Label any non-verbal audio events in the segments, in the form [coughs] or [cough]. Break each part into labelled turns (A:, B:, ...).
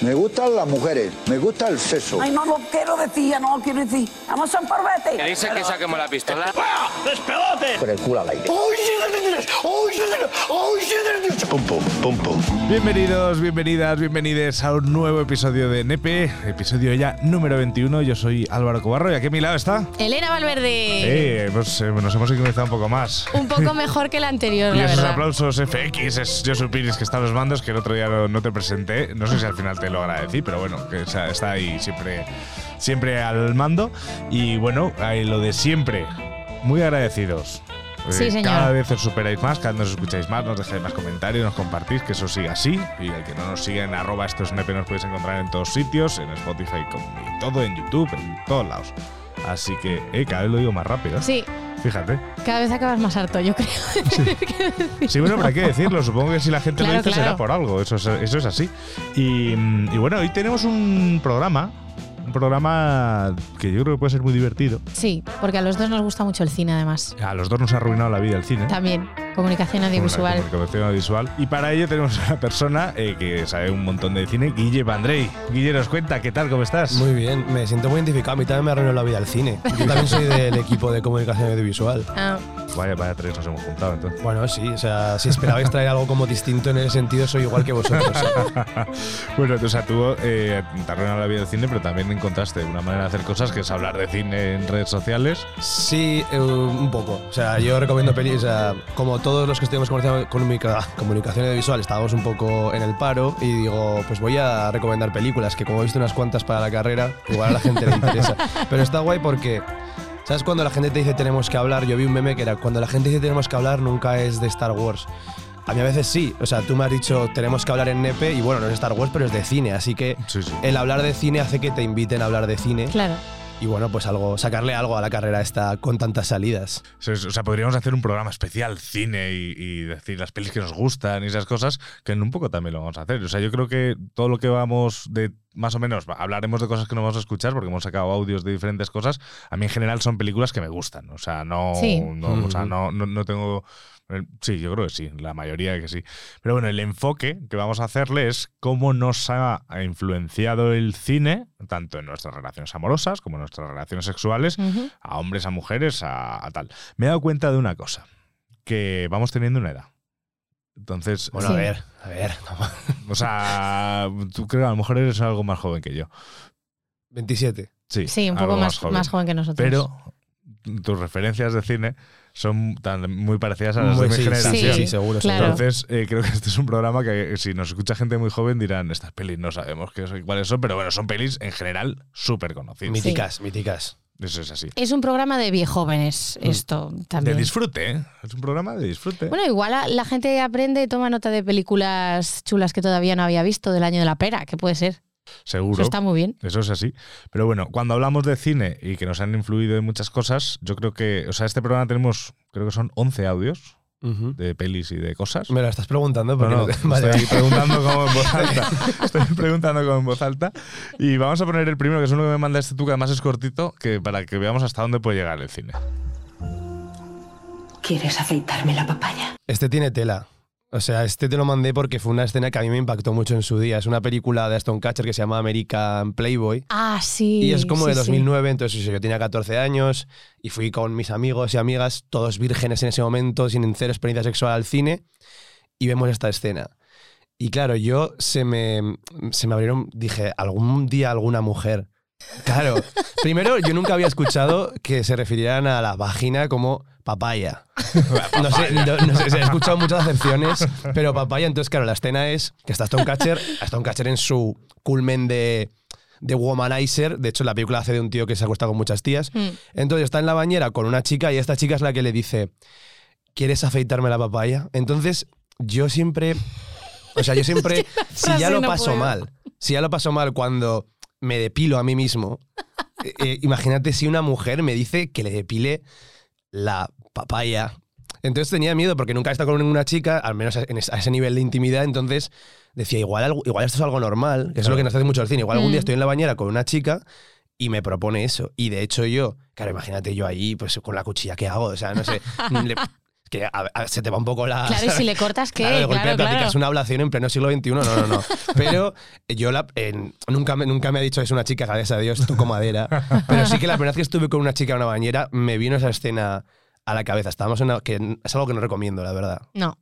A: Me gustan las mujeres, me gusta el sexo.
B: Ay, no lo quiero decir, ya no lo quiero decir. Vamos a un parvete.
C: ¿Qué dice que saquemos la pistola?
A: Con el culo al aire.
D: Pum, pum, pum, pum.
E: Bienvenidos, bienvenidas, bienvenides a un nuevo episodio de Nepe, episodio ya número 21. Yo soy Álvaro Cobarro y aquí a mi lado está.
F: Elena Valverde.
E: Eh, pues, eh, nos hemos sincronizado un poco más.
F: Un poco mejor que la anterior, [laughs]
E: Y
F: la
E: esos
F: verdad.
E: aplausos FX, es Josu Piris que está a los mandos, que el otro día no, no te presenté. No sé si al final te lo agradecí, pero bueno, que está está ahí siempre, siempre al mando. Y bueno, ahí lo de siempre, muy agradecidos.
F: Sí,
E: Eh,
F: señor.
E: Cada vez os superáis más, cada vez nos escucháis más, nos dejáis más comentarios, nos compartís, que eso siga así. Y el que no nos siga en arroba estos nepe nos podéis encontrar en todos sitios, en Spotify, con- y todo, en YouTube, en todos lados. Así que, eh, cada vez lo digo más rápido.
F: Sí,
E: Fíjate.
F: cada vez acabas más harto, yo creo. [laughs]
E: Sí, bueno, pero hay que decirlo. Supongo que si la gente
F: Claro,
E: lo dice será por algo. Eso es, eso es así. Y, mm, y bueno, hoy tenemos un programa. Un programa que yo creo que puede ser muy divertido.
F: Sí, porque a los dos nos gusta mucho el cine, además.
E: A los dos nos ha arruinado la vida el cine.
F: También, comunicación audiovisual.
E: comunicación audiovisual. Y para ello tenemos a una persona eh, que sabe un montón de cine, Guille Vandrey. Guille, nos cuenta, ¿qué tal? ¿Cómo estás?
D: Muy bien, me siento muy identificado. A mí también me arruinó la vida el cine. Yo también soy del [laughs] equipo de comunicación audiovisual.
F: Ah,
E: Vaya, vaya tres nos hemos juntado entonces.
D: Bueno, sí, o sea, si esperabais traer algo como distinto en ese sentido, soy igual que vosotros. [laughs]
E: bueno, o sea, tú eh, te ha arruinado la vida del cine, pero también encontraste una manera de hacer cosas que es hablar de cine en redes sociales.
D: Sí, eh, un poco. O sea, yo recomiendo pelis, o sea, como todos los que estudiamos comunica- comunicación audiovisual, estábamos un poco en el paro y digo, pues voy a recomendar películas, que como he visto unas cuantas para la carrera, igual a la gente le interesa. [laughs] Pero está guay porque... ¿Sabes cuando la gente te dice tenemos que hablar? Yo vi un meme que era cuando la gente dice tenemos que hablar nunca es de Star Wars. A mí a veces sí, o sea, tú me has dicho tenemos que hablar en Nepe y bueno, no es Star Wars, pero es de cine, así que
E: Sí, sí.
D: el hablar de cine hace que te inviten a hablar de cine
F: claro.
D: Y bueno, pues algo, sacarle algo a la carrera esta con tantas salidas.
E: O sea, podríamos hacer un programa especial cine y, y decir las pelis que nos gustan y esas cosas, que en un poco también lo vamos a hacer. O sea, yo creo que todo lo que vamos de más o menos, hablaremos de cosas que no vamos a escuchar porque hemos sacado audios de diferentes cosas. A mí en general son películas que me gustan. O sea, no,
F: Sí.
E: no, o sea,
D: Ujú.
E: no, no, no tengo... Sí, yo creo que sí, la mayoría que sí. Pero bueno, el enfoque que vamos a hacerle es cómo nos ha influenciado el cine, tanto en nuestras relaciones amorosas como en nuestras relaciones sexuales, a hombres, a mujeres, a, a tal. Me he dado cuenta de una cosa, que vamos teniendo una edad. Entonces,
D: Bueno,
F: Sí.
D: a ver, a ver. [laughs]
E: o sea, tú creo que a lo mejor eres algo más joven que yo.
D: 27.
E: Sí,
F: Sí, un poco más, más joven que nosotros.
E: Pero tus referencias de cine son tan muy parecidas a las
D: Muy-
E: de mi generación.
D: sí,
F: Sí,
D: sí, seguro.
F: claro.
D: seguro.
E: Entonces, eh, creo que este es un programa que eh, si nos escucha gente muy joven dirán, estas pelis no sabemos qué son- cuáles son, pero bueno, son pelis en general súper conocidas.
D: Míticas, míticas.
E: Eso es así.
F: Es un programa de viejóvenes, esto
E: De
F: también.
E: disfrute, ¿eh? Es un programa de disfrute.
F: Bueno, igual la, la gente aprende y toma nota de películas chulas que todavía no había visto del año de la pera, que puede ser.
E: Seguro.
F: Eso está muy bien.
E: Eso es así. Pero bueno, cuando hablamos de cine y que nos han influido en muchas cosas, yo creo que, o sea, este programa tenemos, creo que son 11 audios de pelis y de cosas.
D: Me lo estás preguntando porque
E: no,
D: no te- Vale,
E: estoy preguntando como en voz alta. [laughs] [laughs] Estoy preguntando como en voz alta. Y vamos a poner el primero, que es uno que me manda este tú, que además es cortito, que para que veamos hasta dónde puede llegar el cine.
B: ¿Quieres afeitarme la papaya?
D: Este tiene tela. O sea, este te lo mandé porque fue una escena que a mí me impactó mucho en su día. Es una película de Aston Catcher que se llama American Playboy.
F: Ah, sí.
D: Y es como
F: sí,
D: de
F: sí.
D: 2009, entonces yo tenía 14 años y fui con mis amigos y amigas, todos vírgenes en ese momento, sin cero experiencia sexual al cine, y vemos esta escena. Y claro, yo se me, se me abrieron, dije, algún día alguna mujer. Claro, primero yo nunca había escuchado que se refirieran a la vagina como papaya. No sé, no, no sé, he escuchado muchas acepciones, pero papaya, entonces claro, la escena es que está Stone Catcher, en su culmen de, de womanizer, de hecho la película hace de un tío que se acuesta con muchas tías,
F: Mm.
D: entonces está en la bañera con una chica y esta chica es la que le dice, ¿quieres afeitarme la papaya? Entonces yo siempre, o sea, yo siempre, [laughs] si ya lo paso mal, si ya lo paso mal cuando me depilo a mí mismo, [laughs] eh, eh, imagínate si una mujer me dice que le depile la papaya. Entonces tenía miedo porque nunca he estado con ninguna chica, al menos en ese- a ese nivel de intimidad, entonces decía, igual, algo- igual esto es algo normal, que es lo que nos hace mucho el cine. Igual algún día
F: Mm.
D: estoy en la bañera con una chica y me propone eso. Y de hecho yo, claro, imagínate yo ahí, pues con la cuchilla que hago, o sea, no sé. le- que a- a- se te va un poco la.
F: Claro, y si le cortas, ¿qué?
D: Claro, de golpe
F: Claro, claro.
D: una ablación en pleno siglo XXI, no, no, no. [laughs] Pero yo la- en- nunca, me, nunca me ha dicho es una chica, gracias a Dios, toco madera. Pero sí que la primera vez que estuve con una chica en una bañera, me vino esa escena a la cabeza. Estábamos en una, que es algo que no recomiendo, la verdad.
F: No.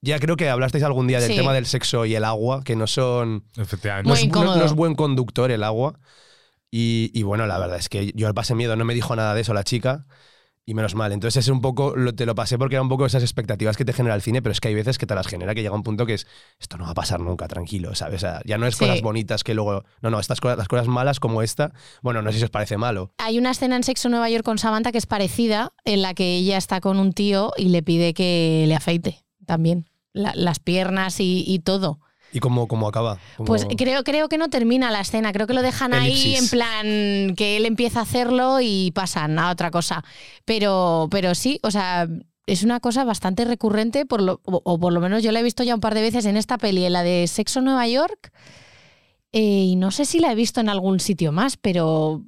D: Ya creo que hablasteis algún día del
F: Sí.
D: tema del sexo y el agua, que no son.
E: Efectivamente.
F: Muy
D: no, es, no- no es buen conductor el agua. Y, y bueno, la verdad es que yo al pasé miedo, no me dijo nada de eso la chica. Y menos mal. Entonces es un poco, lo, te lo pasé porque era un poco esas expectativas que te genera el cine, pero es que hay veces que te las genera que llega un punto que es, esto no va a pasar nunca, tranquilo, ¿sabes? O sea, ya no es
F: Sí.
D: cosas bonitas que luego, no, no, estas cosas, las cosas malas como esta, bueno, no sé si os parece malo.
F: Hay una escena en Sexo Nueva York con Samantha que es parecida, en la que ella está con un tío y le pide que le afeite también la- las piernas y, y todo.
D: ¿Y cómo, cómo acaba? ¿Cómo-
F: Pues creo, creo que no termina la escena, creo que lo dejan ahí en plan que él empieza a hacerlo y pasan a otra cosa. Pero, pero sí, o sea, es una cosa bastante recurrente, por lo, o, o por lo menos yo la he visto ya un par de veces en esta peli, en la de Sexo Nueva York. eh, y no sé si la he visto en algún sitio más, pero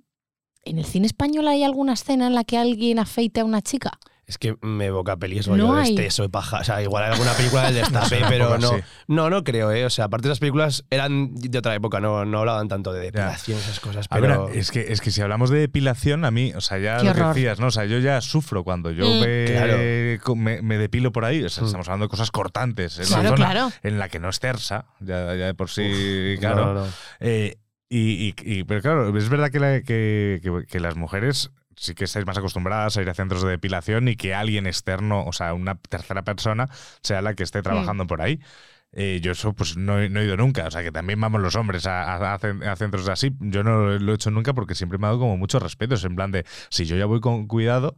F: ¿en el cine español hay alguna escena en la que alguien afeite a una chica?
D: Es que me evoca pelis
F: No
D: rollo de
F: hay.
D: exceso y paja. O sea, igual hay alguna película del [laughs] destape, pero no, no, no creo, ¿eh? O sea, aparte las películas eran de otra época, no, no hablaban tanto de depilación, esas cosas,
E: A ver,
D: pero...
E: es que, es que si hablamos de depilación, a mí, o sea, ya
F: Qué
E: lo
F: horror.
E: decías, ¿no? O sea, yo ya sufro cuando yo
F: Mm.
E: me,
D: Claro.
E: me, me depilo por ahí. O sea,
D: Mm.
E: estamos hablando de cosas cortantes. En
F: Claro,
E: zona
F: claro.
E: en la que no es tersa, ya, ya de por sí,
D: Uf,
E: claro.
D: no, no, no.
E: Eh, y, y- y- pero claro, es verdad que, la- que- que- que las mujeres sí que estáis más acostumbradas a ir a centros de depilación y que alguien externo, o sea, una tercera persona, sea la que esté trabajando por ahí. Eh, yo eso pues no, he- no he ido nunca, o sea que también vamos los hombres a, a- a cen- a centros así. Yo no lo he hecho nunca porque siempre me ha dado como mucho respeto, es en plan de, si yo ya voy con cuidado,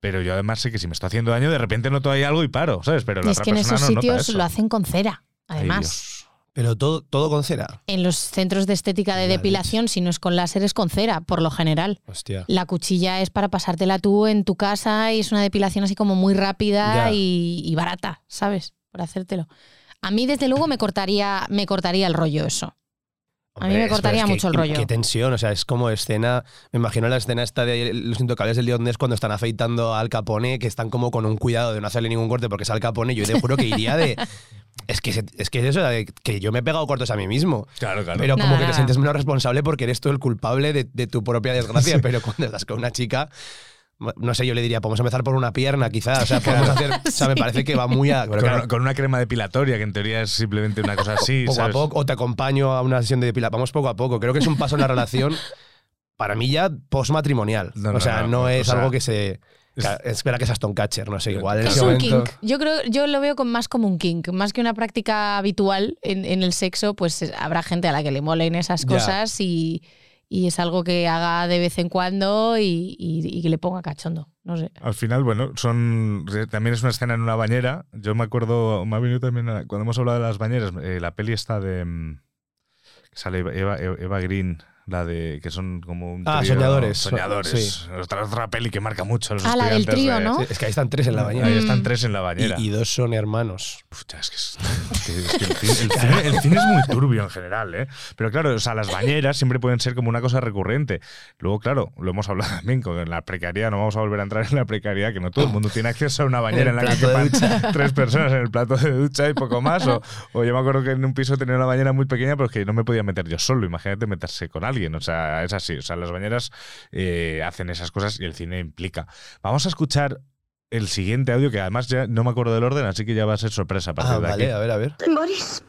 E: pero yo además sé que si me está haciendo daño, de repente noto ahí algo y paro, ¿sabes? Pero la
F: es
E: otra
F: que en esos
E: nota
F: sitios
E: eso.
F: lo hacen con cera, además.
D: Pero todo, todo con cera.
F: En los centros de estética de
D: La
F: depilación, si no es con láser, es con cera, por lo general.
D: Hostia.
F: La cuchilla es para pasártela tú en tu casa y es una depilación así como muy rápida y, y barata, ¿sabes? Por hacértelo. A mí, desde luego, me cortaría, me cortaría el rollo eso. A mí me cortaría
D: es que-
F: mucho el rollo.
D: Qué tensión, o sea, es como escena. Me imagino la escena esta de los intocables del León cuando están afeitando al Capone, que están como con un cuidado de no hacerle ningún corte porque es al Capone. Yo te juro que iría de. [laughs] Es que, es que es eso, que yo me he pegado cortos a mí mismo.
E: Claro, claro.
D: Pero como
F: Nada,
D: que te
F: nada.
D: sientes menos responsable porque eres tú el culpable de, de tu propia desgracia. Pero cuando estás con una chica, no sé, yo le diría, podemos empezar por una pierna, quizás. O sea, [laughs] podemos hacer. O sea, me parece que va muy a.
E: con,
D: claro,
E: con una crema depilatoria, que en teoría es simplemente una cosa así.
D: poco
E: ¿sabes?
D: a poco, o te acompaño a una sesión de depilación. Vamos poco a poco. Creo que es un paso en la relación, para mí ya postmatrimonial.
E: No,
D: o
E: no,
D: sea,
E: no,
D: no,
E: o
D: es
E: sea,
D: algo que se. Claro, Espera que seas Tom Catcher, no sé, igual en
F: Es
D: ese
F: un
D: momento.
F: kink. Yo creo, yo lo veo con- más como un kink, más que una práctica habitual en, en el sexo, pues habrá gente a la que le molen esas
D: Ya.
F: cosas y, y es algo que haga de vez en cuando y, que le ponga cachondo. No sé.
E: Al final, bueno, son también es una escena en una bañera. Yo me acuerdo, me ha venido también cuando hemos hablado de las bañeras, eh, la peli está de mm, sale Eva- Eva Green, la de que son como un
D: Ah,
E: trío-
D: Soñadores.
E: soñadores.
D: Sí.
E: Otra, otra peli que marca mucho a los
F: Ah, la del
E: estudiantes
F: trío,
E: de-
F: ¿no?
D: Sí, es que ahí están tres en la bañera.
E: Ahí están tres en la bañera.
D: Y, y dos son hermanos.
E: Pucha, es que, es- es que- es que el, cine, el cine- el cine es muy turbio en general, ¿eh? Pero claro, o sea, las bañeras siempre pueden ser como una cosa recurrente. Luego, claro, lo hemos hablado también con la precariedad, no vamos a volver a entrar en la precariedad, que no todo el mundo tiene acceso a una bañera en la que quepan tres personas en el plato de ducha y poco más. O, o yo me acuerdo que en un piso tenía una bañera muy pequeña, pero que no me podía meter yo solo. Imagínate meterse con alguien. O sea, es así. O sea, las bañeras eh, hacen esas cosas y el cine implica. Vamos a escuchar el siguiente audio, que además ya no me acuerdo del orden, así que ya va a ser sorpresa a partir
D: Ah,
E: de aquí.
D: vale, a ver, a ver.
C: Boris,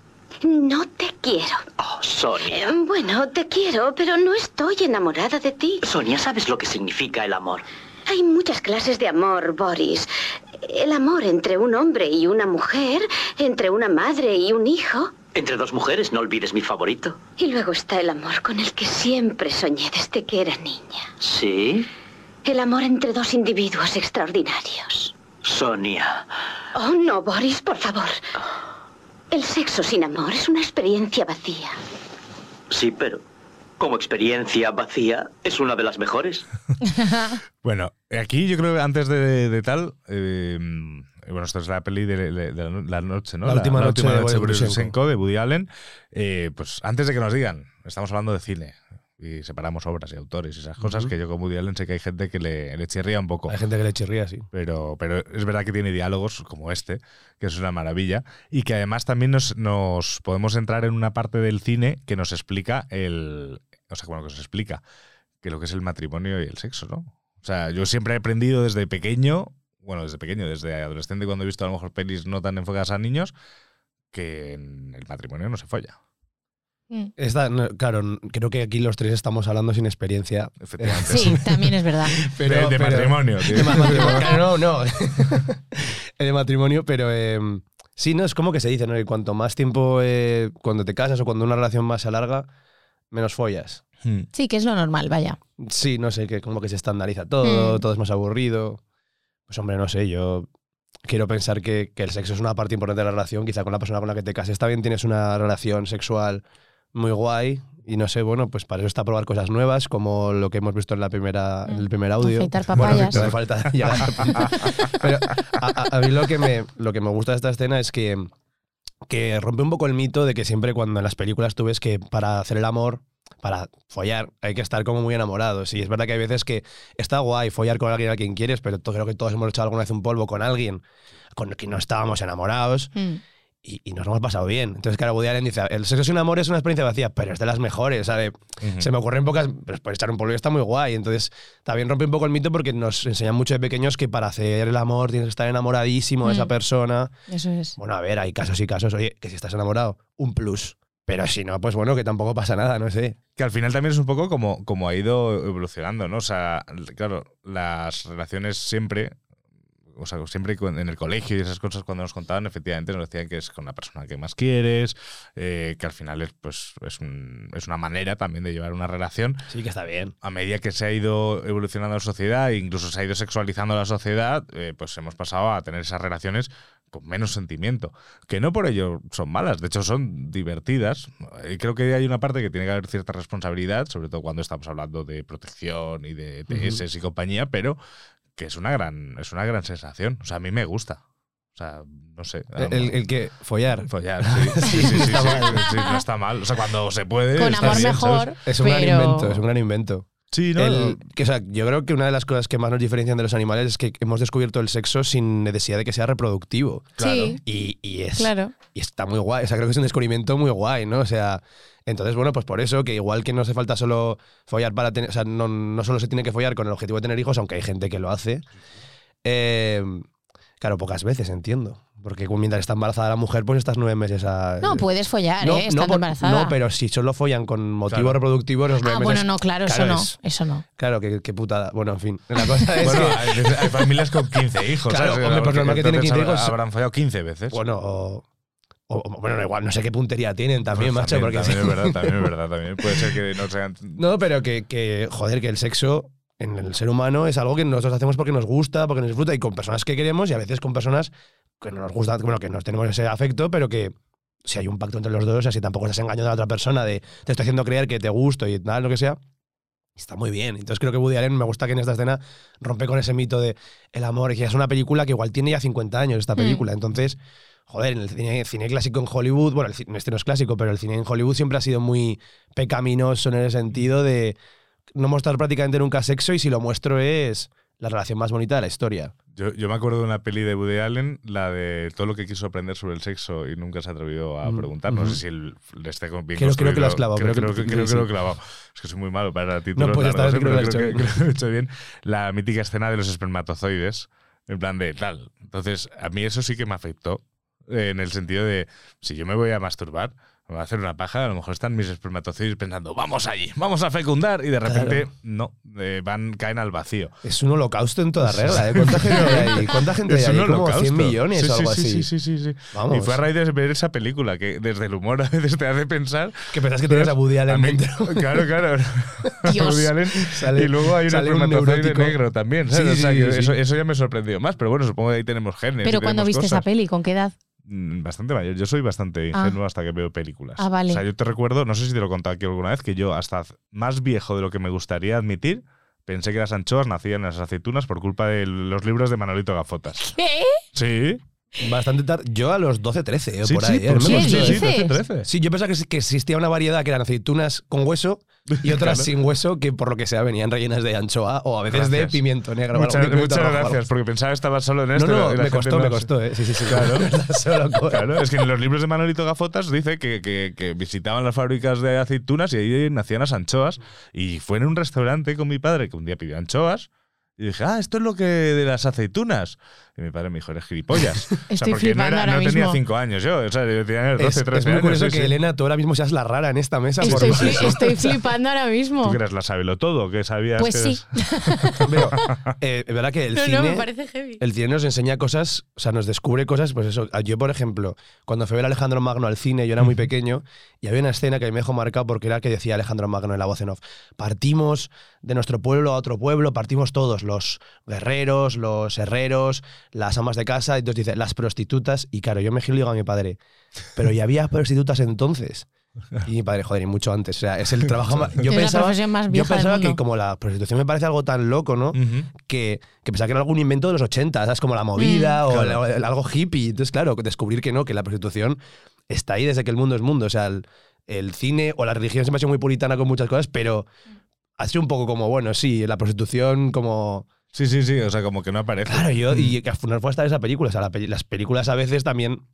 C: no te quiero.
G: Oh, Sonia.
C: Eh, Bueno, te quiero, pero no estoy enamorada de ti.
G: Sonia, ¿sabes lo que significa el amor?
C: Hay muchas clases de amor, Boris. El amor entre un hombre y una mujer, entre una madre y un hijo.
G: Entre dos mujeres, no olvides mi favorito.
C: Y luego está el amor con el que siempre soñé desde que era niña.
G: ¿Sí?
C: El amor entre dos individuos extraordinarios.
G: Sonia.
C: Oh, no, Boris, por favor. El sexo sin amor es una experiencia vacía.
G: Sí, pero como experiencia vacía es una de las mejores. [laughs]
E: Bueno, aquí yo creo que antes de, de tal. eh, bueno, esto es la peli de, de- de la no- la noche, ¿no?
D: La última noche de
E: noche
D: Woody
E: Bruce
D: Brushenko.
E: de Woody Allen. Eh, pues antes de que nos digan, estamos hablando de cine. y separamos obras y autores y esas cosas,
D: Ujú.
E: que yo como Woody Allen sé que hay gente que le, le chirría un poco.
D: Hay gente que le chirría, sí.
E: Pero, pero es verdad que tiene diálogos como este, que es una maravilla, y que además también nos, nos podemos entrar en una parte del cine que nos explica el. O sea, bueno, que nos explica que lo que es el matrimonio y el sexo, ¿no? O sea, yo siempre he aprendido desde pequeño, bueno, desde pequeño, desde adolescente, cuando he visto a lo mejor pelis no tan enfocadas a niños, que en el matrimonio no se folla.
F: Mm.
D: Esta, no, claro, creo que aquí los tres estamos hablando sin experiencia.
E: Efectivamente.
F: Sí, también es verdad. [laughs]
D: Pero,
E: de, de
D: pero-
E: matrimonio. tío.
D: De ma- matrimonio, [laughs] claro, no, [laughs] no. de matrimonio, pero eh, sí, no, es como que se dice, ¿no? Que cuanto más tiempo, eh, cuando te casas o cuando una relación más se alarga, menos follas.
E: Hmm.
F: Sí, que es lo normal, vaya.
D: Sí, no sé, que como que se estandariza todo,
F: Mm.
D: todo es más aburrido. Pues hombre, no sé, yo quiero pensar que, que el sexo es una parte importante de la relación. Quizá con la persona con la que te cases también tienes una relación sexual muy guay. Y no sé, bueno, pues para eso está probar cosas nuevas, como lo que hemos visto en, la primera, en el primer audio.
F: Afeitar
D: Bueno,
F: papayas.
D: no hace falta llegar a ese punto. Pero a, a- a mí lo que, me, lo que me gusta de esta escena es que, que rompe un poco el mito de que siempre cuando en las películas tú ves que para hacer el amor, para follar, hay que estar como muy enamorados. Y es verdad que hay veces que está guay follar con alguien a quien quieres, pero creo que todos hemos echado alguna vez un polvo con alguien con el que no estábamos enamorados
F: Mm.
D: y, y nos hemos pasado bien. Entonces, claro, Woody Allen dice, el sexo sin amor es una experiencia vacía, pero es de las mejores, ¿sabes? Se me ocurren pocas, pero por echar un polvo está muy guay. Entonces, también rompe un poco el mito porque nos enseñan mucho de pequeños que para hacer el amor tienes que estar enamoradísimo de esa
F: Mm.
D: persona.
F: Eso es.
D: Bueno, a ver, hay casos y casos. Oye, que si estás enamorado, un plus. Pero si no, pues bueno, que tampoco pasa nada, no sé.
E: Que al final también es un poco como, como ha ido evolucionando, ¿no? O sea, claro, las relaciones siempre, o sea, siempre en el colegio y esas cosas cuando nos contaban, efectivamente nos decían que es con la persona que más quieres, eh, que al final es, pues, es, un- es una manera también de llevar una relación.
D: Sí que está bien.
E: A medida que se ha ido evolucionando la sociedad incluso se ha ido sexualizando la sociedad, eh, pues hemos pasado a tener esas relaciones con menos sentimiento. Que no por ello son malas, de hecho son divertidas. Y creo que hay una parte que tiene que haber cierta responsabilidad, sobre todo cuando estamos hablando de protección y de ETS y compañía, pero que es una gran, es una gran sensación. O sea, a mí me gusta. O sea, no sé.
D: El, el que follar.
E: Follar, sí. [laughs] Sí, sí, sí, sí,
D: está mal.
E: sí, no está mal. O sea, cuando se puede.
F: Con
E: está
F: amor
E: bien, ¿sabes?
F: mejor.
D: Es un gran invento, es un gran invento.
E: Sí, ¿no?
D: El- que, o sea, yo creo que una de las cosas que más nos diferencian de los animales es que hemos descubierto el sexo sin necesidad de que sea reproductivo.
F: Sí,
D: Y, y es,
F: claro.
D: y está muy guay. O sea, creo que es un descubrimiento muy guay, ¿no? O sea, entonces, bueno, pues por eso, que igual que no hace falta solo follar para tener. O sea, no, no solo se tiene que follar con el objetivo de tener hijos, aunque hay gente que lo hace. Eh, claro, pocas veces, entiendo. Porque mientras está embarazada la mujer, pues estás nueve meses a.
F: No, puedes follar,
D: No,
F: ¿eh?
D: no,
F: Estando
D: por-
F: embarazada.
D: no, pero si solo follan con motivo
E: Claro.
D: reproductivo, los nueve
F: Ah,
D: meses.
F: bueno, no, claro, eso no.
D: es-
F: Eso no.
D: Claro, qué, qué putada. Bueno, en fin. [laughs] La cosa es
E: Bueno,
D: que.
E: hay, hay familias con 15 hijos.
D: Claro,
E: ¿sabes?
D: hombre, pues normal que tienen 15
E: Entonces
D: hijos.
E: Habrán fallado 15 veces.
D: Bueno, o, o- bueno, igual, no sé qué puntería tienen también,
E: Pues
D: macho. porque
E: también
D: sí.
E: es [laughs] verdad, también es verdad. También puede ser que no sean.
D: No, pero que, que, joder, que el sexo en el ser humano es algo que nosotros hacemos porque nos gusta, porque nos disfruta, y con personas que queremos, y a veces con personas que no nos gustan, bueno, que nos tenemos ese afecto, pero que si hay un pacto entre los dos, si tampoco estás engañando a la otra persona de te estoy haciendo creer que te gusto y tal, lo que sea, está muy bien. Entonces creo que Woody Allen me gusta que en esta escena rompe con ese mito de el amor, que es una película que igual tiene ya 50 años esta película, entonces... Joder, en el cine, cine clásico en Hollywood, bueno, el cine, este no es clásico, pero el cine en Hollywood siempre ha sido muy pecaminoso en el sentido de no mostrar prácticamente nunca sexo y si lo muestro es la relación más bonita de la historia.
E: Yo, yo me acuerdo de una peli de Woody Allen, la de todo lo que quiso aprender sobre el sexo y nunca se atrevió a
D: Mm,
E: preguntar. No
D: ujú.
E: sé si el, le esté bien
D: Creo- creo que lo has clavado,
E: Creo,
D: creo
E: creo que,
D: creo que
E: lo he
D: sí.
E: clavado. Es que soy muy malo para títulos
D: puedes estar,
E: largos, ¿eh?
D: creo que lo hecho
E: lo he hecho bien. La mítica escena de los espermatozoides, en plan de tal. Entonces, a mí eso sí que me afectó. En el sentido de, si yo me voy a masturbar, me voy a hacer una paja, a lo mejor están mis espermatozoides pensando, vamos allí, vamos a fecundar, y de repente, no, eh, van, caen al vacío.
D: Es un holocausto en toda regla, ¿eh? ¿Cuánta gente hay ahí? ¿Cuánta gente hay
E: Es
D: ahí?
E: un
D: Como
E: holocausto.
D: 100 millones
E: Sí,
D: o algo
E: sí,
D: así.
E: Sí, sí, sí, sí.
D: Vamos.
E: Y fue a raíz de ver esa película que desde el humor a veces te hace pensar.
D: Que pensás que tienes a Woody Allen
E: mí-
D: dentro. [laughs]
E: Claro, claro. [laughs] [laughs]
F: Dios.
E: Woody Allen.
D: Sale-
E: y luego hay un espermatozoide negro también. ¿sabes?
D: Sí,
E: O sea,
D: sí,
E: que
D: sí.
E: Eso, eso ya me sorprendió más, pero bueno, supongo que ahí tenemos genes.
F: Pero cuando
E: tenemos
F: viste esa peli, ¿con qué edad?
E: Mm, Bastante mayor. Yo soy bastante
F: Ah.
E: ingenuo hasta que veo películas.
F: Ah, vale.
E: O sea, yo te recuerdo, no sé si te lo he contado aquí alguna vez, que yo hasta más viejo de lo que me gustaría admitir, pensé que las anchoas nacían en las aceitunas por culpa de los libros de Manolito Gafotas.
F: ¿Qué?
E: Sí.
D: Bastante tarde. Yo a los 12, 13, o
E: Sí,
D: por
E: sí,
D: ahí. ¿eh?
E: por
D: No me
F: ¿Qué
E: sí, sí,
D: ¿eh?
F: dices?
E: 13, 13.
D: Sí, yo pensaba que, que existía una variedad que eran aceitunas con hueso [laughs] y otras
E: Claro.
D: sin hueso que por lo que sea venían rellenas de anchoa o a veces de pimiento negro. o
E: Muchas,
D: algo, pimiento
E: muchas
D: rojo o algo.
E: gracias, porque pensaba que estaba solo en esto.
D: no,
E: y la
D: me costó,
E: no
D: me costó, ¿eh? Sí, sí, sí, [laughs] claro. [laughs] Solo con-
E: Claro, es que en los libros de Manolito Gafotas dice que, que- que visitaban las fábricas de aceitunas y ahí nacían las anchoas. Y fue en un restaurante con mi padre que un día pidió anchoas. Y dije, ah, esto es lo que de las aceitunas. Y mi padre me dijo, eres gilipollas. [laughs] o sea,
F: Estoy
E: porque no,
F: flipando
E: era-
F: ahora
E: no tenía
F: mismo.
E: cinco años yo. O sea, yo tenía 12,
D: Es,
E: 13
D: es muy
E: años.
D: curioso que
E: sí.
D: Elena, tú ahora mismo seas la rara en esta mesa.
F: Estoy,
D: por
F: fli-
D: eso.
F: estoy flipando ahora
E: ¿Tú
F: mismo.
E: que eras la sabelo todo? ¿Que sabías
F: Pues
E: que
F: sí. [laughs]
E: es-
D: Pero, eh, verdad que el
F: No,
D: cine.
F: no, me parece heavy.
D: El cine nos enseña cosas, o sea, nos descubre cosas, pues eso. Yo, por ejemplo, cuando fui a ver Alejandro Magno al cine, yo era muy pequeño, y había una escena que me dejó marcado porque era que decía Alejandro Magno en la voz en off. Partimos de nuestro pueblo a otro pueblo, partimos todos, los guerreros, los herreros, las amas de casa, y entonces dice, las prostitutas, y claro, yo me giro y digo a mi padre, pero ya había prostitutas entonces. Y mi padre, joder, y mucho antes. O sea, es el trabajo más. Yo
F: Es
D: pensaba,
F: más
D: yo
F: del
D: pensaba que como la prostitución me parece algo tan loco, ¿no? Que, que pensaba que era algún invento de los 80, ¿sabes? Como la movida o
E: Claro.
D: el- el- algo hippie. Entonces, claro, descubrir que no, que la prostitución está ahí desde que el mundo es mundo. O sea, el, el cine o la religión siempre ha sido muy puritana con muchas cosas, pero ha sido un poco como, bueno, sí, la prostitución como...
E: Sí, sí, sí. O sea, como que no aparece.
D: Claro, yo, y que al final fue hasta esa película. O sea, la las películas a veces también,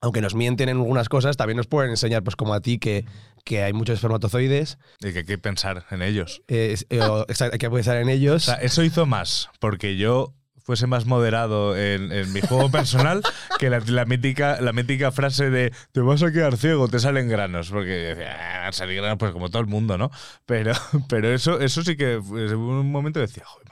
D: aunque nos mienten en algunas cosas, también nos pueden enseñar, pues como a ti, que, que hay muchos espermatozoides,
E: Y que hay que pensar en ellos.
D: eh, eh, o- [laughs] exacto, que puede estar en ellos.
E: O sea, eso hizo más porque yo fuese más moderado en, en mi juego personal que la, la mítica, la mítica frase de te vas a quedar ciego, te salen granos. Porque "Ah, salir granos, pues como todo el mundo, ¿no? Pero, [laughs] pero eso, eso sí que en un momento decía, joder.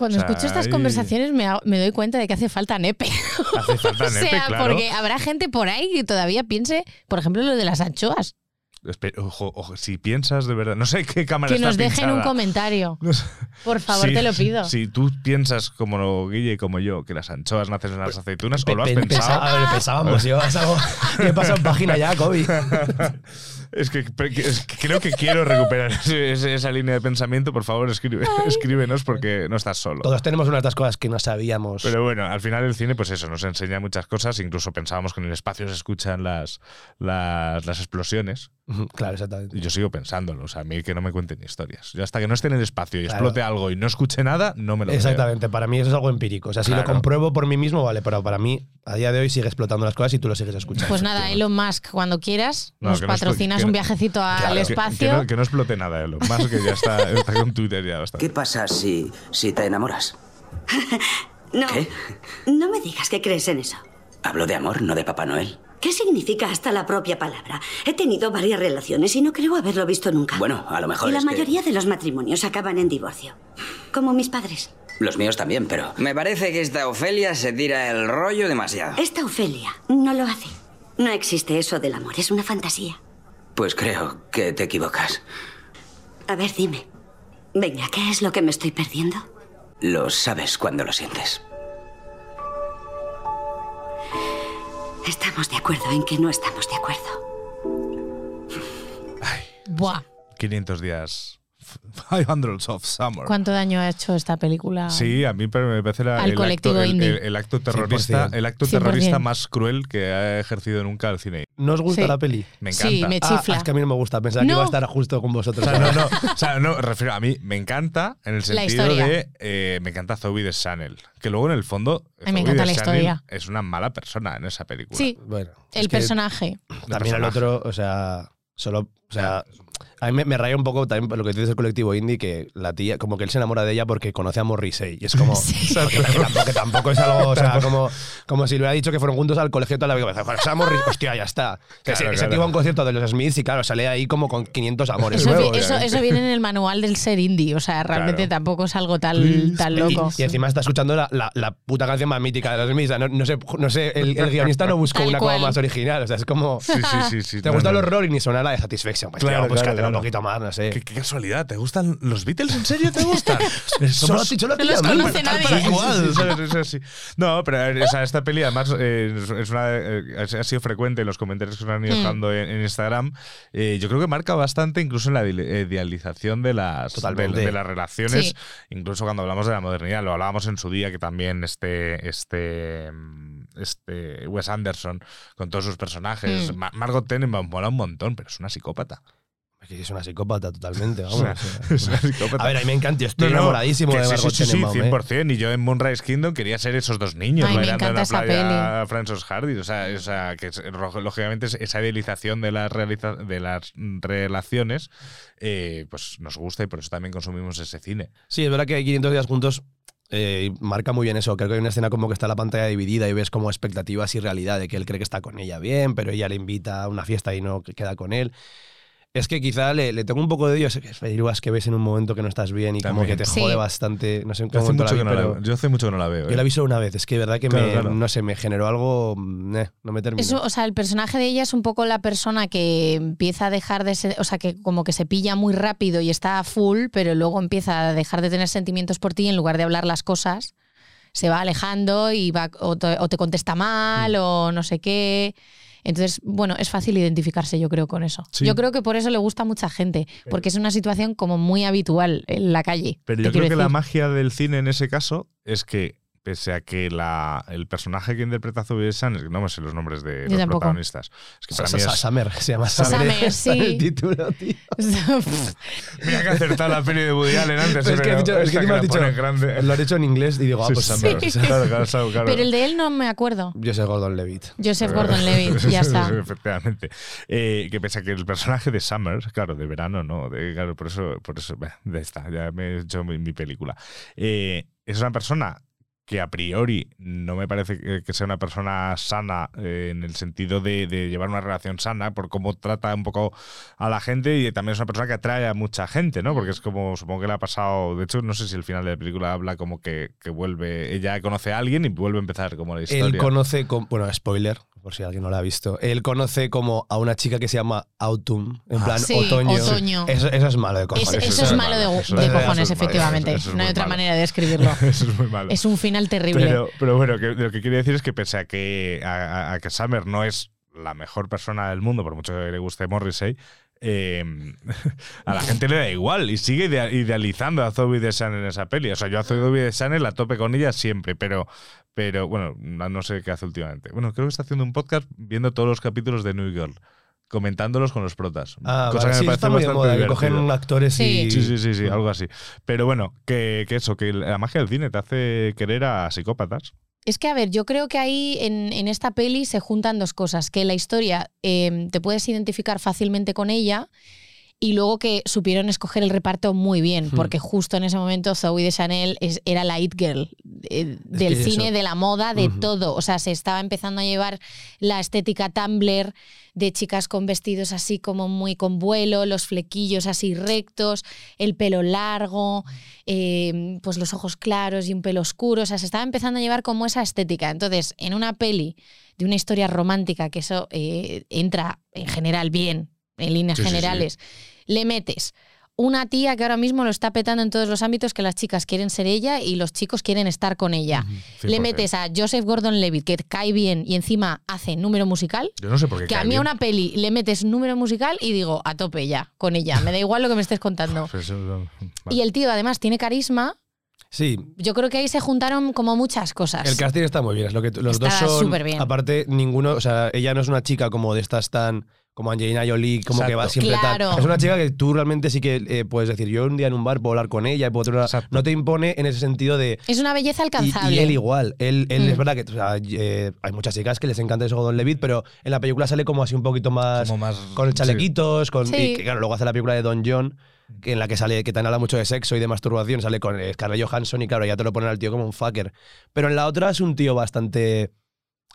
F: Cuando
E: O sea,
F: escucho estas conversaciones me, me doy cuenta de que hace falta nepe.
E: Hace falta [laughs]
F: o
E: nepe,
F: sea,
E: claro.
F: porque habrá gente por ahí que todavía piense, por ejemplo, lo de las anchoas.
E: Espe- ojo, ojo, si piensas de verdad, no sé qué cámara
F: Que
E: está
F: nos dejen un comentario. [laughs]
E: No sé.
F: Por favor, te lo pido.
E: Si tú piensas como Guille y como yo que las anchoas nacen en las aceitunas, o lo has
D: Pe- pe-
E: pensado.
D: pensa- a ver, pensábamos, yo, que pasa en página ya, Kobe. [laughs]
E: Es que, es creo que quiero recuperar esa línea de pensamiento. Por favor, escribe, escríbenos porque no estás solo.
D: Todos tenemos unas de estas cosas que no sabíamos.
E: Pero bueno, al final el cine, pues eso, nos enseña muchas cosas. Incluso pensábamos que en el espacio se escuchan las, las, las explosiones. [laughs]
D: Claro, exactamente.
E: Y yo sigo pensándolo. O sea, a mí que no me cuenten historias. Yo hasta que no esté en el espacio y
D: Claro.
E: explote algo y no escuche nada, no me lo creo.
D: Exactamente, para mí eso es algo empírico. O sea, si
E: Claro.
D: lo compruebo por mí mismo, vale, pero para mí, a día de hoy, sigue explotando las cosas y tú lo sigues escuchando.
F: Pues nada, Elon Musk, cuando quieras,
E: No,
F: nos
E: no
F: patrocinas
E: que
F: un
E: no-
F: viajecito al
E: Claro,
F: espacio.
E: Que, no, que no explote nada, Elon. Más que ya está, [laughs] está con Twitter ya bastante.
H: ¿Qué pasa si, si te enamoras? [laughs]
I: No.
H: ¿Qué?
I: No me digas que crees en eso.
H: Hablo de amor, no de Papá Noel.
I: ¿Qué significa hasta la propia palabra? He tenido varias relaciones y no creo haberlo visto nunca.
H: Bueno, a lo mejor
I: y la
H: es que-
I: mayoría de los matrimonios acaban en divorcio. Como mis padres.
H: Los míos también, pero...
J: Me parece que esta Ofelia se tira el rollo demasiado.
I: Esta Ofelia no lo hace. No existe eso del amor, es una fantasía.
H: Pues creo que te equivocas.
I: A ver, dime. Venga, ¿qué es lo que me estoy perdiendo?
H: Lo sabes cuando lo sientes.
I: Estamos de acuerdo en que no estamos de acuerdo.
F: Buah,
E: 500 días. 500 of Summer.
F: ¿cuánto daño ha hecho esta película?
E: Sí, a mí me parece la- el, acto, el- el- el acto terrorista,
D: 100%.
E: el acto
F: 100%.
E: terrorista más cruel que ha ejercido nunca el cine.
D: ¿No os gusta
F: Sí.
D: la peli?
E: Me encanta.
F: Sí, me
D: Ah,
F: chifla.
D: es que a mí no me gusta. Pensaba que
F: No.
D: iba a estar justo con
E: O
D: vosotros.
E: sea, no, no, o sea, no, refiero a mí, me encanta en el sentido de. eh, me encanta Zoe de Chanel. Que luego en el fondo.
F: Me encanta
E: de
F: la
E: Chanel
F: historia.
E: Es una mala persona en esa película.
F: Sí,
D: Bueno,
F: el
D: que
F: personaje.
D: También el
E: personaje.
D: otro, o sea, solo. O sea, a mí me, me raya un poco también lo que dices del colectivo indie, que la tía, como que él se enamora de ella porque conoce a Morrissey. Y es como. [laughs]
F: Sí.
D: porque, que tampoco, que tampoco es algo, o sea, como, como si le hubiera dicho que fueron juntos al colegio toda la vida. Joder, ese Morrissey, hostia, ya está. Que
E: Claro,
D: ese, ese
E: claro.
D: tío a un concierto de los Smiths y claro, sale ahí como con 500 amores.
F: Eso, viene en el manual del ser indie. O sea, realmente
E: Claro.
F: tampoco es algo tan,
E: Please,
F: tan loco.
D: Y, encima está escuchando la, la, la puta canción más mítica de los Smiths. O sea, No, no sé, no sé el, el guionista no buscó
F: Tal
D: una cosa más original. O sea, es como.
E: Sí, sí, sí. sí.
D: ¿Te
E: No,
D: gustan
E: no.
D: los Rolling y suena la de Satisfaction? Pues tío,
E: claro.
D: Un poquito más, no sé.
E: ¿Qué, qué casualidad, ¿te gustan los Beatles? ¿En serio te gustan?
D: Solo,
E: Somos-
D: solo a ti
F: No.
E: No, pero o sea, esta peli además eh, es- una, eh, ha sido frecuente en los comentarios que se han ido
F: Mm.
E: dejando en, en Instagram. Eh, yo creo que marca bastante incluso en la ide- eh, idealización de las, de, las relaciones,
F: Sí.
E: incluso cuando hablamos de la modernidad. Lo hablábamos en su día que también este, este, este Wes Anderson con todos sus personajes.
F: Mm.
E: Ma- Margot Tenenbaum mola un montón, pero es una psicópata.
D: Es que es una psicópata totalmente, [laughs] vamos.
E: sea,
D: o sea.
E: es una psicópata.
D: A ver, a mí me encanta, yo estoy
E: No, no,
D: enamoradísimo de Margot
E: sí, sí, sí,
D: Tenenbaum, ¿eh?
E: 100%. Y yo en Moonrise Kingdom quería ser esos dos niños
F: Ay, me
E: bailando en
F: encanta
E: la
F: esa
E: playa Francis Hardy. O sea, o sea, que es- lógicamente es- esa idealización de las, de las relaciones eh, pues nos gusta y por eso también consumimos ese cine.
D: Sí, es verdad que hay 500 días juntos eh, marca muy bien eso. Creo que hay una escena como que está la pantalla dividida y ves como expectativas y realidad de que él cree que está con ella bien, pero ella le invita a una fiesta y no que- queda con él. Es que quizá le, le tengo un poco de odio esas películas que ves en un momento que no estás bien y como que te
F: Sí.
D: jode bastante. No sé en qué
E: Yo hace,
D: momento la
E: mucho
D: vi,
E: que no la. Yo hace mucho que no la veo.
D: yo
E: ¿eh?
D: la vi solo una vez. Es que verdad que
E: Claro,
D: me,
E: claro.
D: no sé, me generó algo... mm, eh, no me terminó.
F: Eso, o sea, el personaje de ella es un poco la persona que empieza a dejar de ser, o sea, que como que se pilla muy rápido y está full, pero luego empieza a dejar de tener sentimientos por ti y en lugar de hablar las cosas, se va alejando y va o te, o te contesta mal o no sé qué. Entonces, bueno, es fácil identificarse, yo creo, con eso.
E: Sí.
F: Yo creo que por eso le gusta a mucha gente, porque es una situación como muy habitual en la calle.
E: Pero yo creo que la magia del cine en ese caso es que, pese a que la, el personaje que interpreta Zoe Sanders, no me sé los nombres de
F: Yo
E: los
F: tampoco.
E: protagonistas, es que para mí es...
D: Summer, se llama Summer.
F: Summer, sí. [laughs]
D: el título, tío. [laughs]
E: Mira que acertar la peli de Woody Allen antes.
D: Pero es que, dicho- es
E: esta
D: que me has dicho, lo has dicho en inglés y digo, ah, pues
E: sí.
D: Summer.
F: Sí.
E: Claro, claro, claro, claro.
F: Pero el de él no me acuerdo.
D: Yo soy Gordon Levitt.
F: Joseph [laughs] Gordon-Levitt, ya está.
E: Efectivamente. Eh, que pese a que el personaje de Summer, claro, de verano, ¿no? De- claro, por eso, por eso, ya está, ya me he hecho mi, mi película. Eh, es una persona que a priori no me parece que, sea una persona sana eh, en el sentido de, de llevar una relación sana por cómo trata un poco a la gente y también es una persona que atrae a mucha gente, ¿no? Porque es como, supongo que le ha pasado, de hecho no sé si el final de la película habla como que, que vuelve, ella conoce a alguien y vuelve a empezar como la historia.
D: Él conoce, como, bueno, spoiler, por si alguien no lo ha visto. Él conoce como a una chica que se llama Autumn, en
E: Ah,
D: plan
F: Sí,
D: otoño.
F: otoño.
D: Eso, eso es malo de
F: Es-
D: cojones.
F: eso es malo de,
E: eso
F: de
E: es-
F: cojones,
E: eso es malo,
F: efectivamente.
E: eso es
F: no hay otra
E: malo.
F: manera de describirlo. [laughs]
E: Eso es muy malo.
F: Es un final terrible.
E: Pero, pero bueno, que, lo que quiero decir es que pese a que, a, a- a que Summer no es la mejor persona del mundo, por mucho que le guste Morrissey, eh, [laughs] a la gente le da igual y sigue idea- idealizando a Zoe Deschanel en esa peli. O sea, yo a Zoe Deschanel la tope con ella siempre, pero, pero bueno, no sé qué hace últimamente. Bueno, creo que está haciendo un podcast viendo todos los capítulos de New Girl, comentándolos con los protas.
D: Ah,
E: cosa
D: vale,
E: que me
D: sí,
E: parece
D: está muy de
E: bastante
D: moda,
E: divertido.
D: cogen actores y...
E: Sí, sí, sí, sí, algo así. Pero bueno, que, que eso, que la magia del cine te hace querer a psicópatas.
F: Es que, a ver, yo creo que ahí en, en esta peli se juntan dos cosas. Que la historia eh, te puedes identificar fácilmente con ella y luego que supieron escoger el reparto muy bien,
D: Hmm.
F: porque justo en ese momento Zoe de Chanel es, era la it girl eh, del
D: que
F: cine,
D: eso-
F: de la moda, de todo. O sea, se estaba empezando a llevar la estética Tumblr de chicas con vestidos así como muy con vuelo, los flequillos así rectos, el pelo largo, eh, pues los ojos claros y un pelo oscuro. O sea, se estaba empezando a llevar como esa estética. Entonces, en una peli de una historia romántica, que eso eh, entra en general bien, en líneas
E: Sí, sí, sí.
F: Le metes una tía que ahora mismo lo está petando en todos los ámbitos, que las chicas quieren ser ella y los chicos quieren estar con ella. Le
E: 100%.
F: metes a Joseph Gordon-Levitt, que cae bien y encima hace número musical.
E: Yo no sé por qué.
F: Que a mí a una peli le metes número musical y digo, a tope ya, con ella. Me da igual lo que me estés contando. [laughs]
E: Pues vale.
F: Y el tío además tiene carisma.
D: Sí,
F: Yo creo que ahí se juntaron como muchas cosas.
D: el casting está muy bien. Es lo que los
F: Está
D: dos son.
F: súper bien.
D: Aparte, ninguno. O sea, ella no es una chica como de estas tan. Como Angelina Jolie, como que va siempre
F: Claro.
D: tal. Es una chica que tú realmente sí que eh, puedes decir, yo un día en un bar puedo hablar con ella y puedo tener una-. No te impone en ese sentido de.
F: Es una belleza alcanzable.
D: y él igual. Él, él
F: Mm.
D: es verdad que o sea, eh, hay muchas chicas que les encanta eso Gordon Levitt, pero en la película sale como así un poquito más.
E: Como más
D: con
E: sí.
D: chalequitos, con,
F: Sí.
D: y que, claro, luego hace la película de Don John, que en la que sale, que te habla mucho de sexo y de masturbación, sale con Scarlett Johansson y claro, ya te lo ponen al tío como un fucker. Pero en la otra es un tío bastante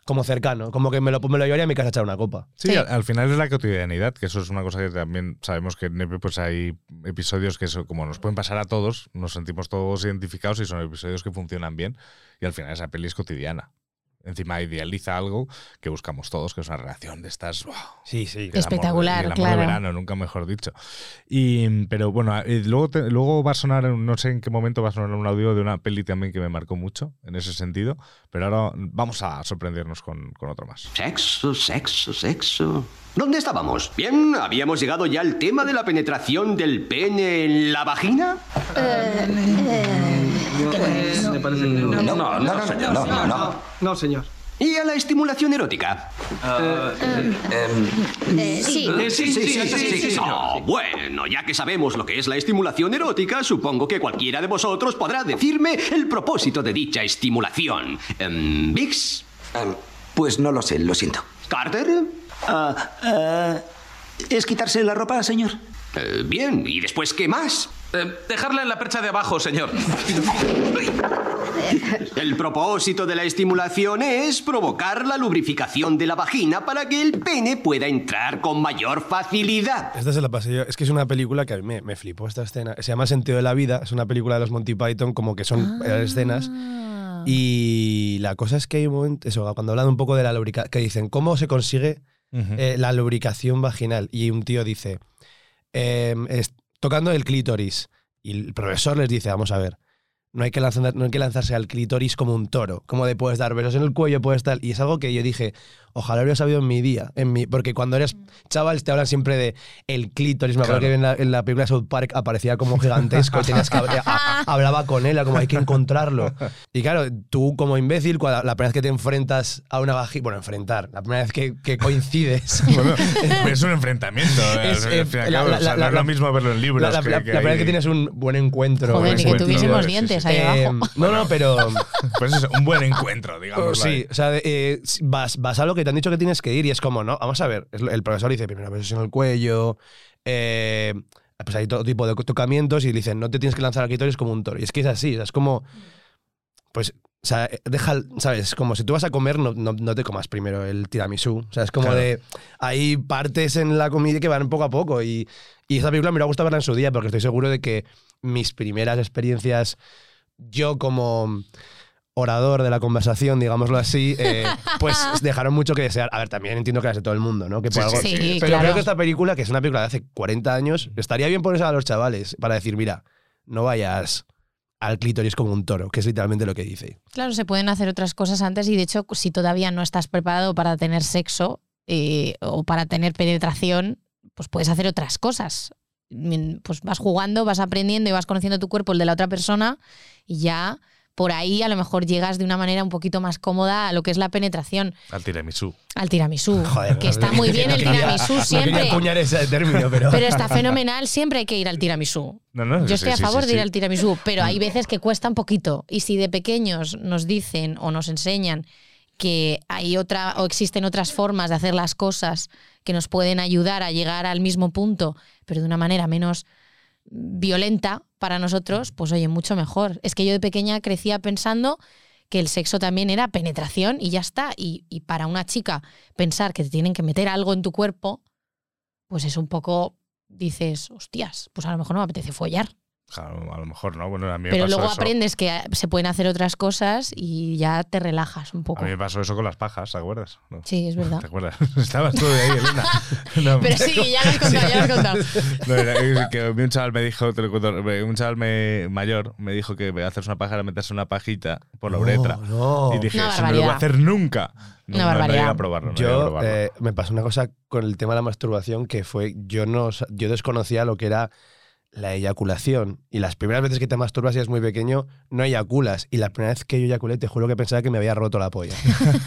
D: como cercano, como que me lo, me lo llevaría a mi casa a echar una copa.
E: Sí,
F: Sí.
E: Al, al final es la cotidianidad, que eso es una cosa que también sabemos que en Nepe pues hay episodios que eso, como nos pueden pasar a todos, nos sentimos todos identificados y son episodios que funcionan bien y al final esa peli es cotidiana. Encima idealiza algo que buscamos todos, que es una relación de estas... ¡wow!
D: Sí, sí.
E: El amor
F: Espectacular,
E: el amor
F: claro.
E: de verano, nunca mejor dicho. Y, pero bueno, eh, luego, te- luego va a sonar, no sé en qué momento va a sonar un audio de una peli también que me marcó mucho en ese sentido, pero ahora vamos a sorprendernos con, con otro más.
K: Sexo, sexo, sexo. ¿Dónde estábamos? Bien, ¿habíamos llegado ya al tema de la penetración del pene en la vagina?
J: Me parece que no.
K: No, no, no, señor, no, no, no.
L: No, señor.
K: ¿Y a la estimulación erótica?
C: Eh, sí.
K: Eh, sí, sí, sí, sí, sí. Oh, bueno, ya que sabemos lo que es la estimulación erótica, supongo que cualquiera de vosotros podrá decirme el propósito de dicha estimulación. Em, ¿Vix?
L: Pues no lo sé, lo siento.
K: ¿Carter?
L: Ah, ah, ¿Es quitarse la ropa, señor?
K: Eh, bien, ¿y después qué más?
M: dejarla en la percha de abajo, señor. [laughs]
K: El propósito de la estimulación es provocar la lubrificación de la vagina para que el pene pueda entrar con mayor facilidad.
D: Esta se la pasé yo. Es que es una película que a mí me, me flipó esta escena. Se llama sentido de la vida. Es una película de los Monty Python, como que son
F: Ah.
D: escenas. Y la cosa es que hay un momento, eso, cuando hablan un poco de la lubricación, que dicen, ¿cómo se consigue eh, la lubricación vaginal? Y un tío dice, em, tocando el clítoris. Y el profesor les dice, vamos a ver, no hay, que no hay que lanzarse al clítoris como un toro, como de puedes dar besos en el cuello, puedes tal. Y es algo que yo dije, ojalá lo hubiera sabido en mi día, en mi, porque cuando eres chaval te hablan siempre de el clítoris. Me acuerdo
E: Claro.
D: que en la, en la película de South Park aparecía como gigantesco y tenías que a- [laughs] hablaba con él, era como hay que encontrarlo. Y claro, tú como imbécil, cuando, la primera vez que te enfrentas a una vagina, bueno, enfrentar, la primera vez que, que coincides. [laughs]
E: Bueno, es un enfrentamiento. [laughs]
D: Es,
E: al
D: eh,
E: fin y al
D: la-
E: cabo,
D: la-
E: o sea,
D: la-
E: no es lo mismo verlo en libros.
D: La, la-
E: que-
D: la-
E: que
D: la primera vez que tienes un buen encuentro.
F: Joder,
D: buen
F: ni que
D: encuentro.
F: tuviésemos dientes ahí
D: Eh,
F: abajo.
D: No, no, pero.
E: Pues eso, un buen encuentro, digamos.
D: Sí, o sea, eh, vas, vas a lo que te han dicho que tienes que ir y es como, no, vamos a ver. El profesor dice primero besos en el cuello, eh, pues hay todo tipo de tocamientos y dicen, no te tienes que lanzar al clítoris como un toro. Y es que es así, o sea, es como, pues, o sea, eh, deja, ¿sabes? Como si tú vas a comer, no, no, no te comas primero el tiramisú. O sea, es como
E: Claro.
D: de, hay partes en la comida que van poco a poco y, y esta película me hubiera gustado verla en su día porque estoy seguro de que mis primeras experiencias, yo como orador de la conversación, digámoslo así, eh, pues dejaron mucho que desear. A ver, también entiendo que las de todo el mundo, ¿no? Que por
E: Sí,
D: algo-
F: sí, sí,
D: pero
F: claro.
D: creo que esta película, que es una película de hace 40 años, estaría bien ponerse a los chavales para decir, mira, no vayas al clítoris como un toro, que es literalmente lo que dice.
F: Claro, se pueden hacer otras cosas antes y de hecho, si todavía no estás preparado para tener sexo eh, o para tener penetración, pues puedes hacer otras cosas. Mm, Pues vas jugando, vas aprendiendo y vas conociendo tu cuerpo, el de la otra persona, y ya por ahí a lo mejor llegas de una manera un poquito más cómoda a lo que es la penetración,
E: Al tiramisú.
F: al tiramisú, [laughs]
D: Joder,
F: que está muy bien el
D: no quería-
F: tiramisú
D: no
F: siempre.
D: acuñar ese término, pero...
F: Pero está fenomenal, siempre hay que ir al tiramisú.
E: No, no,
F: Yo
E: sí,
F: estoy a
E: sí,
F: favor
E: sí,
F: de ir
E: sí.
F: al tiramisú, pero hay veces que cuesta un poquito. Y si de pequeños nos dicen o nos enseñan que hay otra o existen otras formas de hacer las cosas que nos pueden ayudar a llegar al mismo punto, pero de una manera menos violenta para nosotros, pues oye, mucho mejor. Es que yo de pequeña crecía pensando que el sexo también era penetración y ya está. Y, y para una chica pensar que te tienen que meter algo en tu cuerpo, pues es un poco, dices, hostias, pues a lo mejor no me apetece follar.
E: Claro, a lo mejor no. Bueno, a mí me
F: Pero
E: pasó
F: luego
E: eso.
F: aprendes que se pueden hacer otras cosas y ya te relajas un poco.
E: A mí me pasó eso con las pajas, ¿te acuerdas? No.
F: Sí, es verdad. [laughs]
E: ¿Te acuerdas? [laughs] Estabas tú de ahí, Elena. [laughs] No,
F: Pero sí, ya lo has contado, ya lo has contado.
E: No, era- es que un chaval me dijo, te lo cuento, un chaval me- mayor me dijo que hacerse una paja era meterse una pajita por la uretra.
D: no.
E: Y dije, eso no lo voy a hacer nunca. No,
F: Una
E: no, no
F: barbaridad.
E: iba a probarlo. no iba a
D: Yo
E: probarlo.
D: eh, me pasó una cosa con el tema de la masturbación que fue yo no yo desconocía lo que era la eyaculación y las primeras veces que te masturbas y eres muy pequeño no eyaculas y la primera vez que yo eyaculé te juro que pensaba que me había roto la polla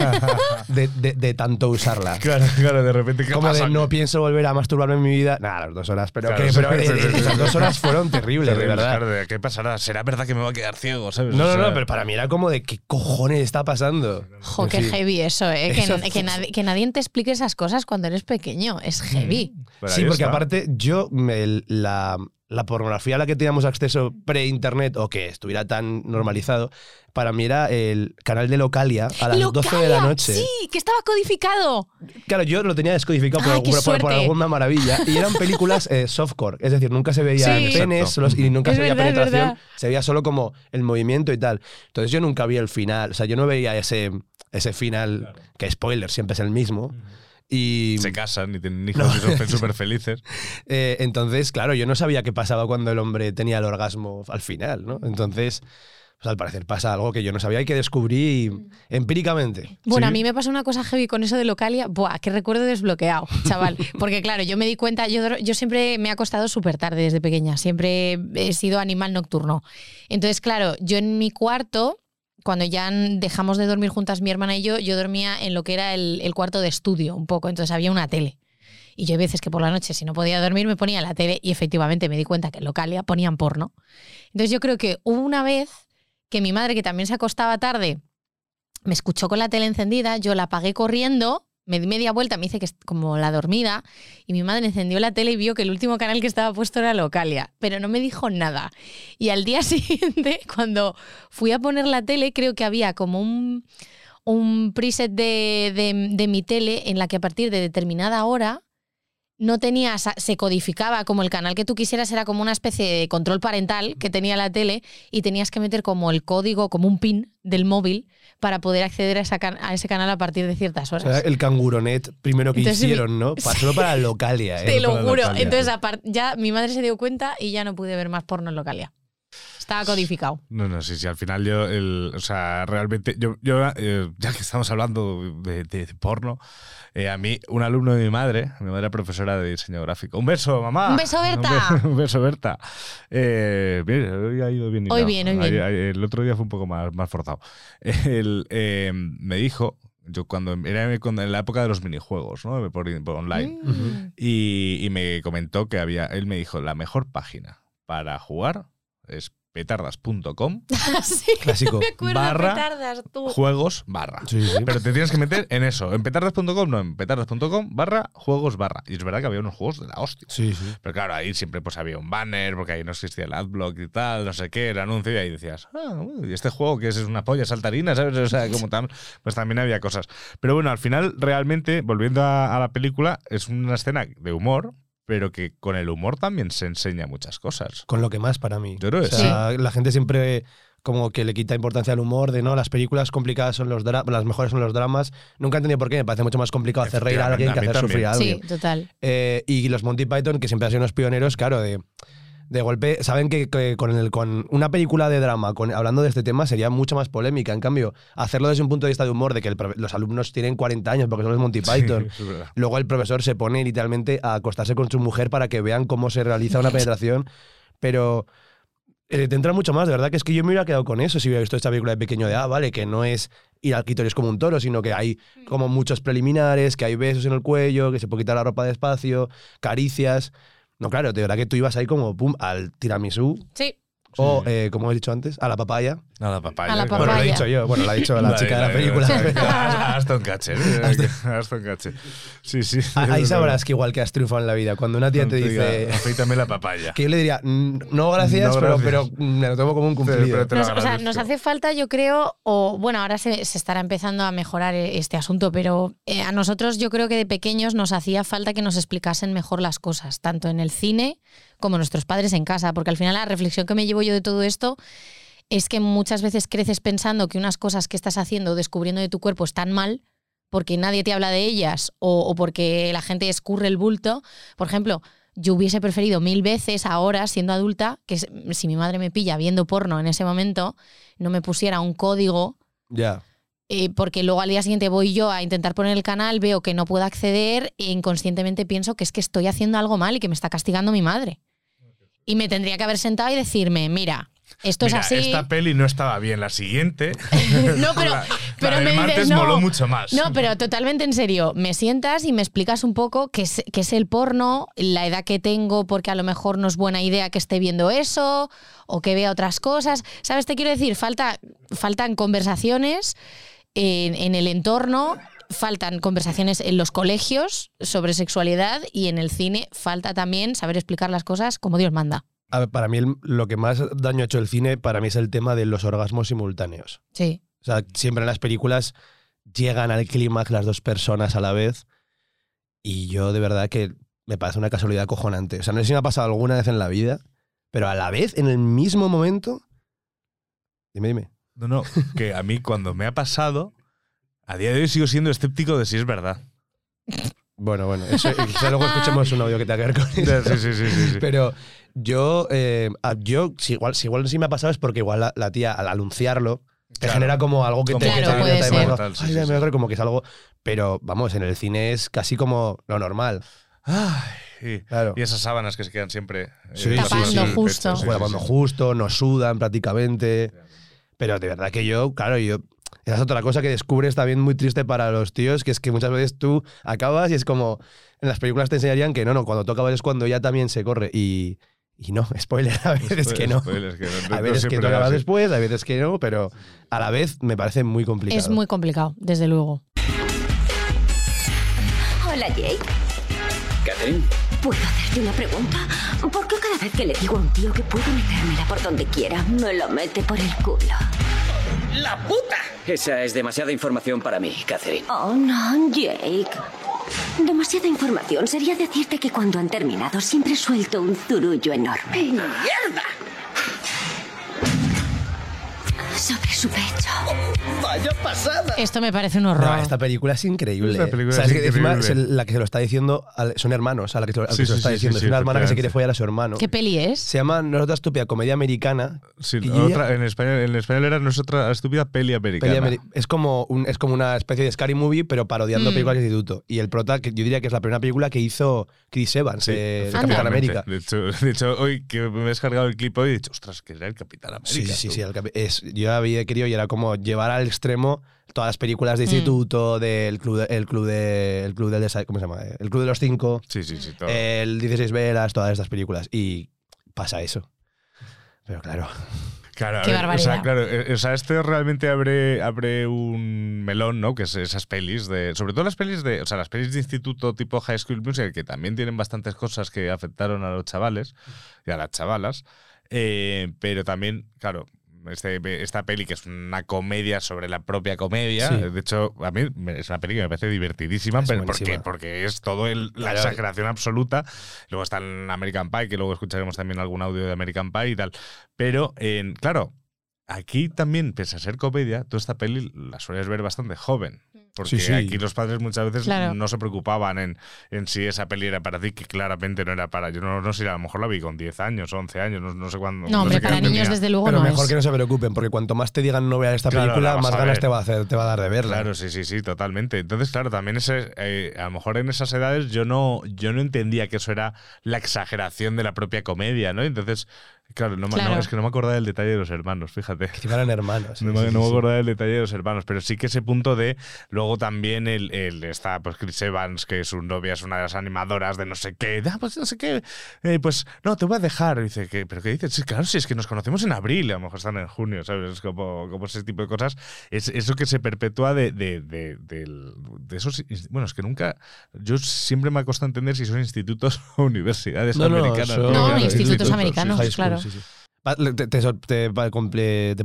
D: [laughs] de, de- de tanto usarla
E: Claro, claro, de repente, ¿qué
D: como
E: pasa?
D: de no pienso volver a masturbarme en mi vida nada las dos horas pero,
E: Claro,
D: que- pero, eh, esas dos horas fueron [laughs] terribles de verdad
E: claro, ¿Qué pasará? ¿Será verdad que me voy a quedar ciego? ¿sabes?
D: no
E: O
D: no
E: sea,
D: no pero para mí era como de qué cojones está pasando
F: Jo, qué heavy eso, ¿eh? Que,
D: Eso
F: que nadie, que nadie te explique esas cosas cuando eres pequeño. Es heavy.
E: pero
D: Sí, porque
E: está.
D: aparte yo, me- la, la pornografía a la que teníamos acceso pre-internet o que estuviera tan normalizado, para mí era el canal de Localia a las 12 de la
F: ¡Localia!
D: noche.
F: Sí, que estaba codificado.
D: Claro, yo lo tenía descodificado por,
F: ¡Ay,
D: por- por- por alguna maravilla. Y eran películas eh, softcore, es decir, nunca se veían
F: Sí.
D: penes solo- y nunca
F: Es
D: se veía
F: verdad,
D: penetración, se veía solo como el movimiento y tal. Entonces yo nunca vi el final, o sea, yo no veía ese, ese final, que spoiler, siempre es el mismo. Y
E: Se casan y tienen hijos y son [laughs] súper felices.
D: eh, entonces, claro, yo no sabía qué pasaba cuando el hombre tenía el orgasmo al final, ¿no? Entonces, pues al parecer pasa algo que yo no sabía y que descubrí empíricamente.
F: Bueno,
D: Sí.
F: a mí me pasó una cosa heavy con eso de Localia. Buah, qué recuerdo desbloqueado, [laughs] chaval. Porque claro, yo me di cuenta, yo, yo siempre me he acostado súper tarde desde pequeña, siempre he sido animal nocturno. Entonces, claro, yo en mi cuarto cuando ya dejamos de dormir juntas mi hermana y yo, yo dormía en lo que era el, el cuarto de estudio un poco, entonces había una tele. Y yo hay veces que por la noche, si no podía dormir, me ponía la tele y efectivamente me di cuenta que en Localia ponían porno. Entonces yo creo que hubo una vez que mi madre, que también se acostaba tarde, me escuchó con la tele encendida, yo la apagué corriendo, me di media vuelta, me hice que es como la dormida, y mi madre encendió la tele y vio que el último canal que estaba puesto era Localia, pero no me dijo nada. Y al día [laughs] siguiente, cuando fui a poner la tele, creo que había como un, un preset de, de- de mi tele en la que a partir de determinada hora no tenía, se codificaba como el canal que tú quisieras, era como una especie de control parental que tenía la tele y tenías que meter como el código, como un pin del móvil para poder acceder a, esa can- a ese canal a partir de ciertas
D: O
F: horas.
D: sea, el canguronet primero que
F: Entonces,
D: hicieron, ¿no? [laughs] Pa- Solo para Localia, ¿eh?
F: Te lo juro. Entonces ya mi madre se dio cuenta y ya no pude ver más porno en Localia. Estaba codificado.
E: No, no, sí, sí, al final yo, el, o sea, realmente, yo, yo eh, ya que estamos hablando de, de- de porno, eh, a mí, un alumno de mi madre, mi madre era profesora de diseño gráfico. Un beso, mamá.
F: Un beso, Berta.
E: Un, be- un beso, Berta. Eh, bien, hoy ha ido bien.
F: Hoy bien, hoy bien.
E: El otro día fue un poco más, más forzado. [laughs] El, eh, me dijo, yo cuando era en la época de los minijuegos, ¿no? Por, por online.
F: Mm.
E: Y, y me comentó que había, él me dijo, la mejor página para jugar es petardas.com [laughs]
F: sí, [laughs]
D: Clásico.
F: me acuerdo
E: Barra
F: petardas, tú.
E: juegos barra.
D: Sí, sí.
E: Pero te tienes que meter en eso, en petardas.com, no, en petardas.com barra juegos barra. Y es verdad que había unos juegos de la hostia.
D: Sí, sí.
E: Pero claro, ahí siempre pues había un banner, porque ahí no existía el adblock y tal, no sé qué, el anuncio, y ahí decías, ah, uy, este juego que es, es una polla saltarina, ¿sabes? O sea, como tal, pues también había cosas. Pero bueno, al final, realmente, volviendo a, a la película, es una escena de humor, pero que con el humor también se enseña muchas cosas.
D: Con lo que más para mí.
E: Yo creo que
D: O sea, La gente siempre como que le quita importancia al humor, de no, las películas complicadas son los dramas, las mejores son los dramas. Nunca he entendido por qué, me parece mucho más complicado hacer reír a alguien que hacer sufrir a
F: Sí,
D: alguien.
F: total.
D: Eh, y los Monty Python, que siempre han sido unos pioneros, claro, de, de golpe, saben que, que con, el, con una película de drama, con, hablando de este tema, sería mucho más polémica. En cambio, hacerlo desde un punto de vista de humor, de que el los alumnos tienen 40 años porque son los Monty Python,
E: Sí, es
D: luego el profesor se pone literalmente a acostarse con su mujer para que vean cómo se realiza una penetración, pero... eh, te entra mucho más, de verdad que es que yo me hubiera quedado con eso si hubiera visto esta película de pequeño de, ah, vale, que no es ir al clítoris como un toro, sino que hay como muchos preliminares, que hay besos en el cuello, que se puede quitar la ropa despacio, caricias. No, claro, de verdad que tú ibas ahí como, pum, al tiramisú,
F: Sí.
D: O, eh, como he dicho antes, a la papaya.
E: A la papaya.
F: A la
E: claro.
D: Bueno, lo he dicho yo, bueno, lo ha dicho [laughs] la chica de la película.
E: A Aston Catcher. ¿eh? Aston Catcher. Sí, sí. [laughs]
D: Ahí sabrás que igual que has triunfado en la vida. Cuando una tía te dice...
E: Afeítame la papaya. [laughs]
D: Que yo le diría, "Mm, no gracias,
E: No,
D: pero,
E: gracias.
D: pero me lo tomo como un cumplido.
E: pero te lo
F: Nos, o sea, nos hace falta, yo creo, o bueno, ahora se, se estará empezando a mejorar e- este asunto, pero eh, a nosotros yo creo que de pequeños nos hacía falta que nos explicasen mejor las cosas, tanto en el cine como nuestros padres en casa, porque al final la reflexión que me llevo yo de todo esto es que muchas veces creces pensando que unas cosas que estás haciendo o descubriendo de tu cuerpo están mal porque nadie te habla de ellas o, o porque la gente escurre el bulto. Por ejemplo, yo hubiese preferido mil veces ahora, siendo adulta, que si mi madre me pilla viendo porno en ese momento, no me pusiera un código,
D: Ya.
F: eh, porque luego al día siguiente voy yo a intentar poner el canal, veo que no puedo acceder e inconscientemente pienso que es que estoy haciendo algo mal y que me está castigando mi madre. Y me tendría que haber sentado y decirme, mira, esto
E: Mira,
F: es así.
E: esta peli no estaba bien, la siguiente. [laughs]
F: No, pero,
E: la,
F: pero
E: la
F: me dices,
E: martes
F: no.
E: moló mucho más.
F: No, pero totalmente en serio. Me sientas y me explicas un poco qué es, qué es el porno, la edad que tengo, porque a lo mejor no es buena idea que esté viendo eso o que vea otras cosas. ¿Sabes? Te quiero decir, falta, faltan conversaciones en, en el entorno. Faltan conversaciones en los colegios sobre sexualidad y en el cine falta también saber explicar las cosas como Dios manda.
D: A ver, para mí el- lo que más daño ha hecho el cine, para mí es el tema de los orgasmos simultáneos.
F: Sí.
D: O sea, siempre en las películas llegan al clímax las dos personas a la vez y yo de verdad que me parece una casualidad cojonante. O sea, no sé si me ha pasado alguna vez en la vida, pero a la vez, en el mismo momento... Dime, dime.
E: No, no, que a mí cuando me ha pasado, a día de hoy sigo siendo escéptico de si es verdad.
D: Bueno, bueno, eso, quizá luego escuchemos un audio que tenga que ver con eso.
E: Sí, sí, sí, sí, sí.
D: Pero yo, eh, a- yo si igual, si igual sí me ha pasado es porque igual la, la tía, al anunciarlo, te
E: Claro.
D: genera como algo que
E: Como
D: te,
F: Claro,
D: que te- te- te-
E: sí,
D: como que es algo. Pero vamos, en el cine es casi como lo normal.
E: Ay, y,
D: Claro.
E: y esas sábanas que se quedan siempre eh,
F: Tapando
E: sí, sí,
F: justo.
E: pecho, sí,
D: Bueno,
E: sí,
D: cuando
E: sí.
D: justo, nos sudan prácticamente. Pero de verdad que yo, claro, yo. Esa es otra cosa que descubres también muy triste para los tíos, que es que muchas veces tú acabas y es como. En las películas te enseñarían que no, no, cuando tú acabas es cuando ya también se corre. Y, y no, [laughs] spoiler, a veces que no.
E: Spoilers, que no-
D: A
E: no
D: veces que
E: siempre
D: tú acabas
E: así.
D: después, a veces que no, pero a la vez me parece muy complicado.
F: Es muy complicado, desde luego.
I: Hola, Jake.
H: Catherine,
I: ¿Puedo hacerte una pregunta? ¿Por qué cada vez que le digo a un tío que puedo metérmela por donde quiera, me lo mete por el culo?
H: ¡La puta! Esa es demasiada información para mí, Catherine.
I: Oh, no, Jake. Demasiada información sería decirte que cuando han terminado siempre suelto un zurullo enorme.
H: ¡Mierda!
I: Sobre su pecho.
H: ¡Vaya pasada!
F: Esto me parece un horror.
D: No, esta película es increíble.
E: Esta película
D: ¿Sabes
E: es
D: que encima es el- la que se lo está diciendo al- son hermanos a la que, se lo- al
E: Sí,
D: que se lo
E: sí,
D: está
E: sí,
D: diciendo.
E: sí,
D: es una hermana que se
E: efectivamente.
D: quiere follar a su hermano.
F: ¿Qué peli es?
D: Se llama No es otra estúpida comedia americana.
E: Sí,
D: Y
E: otra- en, español, en español era nuestra estúpida peli americana.
D: Peli ameri- es, como un- es como una especie de scary movie, pero parodiando
F: Mm.
D: películas de instituto. Y el prota, que yo diría que es la primera película que hizo Chris Evans,
E: Sí,
D: eh, de. Capitán América.
E: De hecho, de hecho, hoy que me he descargado el clip hoy, he dicho, ostras, que era el Capitán América.
D: Sí, sí,
E: tú".
D: sí. el capi- es, yo había querido y era como llevar al extremo todas las películas de
F: Mm.
D: instituto, del club, de- el club de, el club del ¿cómo se llama? El club de los cinco,
E: Sí, sí, sí. todo.
D: el 16 velas, todas estas películas. Y pasa eso. Pero claro.
E: Claro,
F: Qué
E: ver, o
F: barbaridad.
E: sea, claro, eh, o sea, este realmente abre, abre un melón, ¿no? Que es esas pelis de. Sobre todo las pelis de. O sea, las pelis de instituto tipo High School Music, que también tienen bastantes cosas que afectaron a los chavales y a las chavalas. eh, pero también, claro. Este, esta peli que es una comedia sobre la propia comedia.
D: Sí.
E: De hecho, a mí me- es una peli que me parece divertidísima,
D: Es
E: pero porque,
D: buenísima.
E: porque es todo el- la exageración absoluta. Luego está en American Pie, que luego escucharemos también algún audio de American Pie y tal. Pero, claro, aquí también, pese a ser comedia, tú esta peli la sueles ver bastante joven. Porque
D: Sí, sí.
E: aquí los padres muchas veces
F: Claro.
E: no se preocupaban en, en si esa peli era para ti, que claramente no era para. Yo no, no sé, a lo mejor la vi con 10 años, 11 años, no, no sé cuándo.
F: No, hombre,
E: sé
F: para niños
E: tenía.
F: desde luego
D: Pero
F: no
D: mejor
F: es.
D: que no se preocupen, porque cuanto más te digan no veas esta
E: Claro,
D: película, más
E: a
D: ganas
E: ver.
D: te va a hacer, te va a dar de verla.
E: Claro, sí, sí, sí, totalmente. Entonces, claro, también ese, eh, a lo mejor en esas edades yo no, yo no entendía que eso era la exageración de la propia comedia, ¿no? Entonces, claro, no, me- no,
F: Claro.
E: es que no me acordaba del detalle de los hermanos, fíjate.
D: Que eran hermanos.
E: No,
D: sí,
E: me-
D: sí,
E: no me
D: sí.
E: acordaba del detalle de los hermanos, pero sí que ese punto de luego también el, el está pues Chris Evans, que su novia es una de las animadoras de no sé qué, ah, pues no sé qué, eh, pues no, te voy a dejar. Y dice, que ¿pero qué dices? Sí, claro, si es que nos conocemos en abril, a lo mejor están en junio, ¿sabes? Es como, como ese tipo de cosas. Es eso que se perpetúa de, de, de, de esos. Bueno, es que nunca. Yo siempre me ha costado entender si son institutos [laughs] o universidades
D: No, no,
E: americanas.
D: son-
F: No,
E: Claro,
F: institutos americanos,
D: High sí, sí. Te,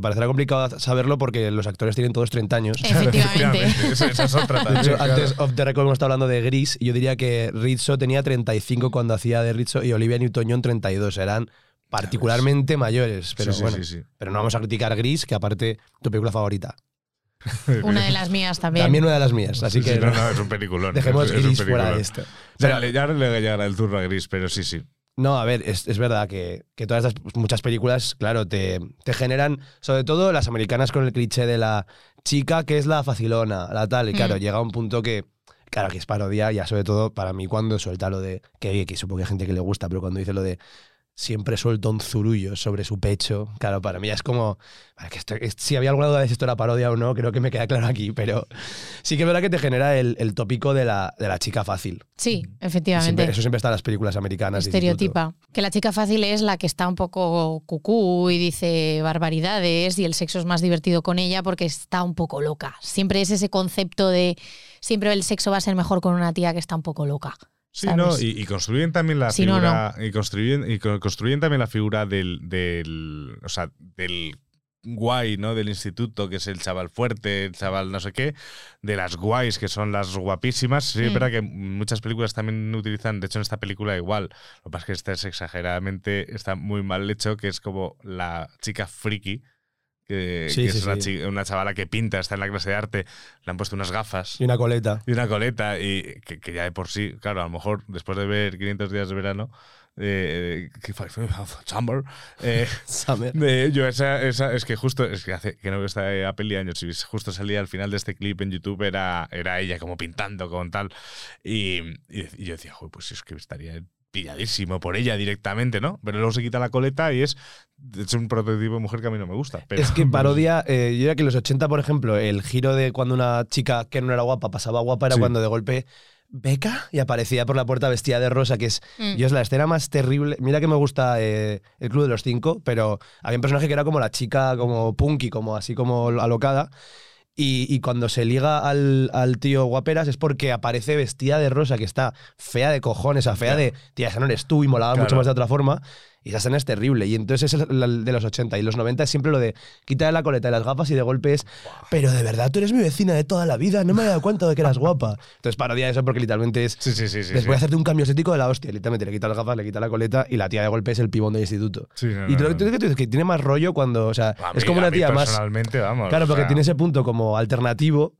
D: parecerá complicado saberlo porque los actores tienen todos 30 años. [laughs]
F: Efectivamente.
E: Es otra
D: De hecho,
E: claro.
D: antes of the record hemos estado hablando de Gris y yo diría que Rizzo tenía 35 cuando hacía de Rizzo y Olivia Newton-John 32. Eran particularmente mayores. Pero
E: Sí, sí,
D: bueno,
E: sí, sí.
D: pero no vamos a criticar Gris, que aparte tu película favorita. [laughs]
F: Una de las mías también.
D: También una de las mías, así
E: Sí,
D: que
E: sí, no,
D: no-
E: es un peliculón. [laughs]
D: dejemos
E: es, es un
D: Gris fuera de esto.
E: Sea, le- ya le llegará el turno a Gris, pero sí, sí.
D: No, a ver, es, es verdad que, que todas estas muchas películas, claro, te, te generan, sobre todo las americanas con el cliché de la chica que es la facilona, la tal, y claro,
F: Mm.
D: llega un punto que, claro, que es parodia, ya sobre todo para mí cuando suelta lo de, que, que supongo que hay gente que le gusta, pero cuando dice lo de siempre suelta un zurullo sobre su pecho, claro, para mí ya es como, que esto- si había alguna duda de si esto era parodia o no, creo que me queda claro aquí, pero sí que es verdad que te genera el, el tópico de la, de la chica fácil.
F: Sí,
D: Siempre-
F: efectivamente.
D: eso siempre está en las películas americanas.
F: Estereotipa. Que la chica fácil es la que está un poco cucú y dice barbaridades y el sexo es más divertido con ella porque está un poco loca. Siempre es ese concepto de siempre el sexo va a ser mejor con una tía que está un poco loca.
E: Sí,
F: ¿sabes?
E: no, y, y construyen también la
F: Si no,
E: figura. Y, construyen, y construyen también la figura del, del. O sea, del guay, ¿no? Del instituto, que es el chaval fuerte, el chaval no sé qué, de las guays, que son las guapísimas. Sí, es verdad que muchas películas también utilizan, de hecho en esta película igual, lo que pasa es que esta es exageradamente, está muy mal hecho, que es como la chica friki. Que,
D: Sí,
E: que
D: sí,
E: es una,
D: sí.
E: una chavala que pinta, está en la clase de arte, le han puesto unas gafas
D: Y una coleta.
E: y una coleta y que, que ya de por sí, claro, a lo mejor después de ver 500 días de verano, eh, que fue- fue- Summer, eh, [laughs]
D: Summer.
E: de- yo esa, esa- es que justo, es que hace que no veo esta peli años y justo salía al final de este clip en YouTube, era, era ella como pintando con tal y, y, y yo decía, "Joder, pues es que estaría pilladísimo por ella directamente, ¿no? Pero luego se quita la coleta y es, es un prototipo de mujer que a mí no me gusta. Pero,
D: Es que [laughs] parodia, eh, yo diría que en los 80, por ejemplo, el giro de cuando una chica que no era guapa pasaba guapa era
E: Sí.
D: cuando de golpe beca y aparecía por la puerta vestida de rosa, que es,
F: Mm.
D: yo es la escena más terrible. Mira que me gusta eh, el Club de los Cinco, pero había un personaje que era como la chica, como punky, como así como alocada. Y, y cuando se liga al, al tío guaperas es porque aparece vestida de rosa, que está fea de cojones, o sea, fea de, tía, esa no eres tú y molaba mucho
E: Claro.
D: más de otra forma. Y esa escena es terrible. Y entonces es el, el de los 80. Y los 90 es siempre lo de quitarle la coleta y las gafas y de golpe es, pero de verdad tú eres mi vecina de toda la vida, no me había dado cuenta de que eras guapa. Entonces parodia eso porque literalmente es,
E: Sí, sí, sí.
D: les voy a hacerte un cambio estético de la hostia. Literalmente le quita las gafas, le quita la coleta y la tía de golpe es el pibón del instituto.
E: Sí, no,
D: y tú lo
E: no.
D: que tú dices que tú dices que tiene más rollo cuando, o sea, es como una tía más...
E: Vamos.
D: Claro,
E: o
D: porque
E: sea,
D: tiene ese punto como alternativo,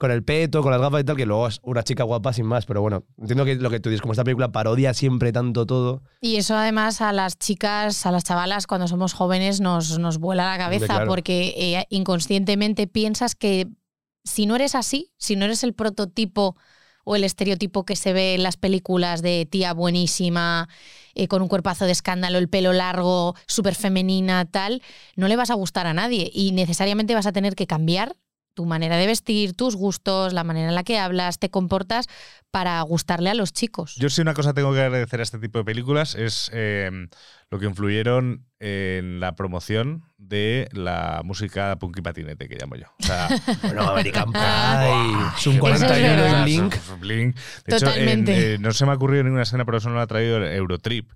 D: con el peto, con las gafas y tal, que luego es una chica guapa sin más. Pero bueno, entiendo que lo que tú dices, como esta película parodia siempre tanto todo.
F: Y eso además a las chicas, a las chavalas, cuando somos jóvenes nos, nos vuela la cabeza
D: claro.
F: porque eh, inconscientemente piensas que si no eres así, si no eres el prototipo o el estereotipo que se ve en las películas de tía buenísima, eh, con un cuerpazo de escándalo, el pelo largo, súper femenina, tal, no le vas a gustar a nadie y necesariamente vas a tener que cambiar tu manera de vestir, tus gustos, la manera en la que hablas, te comportas para gustarle a los chicos.
E: Yo sí una cosa tengo que agradecer a este tipo de películas es eh, lo que influyeron en la promoción de la música punk y patinete que llamo yo. O sea, [laughs]
D: Bueno, American [laughs] Pie,
E: Buah,
D: es un
E: qué
D: 41
F: verdad.
D: en Blink.
E: Blink. De hecho, en, eh, no se me ha ocurrido ninguna escena, pero eso no lo ha traído Eurotrip.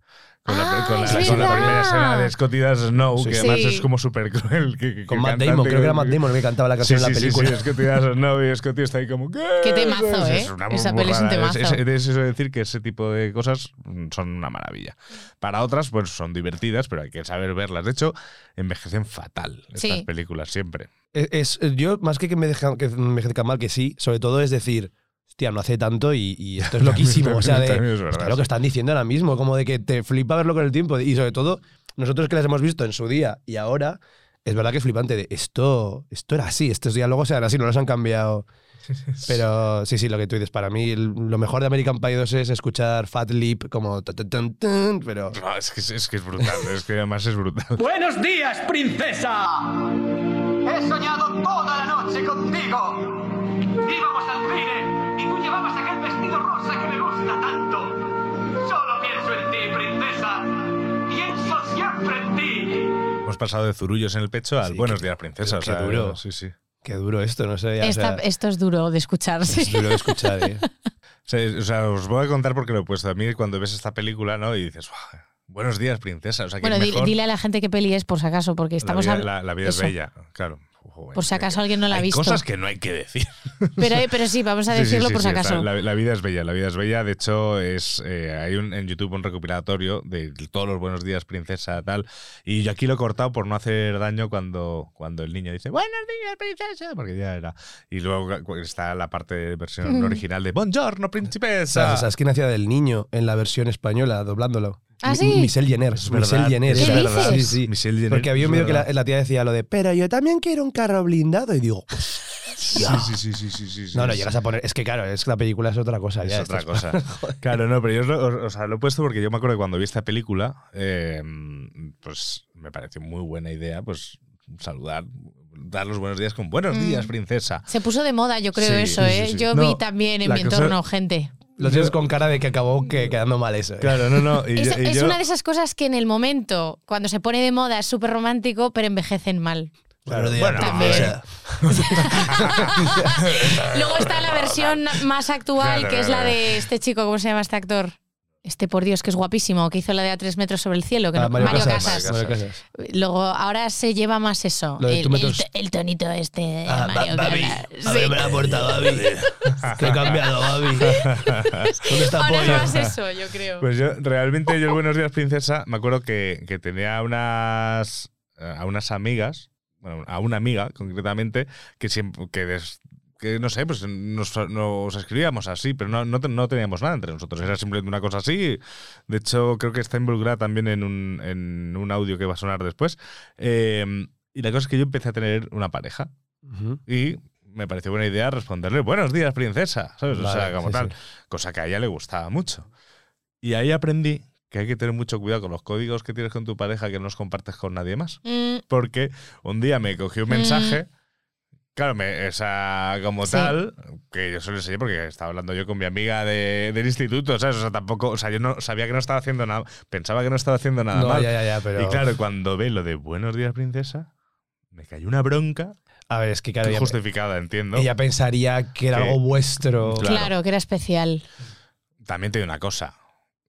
E: Con,
F: Ah,
E: la, con, la,
F: es
E: con la
F: verdad.
E: primera escena de Scotty Snow,
D: Sí,
E: que
F: sí.
E: además es como súper cruel. Que, que-
D: Con
E: que
D: Matt Damon, creo que era Matt Damon el que cantaba la
E: Sí,
D: canción
E: sí,
D: en la
E: sí,
D: película.
E: sí, Scotty Das Snow y Scotty está ahí como ¿qué?
F: Qué temazo, ¿eh?
E: una
F: Esa peli es un temazo.
E: Es- es- eso decir que ese tipo de cosas son una maravilla. Para otras, pues son divertidas, pero hay que saber verlas. De hecho, envejecen fatal estas
F: Sí.
E: películas siempre.
D: Es, es- yo, más que que me dejan que me mal, que sí, sobre todo es decir, hostia, no hace tanto y, y esto es [laughs] loquísimo. o sea, de,
E: es verdad,
D: hostia, lo que están diciendo ahora mismo, como de que te flipa verlo con el tiempo. Y sobre todo, nosotros que las hemos visto en su día y ahora, es verdad que es flipante de esto, esto era así, estos diálogos eran así, no los han cambiado. Pero sí, sí, lo que tú dices, para mí lo mejor de American Pie 2 es escuchar Fat Lip como pero
E: No, es, que, es- es que es brutal, es que además es brutal. [laughs]
M: ¡Buenos días, princesa!
N: He soñado toda la noche contigo. Íbamos al cine y tú llevabas aquel vestido rosa que me gusta tanto. Solo pienso en ti, princesa. Pienso siempre en ti.
E: Hemos pasado de zurullos en el pecho al
D: Sí,
E: buenos días, princesa.
D: qué
E: o sea,
D: duro.
E: Sí, sí.
D: qué duro esto, no sé. ya, o
F: Esta-
D: sea,
F: esto es duro de escuchar, sí.
D: es duro de escuchar, ¿eh? [laughs]
E: O sea, o os voy a contar porque lo he puesto a mí cuando ves esta película, ¿no? Y dices, "Buah, buenos días, princesa. O sea,
F: Bueno,
E: es
F: di-
E: mejor.
F: dile a la gente qué peli es, por si acaso, porque estamos
E: la vida, la- la vida es bella, claro. Joder,
F: Por si acaso alguien no la ha
E: hay
F: visto.
E: cosas que no hay que decir. [laughs]
F: Pero, eh, pero sí, vamos a
E: sí,
F: decirlo
E: sí,
F: por si
E: sí, o sea,
F: acaso.
E: la, la vida es bella, la vida es bella. De hecho, es eh, hay un, en YouTube un recopilatorio de todos los buenos días, princesa, tal. Y yo aquí lo he cortado por no hacer daño cuando, cuando el niño dice buenos días, princesa, porque ya era. Y luego está la parte de versión
F: Mm.
E: original de Buongiorno.
D: ¿Sabes, ¿Sabes quién hacía del niño en la versión española, doblándolo?
F: ¿Ah, sí?
D: Michelle Jenner.
E: Es
D: Michelle Jenner.
E: es
F: ¿Qué
E: verdad.
D: Sí, sí.
E: Michelle Jenner,
D: Porque había un vídeo que la, tía decía lo de, pero yo también quiero un carro blindado. Y digo,
E: Sí, sí, sí, sí, sí,
D: no, no,
E: sí.
D: llegas a poner. Es que claro, es que la película es otra cosa.
E: Es
D: ya,
E: otra cosa. [laughs] claro, no, pero yo lo, o sea, lo he puesto porque yo me acuerdo que cuando vi esta película, eh, pues me pareció muy buena idea, pues saludar, dar los buenos días con buenos
F: Mm.
E: días, princesa.
F: Se puso de moda, yo creo,
E: Sí,
F: eso,
E: sí,
F: ¿eh?
E: sí.
F: Yo
E: No,
F: vi también en mi
E: cosa-
F: entorno gente.
D: Lo tienes con cara de que acabó que, quedando mal eso. ¿eh?
E: Claro, no, no. Y
F: Es,
E: yo- y
F: es
E: yo-
F: una de esas cosas que en el momento, cuando se pone de moda, es súper romántico, pero envejecen mal.
D: Días,
E: Bueno,
D: princesa. [laughs]
F: Luego está la versión más actual,
E: Claro,
F: que es la
E: claro.
F: de este chico, ¿cómo se llama este actor? Este, por Dios, que es guapísimo, que hizo la de A tres metros sobre el cielo. Que
D: Ah,
F: no-
D: Mario,
F: Mario
D: Casas.
F: Casas.
D: Mario Casas.
F: Luego, ahora se lleva más eso. El, tonito este de
D: Ah,
F: Mario
D: Ba- Babi,
F: Casas. Sí.
D: ábreme la puerta, Babi. [laughs] que he cambiado, Babi. ¿Dónde está
F: Ahora es
D: Pollo?
F: más eso, yo creo.
E: Pues yo, realmente, yo el Buenos Días, Princesa, me acuerdo que, que tenía unas, eh, a unas amigas, bueno, a una amiga concretamente, que siempre, que, des- que no sé, pues nos, nos escribíamos así, pero no, no, no teníamos nada entre nosotros, era simplemente una cosa así. De hecho, creo que está involucrada también en un, en un audio que va a sonar después. Eh, y la cosa es que yo empecé a tener una pareja y me pareció buena idea responderle buenos días, princesa, ¿sabes? o
D: Vale,
E: sea, como
D: sí,
E: tal.
D: sí.
E: Cosa que a ella le gustaba mucho. Y ahí aprendí que hay que tener mucho cuidado con los códigos que tienes con tu pareja que no los compartes con nadie más.
F: Mm,
E: Porque un día me cogió un mensaje, claro, me, esa como
F: Sí.
E: tal, que yo solo enseñé porque estaba hablando yo con mi amiga de- del instituto, ¿sabes? O sea, tampoco, o sea, yo no sabía que no estaba haciendo nada, pensaba que no estaba haciendo nada
D: No,
E: mal.
D: ya, ya, ya, pero-
E: Y claro, cuando ve lo de Buenos días, princesa, me cayó una bronca
D: A ver, es que ella,
E: justificada, entiendo.
D: ella pensaría que era
E: Que-
D: algo vuestro.
E: Claro.
F: claro, que era especial.
E: También te digo una cosa.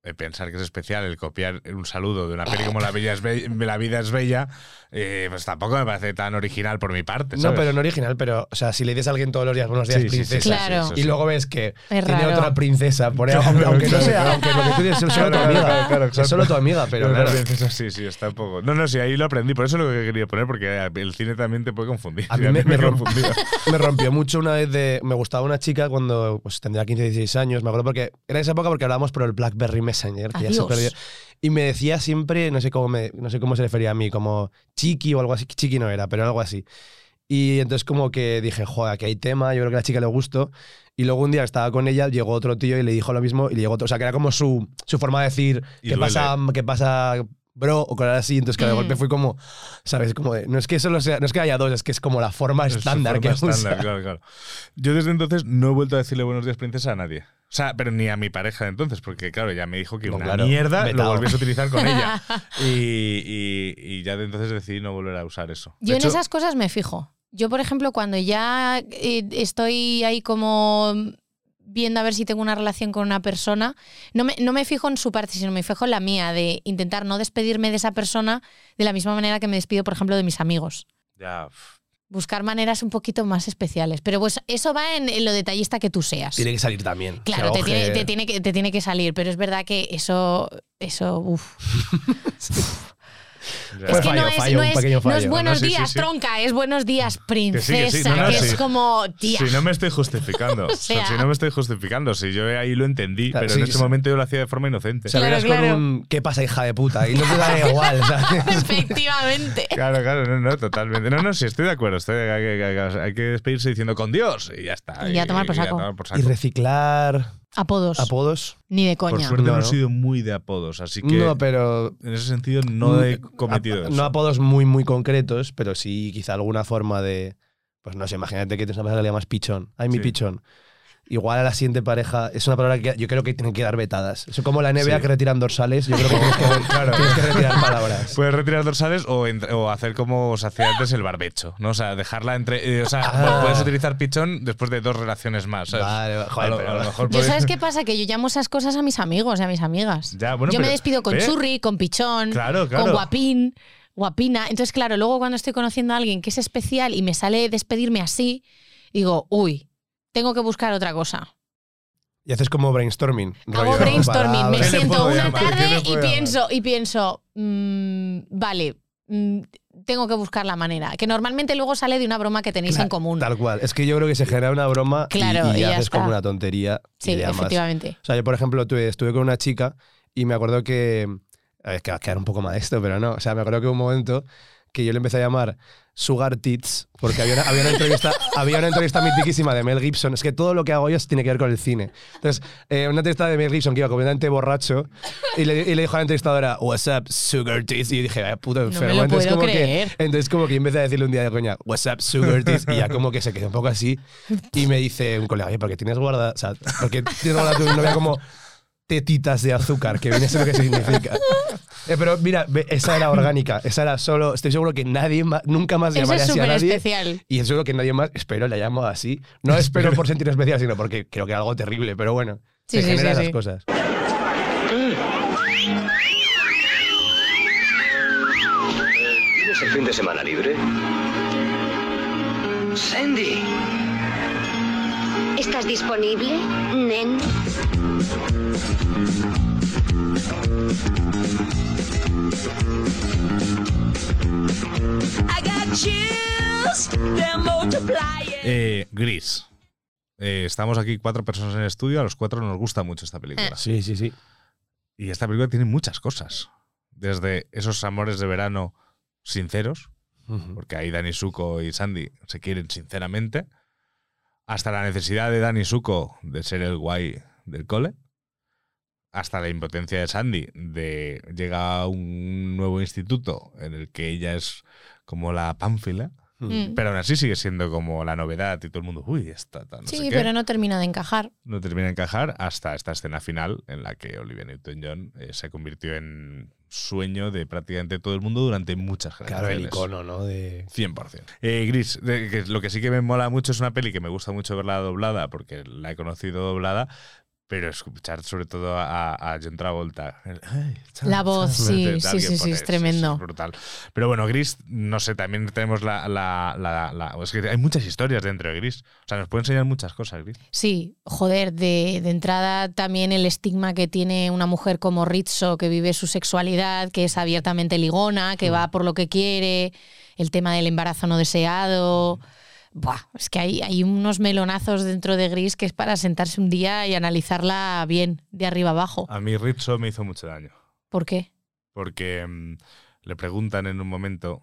E: Eh, Pensar que es especial el copiar un saludo de una peli como La, Bella es Be- La vida es bella, eh, pues tampoco me parece tan original por mi parte.
D: No, pero no original, pero, o sea, si le dices a alguien todos los días buenos días,
E: Sí,
D: princesa,
E: sí,
F: Claro.
E: sí, eso
D: y
E: sí.
D: luego ves que
F: Es
D: tiene
F: raro.
D: otra princesa, por ahí,
E: Claro,
D: aunque, no sea,
E: claro.
D: aunque lo que tú dices es solo tu amiga.
E: claro, claro,
D: es solo tu amiga, pero
E: la princesa sí, sí, está un poco. No, no, sí, ahí lo aprendí. Por eso es lo que quería poner, porque el cine también te puede confundir.
D: A mí
E: Y
D: me, me romp- [laughs] me rompió mucho una vez de. Me gustaba una chica cuando pues, tendría 15, 16 años. Me acuerdo porque. Era esa época porque hablábamos por el Blackberry Messenger, que ya se perdió. Y me decía siempre, no sé cómo me, no sé cómo se refería a mí, como chiqui o algo así. Chiqui no era, pero algo así. Y entonces como que dije, joder, aquí hay tema, yo creo que a la chica le gustó. Y luego un día que estaba con ella, llegó otro tío y le dijo lo mismo. Y le llegó otro, o sea, que era como su, su forma de decir, ¿qué pasa, ¿qué pasa, bro? O cosas así. Entonces, que de
F: Mm.
D: golpe fue como, ¿sabes? Como de- no es que solo sea, no es que haya dos, es que es como la forma
E: Es
D: estándar
E: forma
D: que
E: estándar,
D: usa.
E: claro, claro. Yo desde entonces no he vuelto a decirle buenos días, princesa, a nadie. O sea, pero ni a mi pareja de entonces, porque claro, ya me dijo que
D: No,
E: una
D: claro,
E: mierda
D: vetado.
E: lo volviese a utilizar con ella. [laughs] Y, y- y ya de entonces decidí no volver a usar eso. De
F: Yo en
E: hecho,
F: esas cosas me fijo. Yo, por ejemplo, cuando ya eh, estoy ahí como viendo a ver si tengo una relación con una persona, no me, no me fijo en su parte, sino me fijo en la mía, de intentar no despedirme de esa persona de la misma manera que me despido, por ejemplo, de mis amigos.
E: Ya,
F: Buscar maneras un poquito más especiales. Pero pues eso va en, en lo detallista que tú seas.
D: Tiene que salir también.
F: Claro, te tiene, te, tiene que, te tiene que salir, pero es verdad que eso, eso, uf. [laughs]
E: ya.
F: Es
D: Pues
F: que
D: fallo,
F: no es,
D: fallo,
F: no es- no buenos
E: No, sí, sí,
F: días,
E: sí.
F: tronca, es buenos días,
E: Que sí, que sí,
F: princesa,
E: no, no,
F: que
E: sí.
F: es como, tía.
E: Si no me estoy justificando. [laughs] o sea,
F: sea.
E: si no me estoy justificando. Si yo ahí lo entendí,
D: Claro,
E: pero en ese
D: sí.
E: momento yo lo hacía de forma inocente.
F: Claro, claro.
D: con un ¿qué pasa, hija de puta? Y no te da [laughs] igual, ¿sabes?
F: Efectivamente.
E: Claro, claro, no, no, totalmente. No, no, sí, estoy de acuerdo. Estoy, hay, que, hay que despedirse diciendo con Dios y ya está.
F: Y ya tomar por
E: y
F: saco.
E: tomar por
D: Y reciclar
F: Apodos.
D: apodos.
F: Ni de
E: Por
F: coña.
E: suerte no,
D: No,
E: he sido muy de apodos, así que
D: No, pero.
E: en ese sentido no he cometido
D: ap-
E: eso.
D: No apodos muy, muy concretos, pero sí quizá alguna forma de. Pues no sé, imagínate que tienes una le llamas pichón. Ay, mi
E: Sí.
D: pichón. Igual a la siguiente pareja es una palabra que yo creo que tienen que dar vetadas. Eso como la NBA
E: Sí.
D: que retiran dorsales, yo creo que tienes que, [laughs] tienes que retirar palabras.
E: Puedes retirar dorsales o, entre- o hacer como se hacía antes el barbecho, ¿no? O sea, dejarla entre. eh, o sea,
D: Ah.
E: puedes utilizar pichón después de dos relaciones más. ¿sabes?
D: Vale, vale, joder,
E: a lo,
D: pero-
E: a lo mejor
F: Yo sabes qué pasa, que yo llamo esas cosas a mis amigos y a mis amigas.
E: Ya, bueno,
F: yo me despido con
E: ¿ve?
F: churri, con pichón,
E: Claro, claro.
F: con guapín, guapina. Entonces, claro, luego cuando estoy conociendo a alguien que es especial y me sale despedirme así, digo, uy, tengo que buscar otra cosa.
D: Y haces como brainstorming.
F: Hago
D: rollo,
F: brainstorming, me
D: palabras.
E: ¿Qué le
F: siento una
E: llamar? ¿Qué
F: tarde y pienso, y pienso, mm, vale, mm, tengo que buscar la manera. Que normalmente luego sale de una broma que tenéis en
D: Claro,
F: común.
D: Tal cual. Es que yo creo que se genera una broma y-
F: Claro,
D: y,
F: y ya
D: haces como
F: está.
D: una tontería. y
F: Sí,
D: más.
F: efectivamente.
D: O sea, yo, por ejemplo, tuve- estuve con una chica y me acuerdo que. A ver, que va a quedar un poco mal esto, pero no. O sea, me acuerdo que un momento que yo le empecé a llamar Sugar Tits, porque había una, había una entrevista, había una entrevista mitiquísima de Mel Gibson. Es que todo lo que hago yo tiene que ver con el cine. Entonces, eh, una entrevista de Mel Gibson que iba completamente borracho y le, y le dijo a la entrevistadora, What's up, Sugar Tits? Y yo dije, vaya puto
F: me
D: enfermo.
F: lo
D: entonces,
F: puedo
D: como
F: creer.
D: Que, entonces, como que yo empecé a decirle un día de coña, What's up, Sugar Tits? Y ya como que se quedó un poco así. Y me dice un colega, oye, ¿por qué tienes guardada? O sea, porque tienes guardada tu novia como tetitas de azúcar, que viene a ser lo que significa. [laughs] Eh, pero mira, esa era orgánica, esa era solo. Estoy seguro que nadie más, nunca más
F: Eso
D: llamaría
F: es
D: así a nadie.
F: especial.
D: Y seguro que nadie más, espero, la llamo así. No espero por sentir especial, sino porque creo que algo terrible, pero bueno,
F: Sí,
D: se
F: sí,
D: generan
F: sí,
D: esas
F: sí.
D: cosas.
O: ¿Tienes el fin de semana libre? Sandy.
C: ¿Estás disponible, nen?
E: Eh, Gris. Eh, estamos aquí cuatro personas en el estudio, a los cuatro nos gusta mucho esta película.
D: Sí, sí, sí.
E: Y esta película tiene muchas cosas. Desde esos amores de verano sinceros, porque ahí Dani Suco y Sandy se quieren sinceramente, hasta la necesidad de Dani Suco de ser el guay del cole, hasta la impotencia de Sandy, de llega a un nuevo instituto en el que ella es como la pánfila,
F: Mm.
E: pero aún así sigue siendo como la novedad y todo el mundo, uy, esta tal, no
F: sí,
E: sé qué".
F: pero no termina de encajar.
E: no termina de encajar hasta esta escena final en la que Olivia Newton-John eh, se convirtió en sueño de prácticamente todo el mundo durante muchas
D: Claro,
E: generaciones.
D: el icono, ¿no? De...
E: 100%. Eh, Gris, de- que lo que sí que me mola mucho es una peli que me gusta mucho verla doblada porque la he conocido doblada, pero escuchar sobre todo a, a John Travolta. el, "Ay, chao,
F: La voz,
E: chao",
F: sí, sí, sí, sí, es tremendo.
E: brutal. Pero bueno, Gris, no sé, también tenemos la, la- la- la- Es que hay muchas historias dentro de Gris. O sea, nos puede enseñar muchas cosas, Gris.
F: Sí, joder, de, de entrada también el estigma que tiene una mujer como Rizzo, que vive su sexualidad, que es abiertamente ligona, que va por lo que quiere, el tema del embarazo no deseado. Buah, es que hay, hay unos melonazos dentro de Gris que es para sentarse un día y analizarla bien, de arriba abajo.
E: A mí Rizzo me hizo mucho daño.
F: ¿Por qué?
E: porque mm, le preguntan en un momento,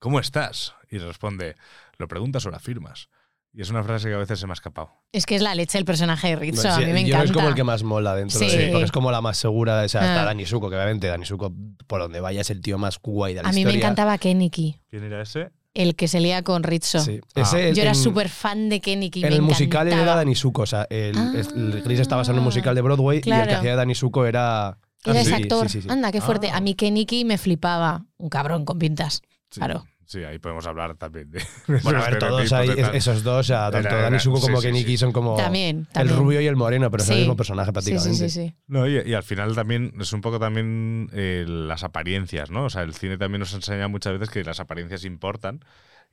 E: ¿cómo estás? Y responde, lo preguntas o lo afirmas. Y es una frase que a veces se me ha escapado.
F: Es que es la leche el personaje de Rizzo, a
D: Sí,
F: mí me
D: yo
F: encanta.
D: es como el que más mola dentro
F: Sí.
D: de porque es como la más segura. O sea, está
F: Ah.
D: Dani Suko, que obviamente Dani Suko, por donde vaya, es el tío más guay de la
F: A mí me
D: historia.
F: encantaba Kennedy,
E: ¿Quién era ese?
F: El que se lía con Rizzo.
D: Sí. Ese,
F: Yo era
D: en-
F: súper fan de Kennedy.
D: En
F: me
D: el musical él era. Dani Suko. O sea, el, el Gris estaba basado en un musical de Broadway y el que hacía de Dani Suko era.
F: Era ese actor.
D: sí, sí, sí.
F: Anda, qué fuerte.
E: Ah.
F: A mí Kennedy me flipaba. Un cabrón con pintas.
E: Sí,
F: Claro.
E: Sí, ahí podemos hablar también de. [laughs]
D: Bueno, a ver, todos esos dos, tanto
E: Era-
D: Dani Suko como
E: sí, sí,
D: Keniki
E: sí.
D: son como
F: También,
D: el rubio y el moreno, pero son
F: Sí.
D: el mismo personaje
F: Sí,
D: prácticamente.
F: sí, sí, sí.
E: No, y, y al final también es un poco también eh, las apariencias, ¿no? O sea, el cine también nos enseña muchas veces que las apariencias importan.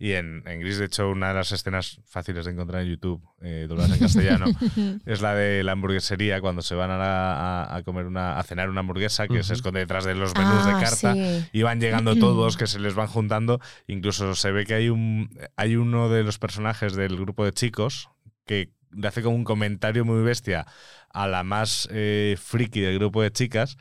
E: Y en, en Gris, de hecho, una de las escenas fáciles de encontrar en YouTube, eh, dobladas en castellano, [laughs] es la de la hamburguesería, cuando se van a, a- a comer una, a cenar una hamburguesa que se esconde detrás de los menús de
F: Ah,
E: carta
F: sí.
E: y van llegando todos, que se les van juntando. Incluso se ve que hay, un, hay uno de los personajes del grupo de chicos que le hace como un comentario muy bestia a la más eh, friki del grupo de chicas.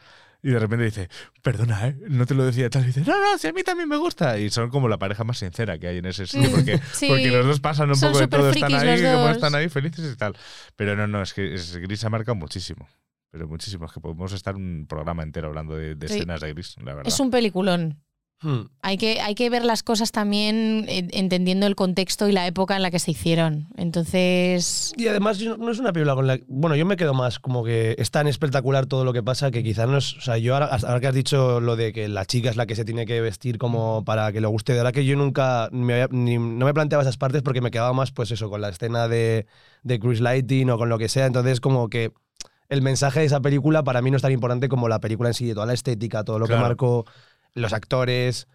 E: Y de repente dice, perdona, ¿eh? no te lo decía tal. Y dice, no, no, si a mí también me gusta. Y son como la pareja más sincera que hay en ese sitio. Porque,
F: sí.
E: porque los dos pasan un
F: Son
E: poco de todo, están ahí, como están ahí felices y tal. Pero no, no, es que es, Gris ha marcado muchísimo. Pero muchísimo. Es que podemos estar un programa entero hablando de, escenas de Gris, la verdad.
F: Es un peliculón.
D: Hmm.
F: Hay que, hay que ver las cosas también eh, entendiendo el contexto y la época en la que se hicieron. Entonces,
D: Y además no es una película con la... Bueno, yo me quedo más como que es tan espectacular todo lo que pasa que quizás no es... O sea, yo ahora, ahora que has dicho lo de que la chica es la que se tiene que vestir como para que le guste, de verdad que yo nunca me había- ni- no me planteaba esas partes porque me quedaba más pues eso, con la escena de, de Cruise Lighting o con lo que sea. Entonces como que el mensaje de esa película para mí no es tan importante como la película en sí, toda la estética, todo lo
E: Claro.
D: que marcó, los actores...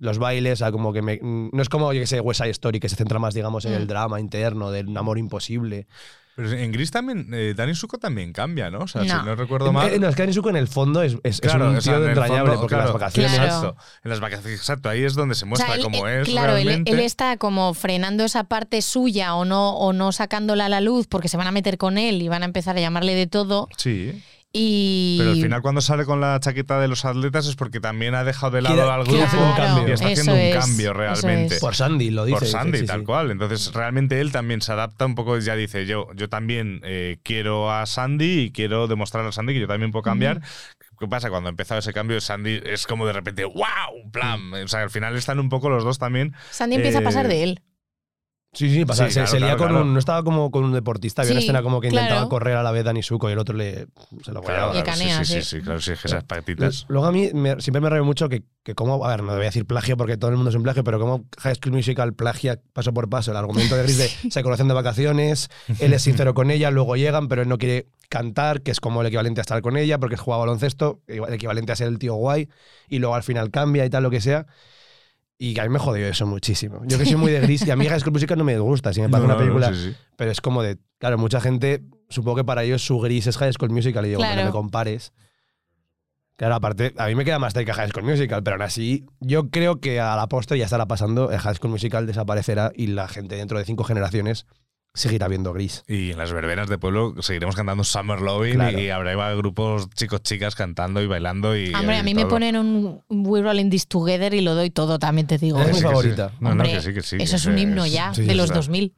D: Los bailes, o sea, como que me- no es como, yo que sé, West Side Story, que se centra más, digamos, en
F: Mm.
D: el drama interno, del amor imposible.
E: Pero en Gris también, eh, Dani Suko también cambia, ¿no? O sea,
F: No.
E: si no recuerdo mal.
D: Eh, no, es que Anizuko en el fondo es, es, es
E: Claro,
D: un
E: o sea,
D: tío
E: en el
D: entrañable,
E: fondo,
D: porque
E: claro,
D: las vacaciones.
F: Claro.
E: Exacto. En las vacaciones, exacto, ahí es donde se
F: o
E: muestra
F: sea, él-
E: cómo
F: él-
E: es.
F: claro, él, él está como frenando esa parte suya o no, o no sacándola a la luz porque se van a meter con él y van a empezar a llamarle de todo.
E: Sí.
F: Y
E: Pero al final cuando sale con la chaqueta de los atletas es porque también ha dejado de lado
D: Quiere-
E: al
D: quiere
E: grupo
D: hacer un cambio.
E: y está
F: Eso
E: haciendo un
F: es,
E: cambio realmente.
F: es.
D: Por Sandy, lo dice.
E: Por
D: dice,
E: Sandy,
D: sí,
E: tal
D: sí.
E: cual. Entonces, realmente él también se adapta un poco, ya dice, yo, yo también eh, quiero a Sandy y quiero demostrar a Sandy que yo también puedo cambiar. ¿Qué pasa? Cuando ha empezado ese cambio, Sandy es como de repente, ¡wow! ¡Plam! O sea, al final están un poco los dos también.
F: Sandy empieza a pasar
E: eh,
F: de él.
D: Sí, sí, pasa,
E: Sí,
D: se,
E: claro,
D: se lía
E: claro,
D: con
E: claro.
D: un. No estaba como con un deportista, había una
F: Sí,
D: escena como que intentaba
F: claro.
D: correr a la vez Dani Suko y el otro le, se lo.
F: Le
E: claro,
F: canea,
E: sí, sí,
F: sí.
E: sí, sí, claro, sí, esas patitas.
D: Luego a mí me- siempre me río mucho que, que como, a ver, no voy a decir plagio porque todo el mundo es un plagio, pero como High School Musical plagia paso por paso el argumento de Gris de [laughs] se conocen de vacaciones, él es sincero con ella, luego llegan, pero él no quiere cantar, que es como el equivalente a estar con ella porque juega baloncesto, el equivalente a ser el tío guay, y luego al final cambia y tal, lo que sea. Y que a mí me jodió eso muchísimo. Yo que soy muy de gris y a mí High School Musical no me gusta, si me [laughs] parece
E: No,
D: una
E: no,
D: película
E: sí, sí.
D: pero es como de, claro, mucha gente, supongo que para ellos su gris es High School Musical y digo,
F: Claro.
D: no me compares. Claro, aparte, a mí me queda más cerca High School Musical, pero aún así, yo creo que a la postre ya estará pasando, el High School Musical desaparecerá y la gente dentro de cinco generaciones seguirá viendo gris.
E: Y en las verbenas de pueblo seguiremos cantando Summer Loving
D: Claro.
E: y habrá grupos chicos, chicas cantando y bailando. Y,
F: Hombre, a
E: y
F: mí me
E: todo.
F: ponen un We Rolling This Together y lo doy todo, también te digo.
D: Es mi
E: sí, que sí.
D: favorita.
E: No, no,
F: Hombre,
E: que sí, que sí.
F: eso
E: que
F: es un himno ya,
D: sí,
F: de los
E: sí.
F: 2000.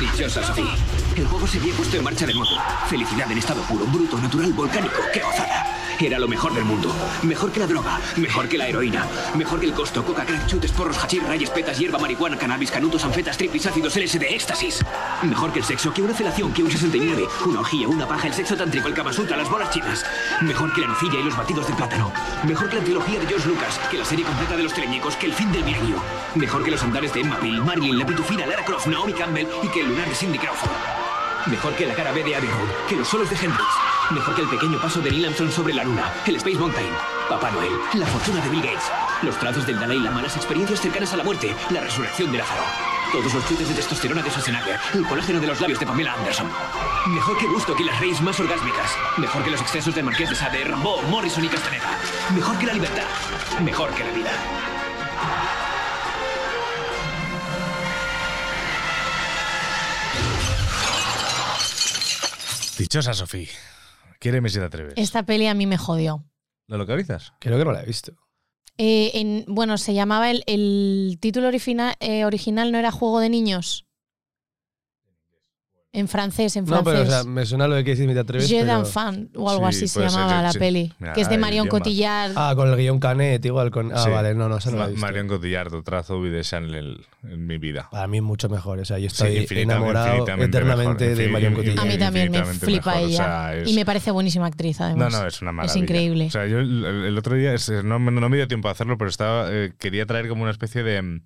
H: Dichosa Sofía. El juego se había puesto en marcha de nuevo. Felicidad en estado puro, bruto, natural, volcánico. ¡Qué gozada! Era lo mejor del mundo. Mejor que la droga, mejor que la heroína, mejor que el costo, coca, crack, chutes, porros, hachís, rayes, petas, hierba, marihuana, cannabis, canutos, anfetas, tripis, ácidos, LSD, éxtasis. Mejor que el sexo, que una felación, que un 69, una orgía, una paja, el sexo tántrico, el Kama Sutra, las bolas chinas. Mejor que la nocilla y los batidos de plátano. Mejor que la trilogía de George Lucas, que la serie completa de los teleñecos, que el fin del milenio. Mejor que los andares de Emma Peel, Marilyn, la pitufina, Lara Croft, Naomi Campbell y que el lunar de Cindy Crawford. Mejor que la cara B de Abbey que los solos de Hendrix. Mejor que el pequeño paso de Neil Armstrong sobre la luna, el Space Mountain. Papá Noel, la fortuna de Bill Gates. Los trazos del Dalai Lama, las experiencias cercanas a la muerte, la resurrección de Lázaro. Todos los chutes de testosterona de Schwarzenegger, el colágeno de los labios de Pamela Anderson. Mejor que Gusto que las reyes más orgásmicas. Mejor que los excesos del Marqués de Sade, Rambo, Morrison y Castaneda. Mejor que la libertad. Mejor que la vida.
E: Dichosa Sofía. Quiéreme si te atreves.
F: Esta peli a mí me jodió.
E: ¿Lo localizas?
D: Creo que no la he visto.
F: Eh, en, bueno, se llamaba el, el título original, eh, original no era Juego de Niños. En francés, en
D: No,
F: francés.
D: pero o sea, me suena lo de que si me te atreves.
F: Jeux
D: pero-
F: d'enfant o algo
E: Sí,
F: así se llamaba
E: que
F: la
E: sí.
F: peli.
E: Mira,
F: que es de
E: hay
F: Marion. Cotillard.
D: Ah, con el guion Canet, igual. Con... Ah,
E: Sí.
D: vale, no, no, eso no la he visto.
E: Marion Cotillard, otra Zoe de Chanel en mi vida.
D: Para mí mucho mejor. O sea, yo estoy enamorado
E: infinitamente
D: eternamente
E: mejor,
D: de Marion Cotillard.
F: a mí también me flipa
E: mejor, o
F: ella.
E: sea, es-
F: Y me parece buenísima actriz,
E: No,
F: además.
E: no, es una maravilla.
F: Es increíble.
E: O sea, yo el, el otro día es- no, me- no me dio tiempo a hacerlo, pero estaba eh, quería traer como una especie de,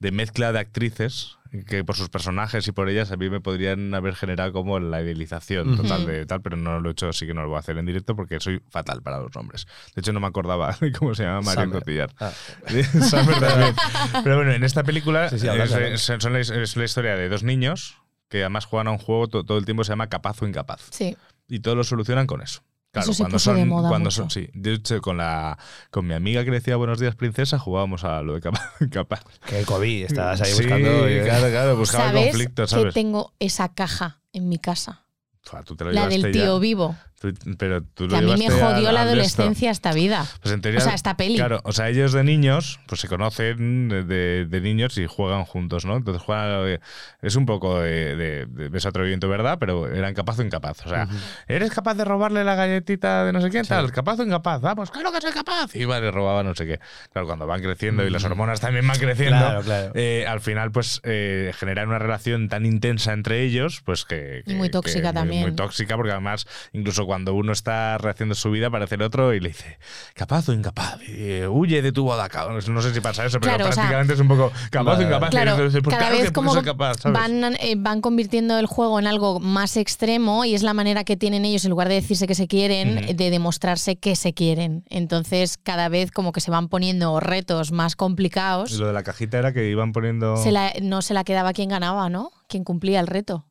E: de mezcla de actrices que por sus personajes y por ellas a mí me podrían haber generado como la idealización total de tal, pero no lo he hecho, así que no lo voy a hacer en directo porque soy fatal para los nombres. De hecho, no me acordaba [laughs] de cómo se llama Marion
D: Summer.
E: Cotillard.
D: Ah. [laughs] [laughs]
E: Pero bueno, en esta película
D: Sí, sí, hablas,
E: es,
D: hablas.
E: es- son la, es la historia de dos niños que además juegan a un juego to- todo el tiempo se llama capaz o incapaz.
F: Sí.
E: Y todo lo solucionan con eso. Claro,
F: Eso se
E: cuando
F: puso
E: son,
F: de moda
E: cuando
F: mucho.
E: son, sí. De hecho, con la con mi amiga que decía Buenos días, princesa, jugábamos a lo de capaz. [laughs] capaz.
D: Que el COVID, estabas ahí
E: Sí,
D: buscando. y-
E: claro, claro, buscaba el
F: ¿Sabes
E: conflicto,
F: que
E: ¿sabes?
F: tengo esa caja en mi casa?
E: Fua, tú te lo
F: La del
E: ya.
F: tío vivo.
E: Tú- pero tú
F: Que
E: lo
F: a mí me jodió la adolescencia esta vida.
E: Pues en teoría,
F: O sea, esta peli.
E: Claro, o sea, ellos de niños, pues se conocen de, de- niños y juegan juntos, ¿no? Entonces juegan. eh, Es un poco de, de, de beso ¿verdad? Pero eran capaz o incapaz. O sea, ¿eres capaz de robarle la galletita de no sé quién? Tal, capaz o incapaz. Vamos, claro que soy capaz. Y vale, robaba no sé qué. Claro, cuando van creciendo y las hormonas también van creciendo,
D: Claro, claro.
E: eh, al final, pues eh, generan una relación tan intensa entre ellos, pues que.
F: Y muy
E: que-
F: tóxica
E: que muy-
F: también.
E: Muy tóxica, porque además, incluso cuando uno está rehaciendo su vida, aparece el otro y le dice, capaz o incapaz, y, eh, huye de tu boda. No sé si pasa eso, pero
F: Claro, o sea,
E: prácticamente es un poco capaz o incapaz. y
F: Claro,
E: entonces, pues
F: cada
E: claro
F: vez
E: que
F: como
E: soy capaz, ¿sabes?
F: van, eh, van convirtiendo el juego en algo más extremo y es la manera que tienen ellos, en lugar de decirse que se quieren, de demostrarse que se quieren. Entonces, cada vez como que se van poniendo retos más
E: Y
F: complicados.
E: lo de la cajita era que iban poniendo.
F: Se la- no se la quedaba quien ganaba, ¿no? Quien cumplía el reto.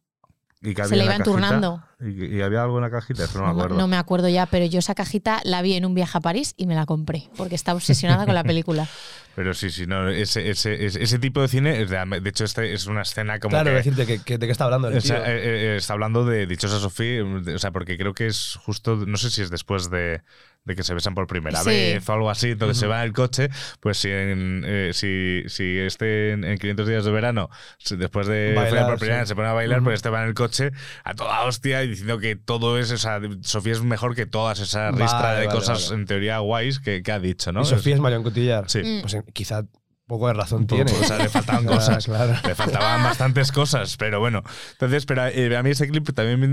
E: Y que
F: se
E: había en
F: iban turnando.
E: Y, y había algo en la cajita, eso no me acuerdo.
F: no me acuerdo ya, pero yo esa cajita la vi en un viaje a París y me la compré, porque estaba obsesionada con la película. [laughs]
E: Pero sí, sí, no, ese, ese, ese, ese tipo de cine, es de, de hecho, este es una escena como.
D: Claro,
E: que,
D: decirte que, que- de qué está hablando el
E: O sea,
D: tío.
E: eh, eh, está hablando de Dichosa Sofía, o sea, porque creo que es justo, no sé si es después de, de que se besan por primera
F: Sí.
E: vez o algo así, entonces se
D: Ujú.
E: va en el coche, pues si, en, eh, si, si este en, en 500 días de verano, si después de
D: Bailar,
E: por primera vez
D: sí.
E: se pone a bailar,
D: Ujú.
E: pues este va en el coche a toda hostia y diciendo que todo es, o sea, Sofía es mejor que todas esa
D: Vale,
E: ristra de
D: vale,
E: cosas
D: vale.
E: en teoría guays que, que ha dicho, ¿no?
D: Y Sofía es Marion Cotillard.
E: Sí.
F: Mm.
D: Pues eh, quizá poco de razón tiene.
E: O sea, le faltaban [laughs] cosas.
D: claro.
E: Le faltaban bastantes cosas, pero bueno. Entonces, pero eh, a mí ese clip también me,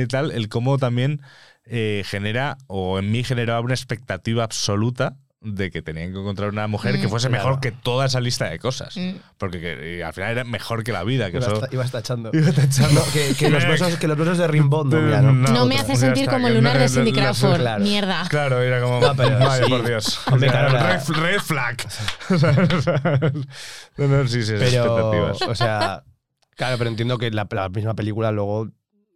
E: me tal, el cómo también eh, genera, o en mí generaba una expectativa absoluta de que tenían que encontrar una mujer que
F: Mm.
E: fuese
D: Claro.
E: mejor que toda esa lista de cosas.
F: Mm.
E: Porque que, eh, al final era mejor que la vida. Que
D: Ibas,
E: eso,
D: ibas tachando.
E: Iba tachando.
D: No, que, que los [laughs] besos, que los besos de Rimbón, no, mira, no.
F: No me hace
E: ya
F: sentir
E: está,
F: como el lunar
E: no-
F: de Cindy Crawford.
D: claro.
F: Mierda.
E: Claro, era como.
D: No, pero sí.
E: por Dios.
D: Hombre,
E: O sea,
D: claro, la-
E: red, red flag. [laughs] no, no, sí, sí,
D: Pero,
E: expectativas.
D: o sea, claro, pero entiendo que la, la misma película luego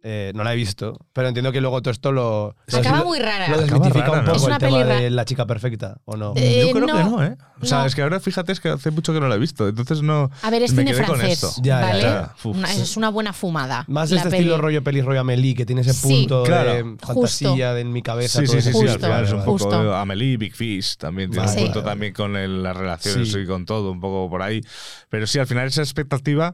D: eh, no la he visto, pero entiendo que luego todo esto lo.
F: Acaba muy rara.
D: Lo desmitifica
E: rara,
D: un
E: ¿no?
D: poco
F: Es una
D: el tema de la chica perfecta, ¿o no?
F: Eh,
E: Yo creo que
F: no,
E: no, ¿eh? O sea,
F: no.
E: es que ahora fíjate, es que hace mucho que no la he visto. Entonces no.
F: A ver, es
E: me
F: cine francés.
D: Ya,
F: ¿vale?
E: ya.
F: Una- es una buena fumada.
D: Más este
F: peli.
D: estilo rollo peli rollo Amelie, que tiene ese
F: Sí.
D: punto
E: Claro.
D: de
F: Justo.
D: fantasía de en mi cabeza.
E: Sí,
D: todo
E: sí, sí, sí, al final es un
D: Vale,
E: poco
F: Justo.
E: Amelie, Big Fish también tiene
D: Vale,
E: un punto
D: vale.
E: también con el- las relaciones
D: Sí.
E: y con todo, un poco por ahí. Pero sí, al final esa expectativa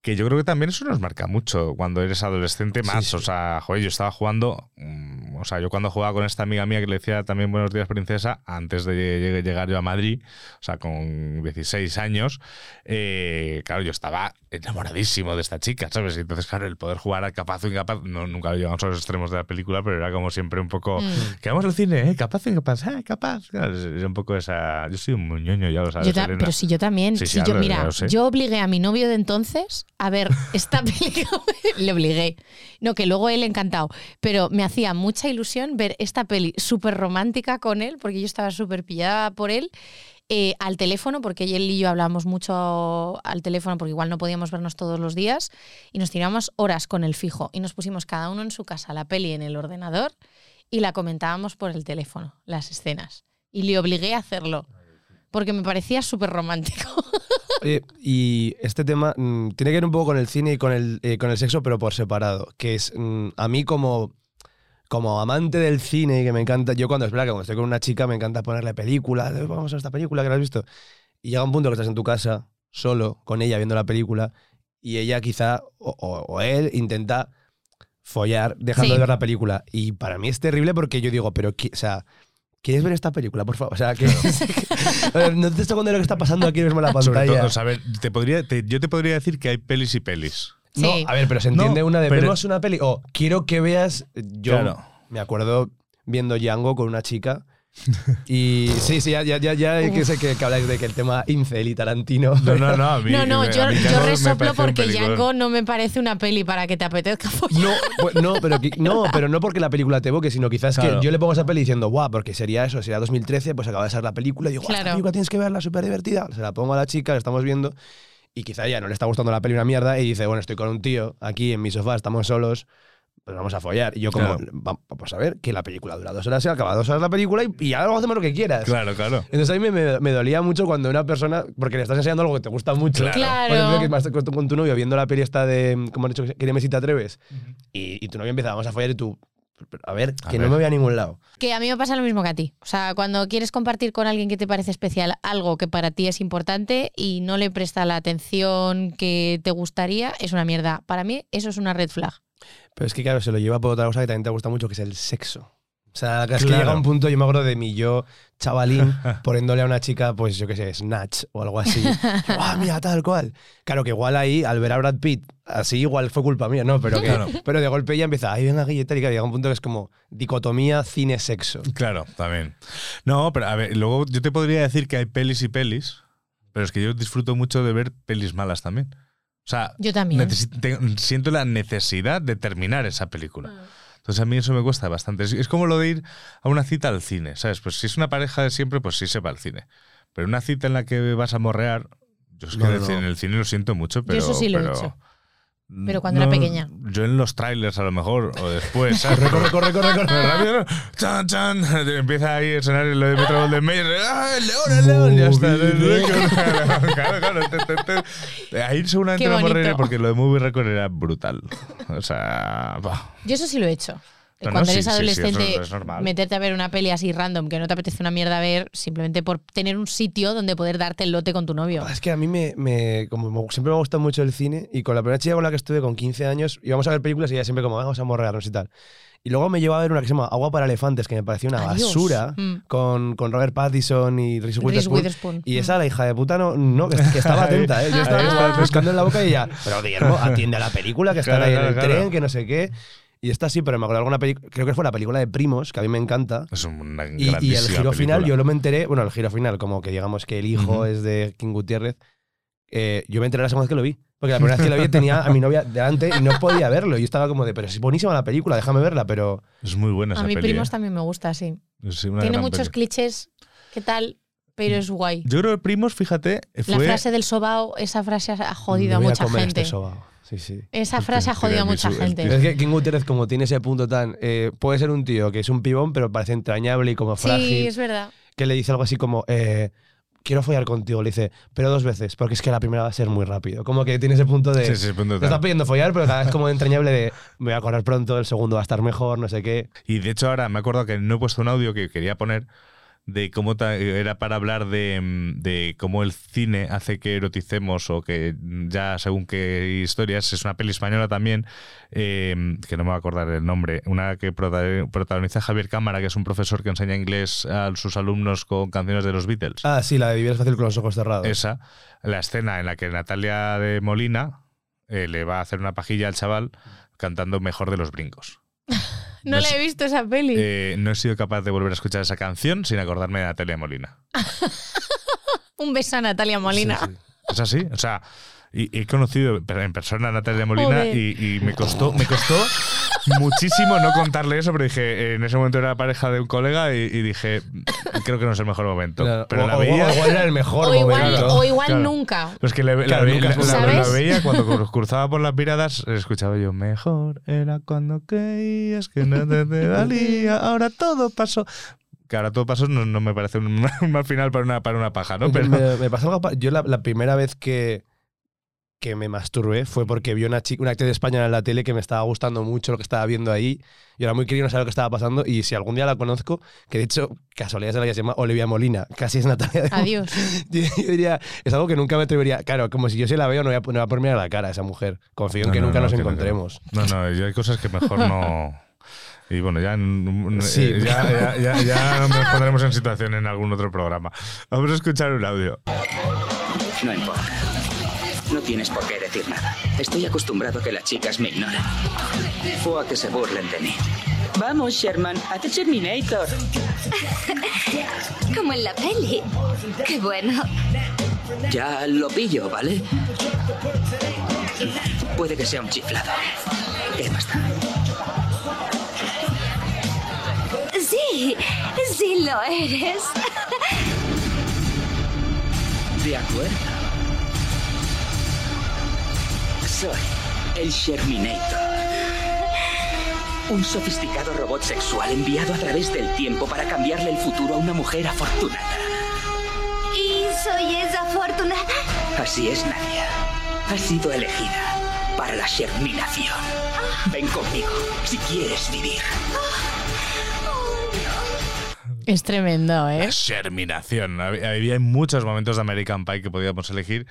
E: que yo creo que también eso nos marca mucho cuando eres adolescente más.
D: Sí, sí.
E: O sea, joder, yo estaba jugando, mm, o sea, yo cuando jugaba con esta amiga mía que le decía también buenos días princesa, antes de lleg- llegar yo a Madrid, o sea, con 16 años, eh, claro, yo estaba enamoradísimo de esta chica, ¿sabes? Y entonces, claro, el poder jugar a capaz o incapaz, no, nunca llegamos a los extremos de la película, pero era como siempre un poco,
F: Mm.
E: que vamos al cine, ¿eh? Capaz o incapaz, ¿eh? Capaz. Claro, es un poco esa... Yo soy un muñoño, ya lo sabes,
F: Yo ta-
E: Elena.
F: pero si yo también,
E: Sí,
F: si
E: sí,
F: yo,
E: lo-
F: mira,
E: lo
F: yo obligué a mi novio de entonces a ver esta [laughs] película, [laughs] le obligué. No, que luego él encantado, pero me hacía mucha ilusión ver esta peli súper romántica con él, porque yo estaba súper pillada por él, eh, al teléfono, porque él y yo hablábamos mucho al teléfono, porque igual no podíamos vernos todos los días, y nos tirábamos horas con el fijo, y nos pusimos cada uno en su casa la peli en el ordenador, y la comentábamos por el teléfono, las escenas. Y le obligué a hacerlo porque me parecía súper romántico. [laughs]
D: Oye, y este tema mm, tiene que ver un poco con el cine y con el, eh, con el sexo, pero por separado. Que es mm, a mí como, como amante del cine, que me encanta. Yo cuando, es verdad que cuando estoy con una chica me encanta ponerle película. "Eh, Vamos a esta película que la has visto. Y llega un punto que estás en tu casa, solo, con ella viendo la película, y ella quizá, o, o- o él, intenta follar dejando
F: Sí.
D: de ver la película. Y para mí es terrible porque yo digo, pero, o sea. ¿Quieres ver esta película, por favor? O sea, que, [laughs] no te estoy contando lo que está pasando aquí mismo en la
E: Sobre
D: pantalla.
E: todo, o sea, a ver, te podría, te- yo te podría decir que hay pelis y pelis.
D: No, a ver, pero se entiende
E: No,
D: una de
E: pero-
D: vemos una peli o quiero que veas. Yo
E: Claro.
D: me acuerdo viendo Django con una chica. [laughs] Y sí, sí, ya, ya, ya, ya que sé que, que habláis de que el tema Incel y Tarantino.
E: No, no, no. A mí,
F: No, no, yo,
E: mí
F: yo resoplo porque. Django no me parece una peli para que te apetezca follar.
D: No, pues, no, pero, no, pero no porque la película te evoque, sino quizás
E: Claro.
D: que yo le pongo esa peli diciendo, guau, porque sería eso, sería 2013, pues acaba de ser la película y digo, "Guau, esta
F: Claro.
D: película tienes que verla, súper divertida. Se la pongo a la chica, la estamos viendo y quizá ya no le está gustando la peli una mierda y dice, bueno, estoy con un tío aquí en mi sofá, estamos solos, pues vamos a follar. Y yo como,
E: Claro.
D: "Va- vamos a ver, que la película dura dos horas, se acaba dos horas la película y, y luego hacemos lo que quieras.
E: Claro, claro.
D: Entonces a mí me, me- me dolía mucho cuando una persona, porque le estás enseñando algo que te gusta mucho.
E: Claro.
F: Claro.
D: Por ejemplo, que vas con tu, con tu novio viendo la peli esta de, como han dicho, que me si te atreves, y, y tu novio empieza, vamos a follar y tú, a ver,
E: A
D: que
E: ver.
D: no me voy a ningún lado.
F: Que a mí me pasa lo mismo que a ti. O sea, cuando quieres compartir con alguien que te parece especial algo que para ti es importante y no le presta la atención que te gustaría, es una mierda. Para mí eso es una red flag.
D: Pero es que, claro, se lo lleva por otra cosa que también te gusta mucho, que es el sexo. O sea, es que llega un punto, yo me acuerdo de mi yo, chavalín, [laughs] poniéndole a una chica, pues yo qué sé, Snatch o algo así. [laughs] ¡Ah, mira, tal cual! Claro que igual ahí, al ver a Brad Pitt, así igual fue culpa mía, ¿no? Pero, que,
E: Claro.
D: pero de golpe ella empieza, ahí venga Guille, tal", y llega un punto que es como dicotomía cine-sexo.
E: Claro, también. No, pero a ver, luego yo te podría decir que hay pelis y pelis, pero es que yo disfruto mucho de ver pelis malas también. O sea,
F: Yo también.
E: te- siento la necesidad de terminar esa película. Entonces a mí eso me cuesta bastante. Es, es como lo de ir a una cita al cine, ¿sabes? Pues si es una pareja de siempre, pues sí se va al cine. Pero una cita en la que vas a morrear, yo es que
D: No,
E: en el
D: no.
E: cine- en el cine lo siento mucho, pero...
F: eso sí lo he hecho. Pero cuando era pequeña.
E: Yo en los trailers a lo mejor, o después. [laughs] ¿sabes?
D: Corre, corre, corre, corre, corre.
E: rápido, ¿no? Chan, chan. [laughs] Empieza ahí a sonar lo de Metro Golden [laughs] Mayer. ¡Ah, el león, el león! Ya está. Claro, claro. te, te, te. Ahí seguramente no porque lo de Movie Record era brutal. O sea, bah.
F: Yo eso sí lo he hecho.
E: No, no,
F: Cuando
E: sí,
F: eres
E: sí, sí,
F: adolescente,
E: es
F: meterte a ver una peli así random que no te apetece una mierda ver, simplemente por tener un sitio donde poder darte el lote con tu novio.
D: Es que a mí me, me- como me- siempre me ha gustado mucho el cine y con la primera chica con la que estuve con 15 años íbamos a ver películas y ella siempre como vamos a morrearnos y tal. Y luego me llevó a ver una que se llama Agua para elefantes que me pareció una
F: Adiós.
D: basura
F: Mm.
D: con, con Robert Pattinson y Reese
F: Reese
D: Witherspoon.
F: Witherspoon.
D: Y esa la hija de puta no, no que, que estaba atenta, ¿eh? Yo estaba, yo estaba
F: está.
D: buscando en la boca y ella, pero Guillermo, atiende a la película que
E: Claro,
D: ahí en el
E: claro.
D: tren, que no sé qué. Y esta sí, pero me acuerdo de alguna película, creo que fue la película de Primos, que a mí me encanta.
E: Es una
D: Y, y el giro final,
E: película.
D: yo lo me enteré, bueno, el giro final, como que digamos que el hijo
E: Ujú.
D: es de King Gutiérrez, eh, yo me enteré la segunda vez que lo vi. Porque la primera vez que lo vi [laughs] tenía a mi novia delante y no podía verlo. Y yo estaba como de, pero es buenísima la película, déjame verla, pero...
E: Es muy buena esa
F: a mi
E: peli.
F: primos
E: ¿eh?
F: también me gusta, sí.
E: Es una
F: Tiene muchos
E: peli.
F: clichés, ¿qué tal? Pero es guay.
E: Yo creo que Primos, fíjate, fue.
F: La frase del sobao, esa frase ha jodido
D: me
F: a
D: voy
F: mucha
D: comer
F: gente.
D: este sobao. Sí, sí.
F: Esa frase ha jodido a mucha gente.
D: Es que King Gutiérrez, como tiene ese punto tan. eh, puede ser un tío que es un pibón, pero parece entrañable y como frágil.
F: Sí, es verdad.
D: Que le dice algo así como. eh, Quiero follar contigo, le dice, pero dos veces, porque es que la primera va a ser muy rápido. Como que tiene ese punto de.
E: Sí, sí, punto
D: Te
E: tal.
D: está pidiendo follar, pero cada vez como entrañable de. Me voy a correr pronto, el segundo va a estar mejor, no sé qué.
E: Y de hecho ahora me acuerdo que no he puesto un audio que quería poner de cómo ta- era para hablar de, mm, de cómo el cine hace que eroticemos o que ya según qué historias. Es una peli española también, eh, que no me voy a acordar el nombre, una que prota- protagoniza Javier Cámara, que es un profesor que enseña inglés a sus alumnos con canciones de los Beatles.
D: Ah, sí, la de vivir es fácil con los ojos cerrados.
E: Esa, la escena en la que Natalia de Molina eh, le va a hacer una pajilla al chaval cantando Mejor de los Brincos. [laughs]
F: No,
E: No
F: la he visto esa peli.
E: Eh, no he sido capaz de volver a escuchar esa canción sin acordarme de Natalia Molina. [laughs]
F: Un beso a Natalia Molina.
E: Es así, o sea, y- he conocido en persona a Natalia Molina y, y me costó, me costó muchísimo no contarle eso, pero dije, en ese momento era pareja de un colega y, y dije, creo que no es el mejor momento.
D: Claro,
E: pero
D: o-
E: la
D: o-
E: veía.
D: o igual era el mejor
F: O igual,
D: momento.
F: o igual
E: Claro.
F: nunca.
E: Pues que le, la,
D: Claro,
E: ve-
D: nunca
E: la- la- la veía cuando cru- cruzaba por las miradas, escuchaba yo, mejor era cuando creías que nada te valía, ahora todo pasó. Que ahora todo pasó no, no me parece un, un [laughs] mal final para una, para una paja, ¿no? Pero,
D: me, me pasó algo. Yo la, la primera vez que, que me masturbé fue porque vi una, chica, una actriz española en la tele que me estaba gustando mucho lo que estaba viendo ahí. Yo era muy querido, no sabía lo que estaba pasando. Y si algún día la conozco, que de hecho, casualidad de la que se llama Olivia Molina, casi es Natalia de
F: Adiós.
D: Yo, [laughs] yo diría, es algo que nunca me atrevería. Claro, como si yo se la veo, no voy a, no voy a ponerme a la cara a esa mujer. Confío en
E: No,
D: que
E: no,
D: nunca
E: no,
D: nos encontremos.
E: No, no, yo hay cosas que mejor no. [laughs] Y bueno, ya,
D: Sí.
E: eh, ya, ya, ya, ya nos pondremos en situación en algún otro programa. Vamos a escuchar un audio.
H: No importa. No tienes por qué decir nada. Estoy acostumbrado a que las chicas me ignoren. O a que se burlen de mí. Vamos, Sherman, haz el Terminator. [laughs]
I: Como en la peli. Qué bueno.
H: Ya lo pillo, ¿vale? Puede que sea un chiflado. ¿Qué más da?
I: Sí, sí lo eres.
H: De acuerdo. Soy el Sherminator. Un sofisticado robot sexual enviado a través del tiempo para cambiarle el futuro a una mujer afortunada.
I: ¿Y soy esa afortunada?
H: Así es, Nadia. Has sido elegida para la Sherminación. Ven conmigo si quieres vivir.
F: Es tremendo, ¿eh?
E: Germinación. Había había muchos momentos de American Pie que podíamos elegir.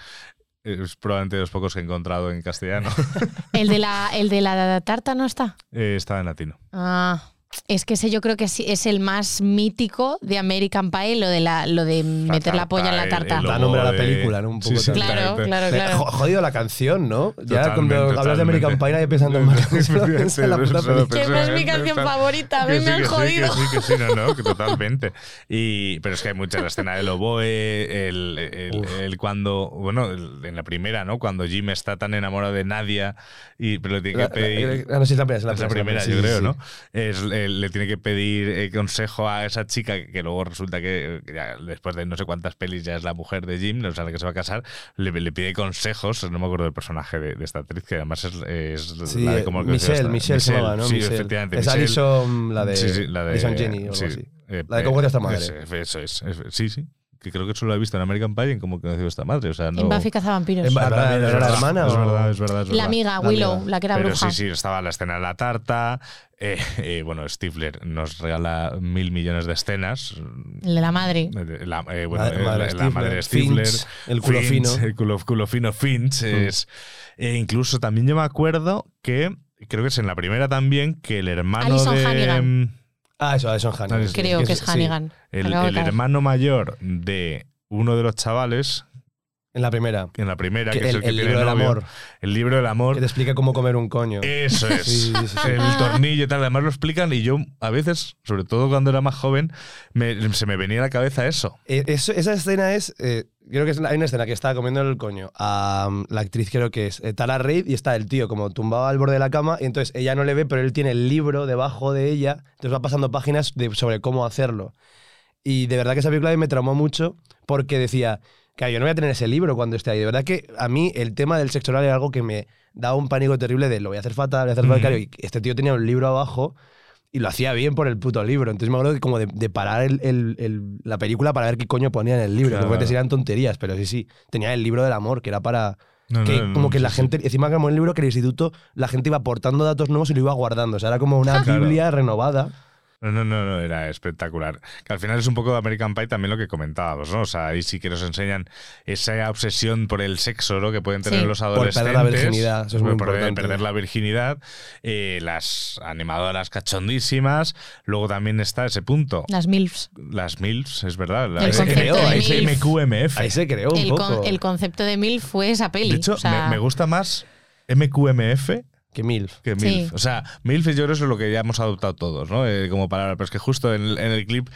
E: Es probablemente de los pocos que he encontrado en castellano. [laughs]
F: El de la, el de la tarta no está.
E: Eh, estaba en latino.
F: Ah, es que ese yo creo que sí es el más mítico de American Pie, lo de la, lo de meter la polla en la tarta.
D: Da nombre a la película, ¿no? Un
E: Sí,
D: poco
E: sí,
D: también.
F: Claro, claro, claro.
D: jo- Jodido la canción, ¿no? Ya
E: Totalmente,
D: cuando hablas de
E: totalmente.
D: American Pie nadie piensa en la película.
F: Que no es mi canción favorita, a mí
E: sí,
F: me han
E: sí,
F: jodido.
E: Que sí, que sí, no, no, que totalmente. Y, pero es que hay muchas, la escena del oboe, el, el- el cuando, bueno, el- en la primera, ¿no? Cuando Jim está tan enamorado de Nadia, y, pero tiene
D: La-
E: que pedir...
D: la- no, sí, es la primera, es la
E: Es la
D: primera,
E: primera,
D: sí,
E: yo
D: sí,
E: creo,
D: sí.
E: ¿no? Es, eh, le tiene que pedir eh, consejo a esa chica que luego resulta que, que ya después de no sé cuántas pelis ya es la mujer de Jim, o sea, la que se va a casar, le, le pide consejos, no me acuerdo del personaje de, de esta actriz, que además es, es
D: Sí,
E: la de
D: eh,
E: como
D: Michelle, Michelle se llamaba, ¿no?
E: Sí,
D: Michelle.
E: efectivamente.
D: Es
E: Michelle.
D: Alison, la de-
E: Sí, sí, la de
D: Alison Jenny o algo así.
E: eh,
D: La de Cómo a esta madre.
E: Eso es, es- sí, sí. Que creo que solo la he visto en American Pie en cómo conoció esta madre. O sea, no,
F: En Buffy cazavampiros.
E: Es
D: ¿Era
E: es
D: la
E: verdad,
D: hermana
E: Es verdad, es verdad. es
F: La
E: verdad.
F: amiga,
D: La
F: Willow,
D: amiga.
F: la que era
E: Pero
F: bruja.
E: sí, sí, estaba la escena de la tarta. eh, [laughs] eh, bueno, Stifler nos regala mil millones de escenas.
F: El de la madre.
E: Eh, La, eh, bueno,
D: Madre- madre
E: la- la
D: Stifler,
E: madre de Stifler.
D: Finch, el culo
E: Finch,
D: fino.
E: El culo, culo fino Finch. Es, e incluso también yo me acuerdo que, creo que es en la primera también, que el hermano
F: Alison
E: de.
F: Hannigan.
D: Ah, eso, Alison Hannigan.
E: Alison-
F: Creo que es
D: sí.
F: Hannigan.
E: El, el hermano mayor de uno de los chavales,
D: En la primera.
E: en la primera, que,
D: Que
E: es
D: el,
E: el que
D: el
E: tiene
D: libro del amor.
E: El libro del amor.
D: Que te explica cómo comer un coño.
E: Eso es.
D: Sí, sí, sí.
E: El tornillo y tal. Además lo explican y yo a veces, sobre todo cuando era más joven, me- se me venía a la cabeza eso.
D: Eh, eso- esa escena es. eh, creo que es, hay una escena que está comiendo el coño a um, la actriz, creo que es eh, Tara Reid, y está el tío como tumbado al borde de la cama, y entonces ella no le ve, pero él tiene el libro debajo de ella, entonces va pasando páginas de- sobre cómo hacerlo. Y de verdad que esa película me traumó mucho porque decía, que yo no voy a tener ese libro cuando esté ahí. De verdad que a mí el tema del sexo oral era algo que me daba un pánico terrible de lo voy a hacer fatal, lo voy a hacer
E: Mm.
D: fatal. Y este tío tenía un libro abajo y lo hacía bien por el puto libro. Entonces me acuerdo que como de, de parar el- el- el- la película para ver qué coño ponía en el libro.
E: Claro.
D: Que puede eran tonterías, pero sí, sí. Tenía el libro del amor, que era para...
E: No,
D: que
E: no, no,
D: como que la
E: sí.
D: gente, encima como el libro que el instituto, la gente iba aportando datos nuevos y lo iba guardando. O sea, era como una
E: Claro.
D: Biblia renovada.
E: No, no, no, no, era espectacular. Que al final es un poco de American Pie también lo que comentábamos, ¿no? O sea, ahí sí que nos enseñan esa obsesión por el sexo, ¿no? Que pueden tener
F: Sí.
E: los
D: Por
E: adolescentes.
D: perder la virginidad, eso es muy
E: por perder-
D: importante.
E: perder la virginidad. eh, las animadoras cachondísimas. Luego también está ese punto.
F: Las MILFs.
E: Las MILFs, es verdad. La,
F: El
E: ese-
F: concepto de
E: ese
F: MILF.
E: MQMF.
D: Ahí se creó un
F: El,
D: poco.
F: con- el concepto de MILF fue esa peli.
E: De hecho,
F: o sea,
E: me, me gusta más MQMF
D: que MILF.
E: que
F: Sí.
E: MILF. O sea, MILF yo creo que es lo que ya hemos adoptado todos, ¿no? Eh, como palabra. Pero es que justo en el, en el clip,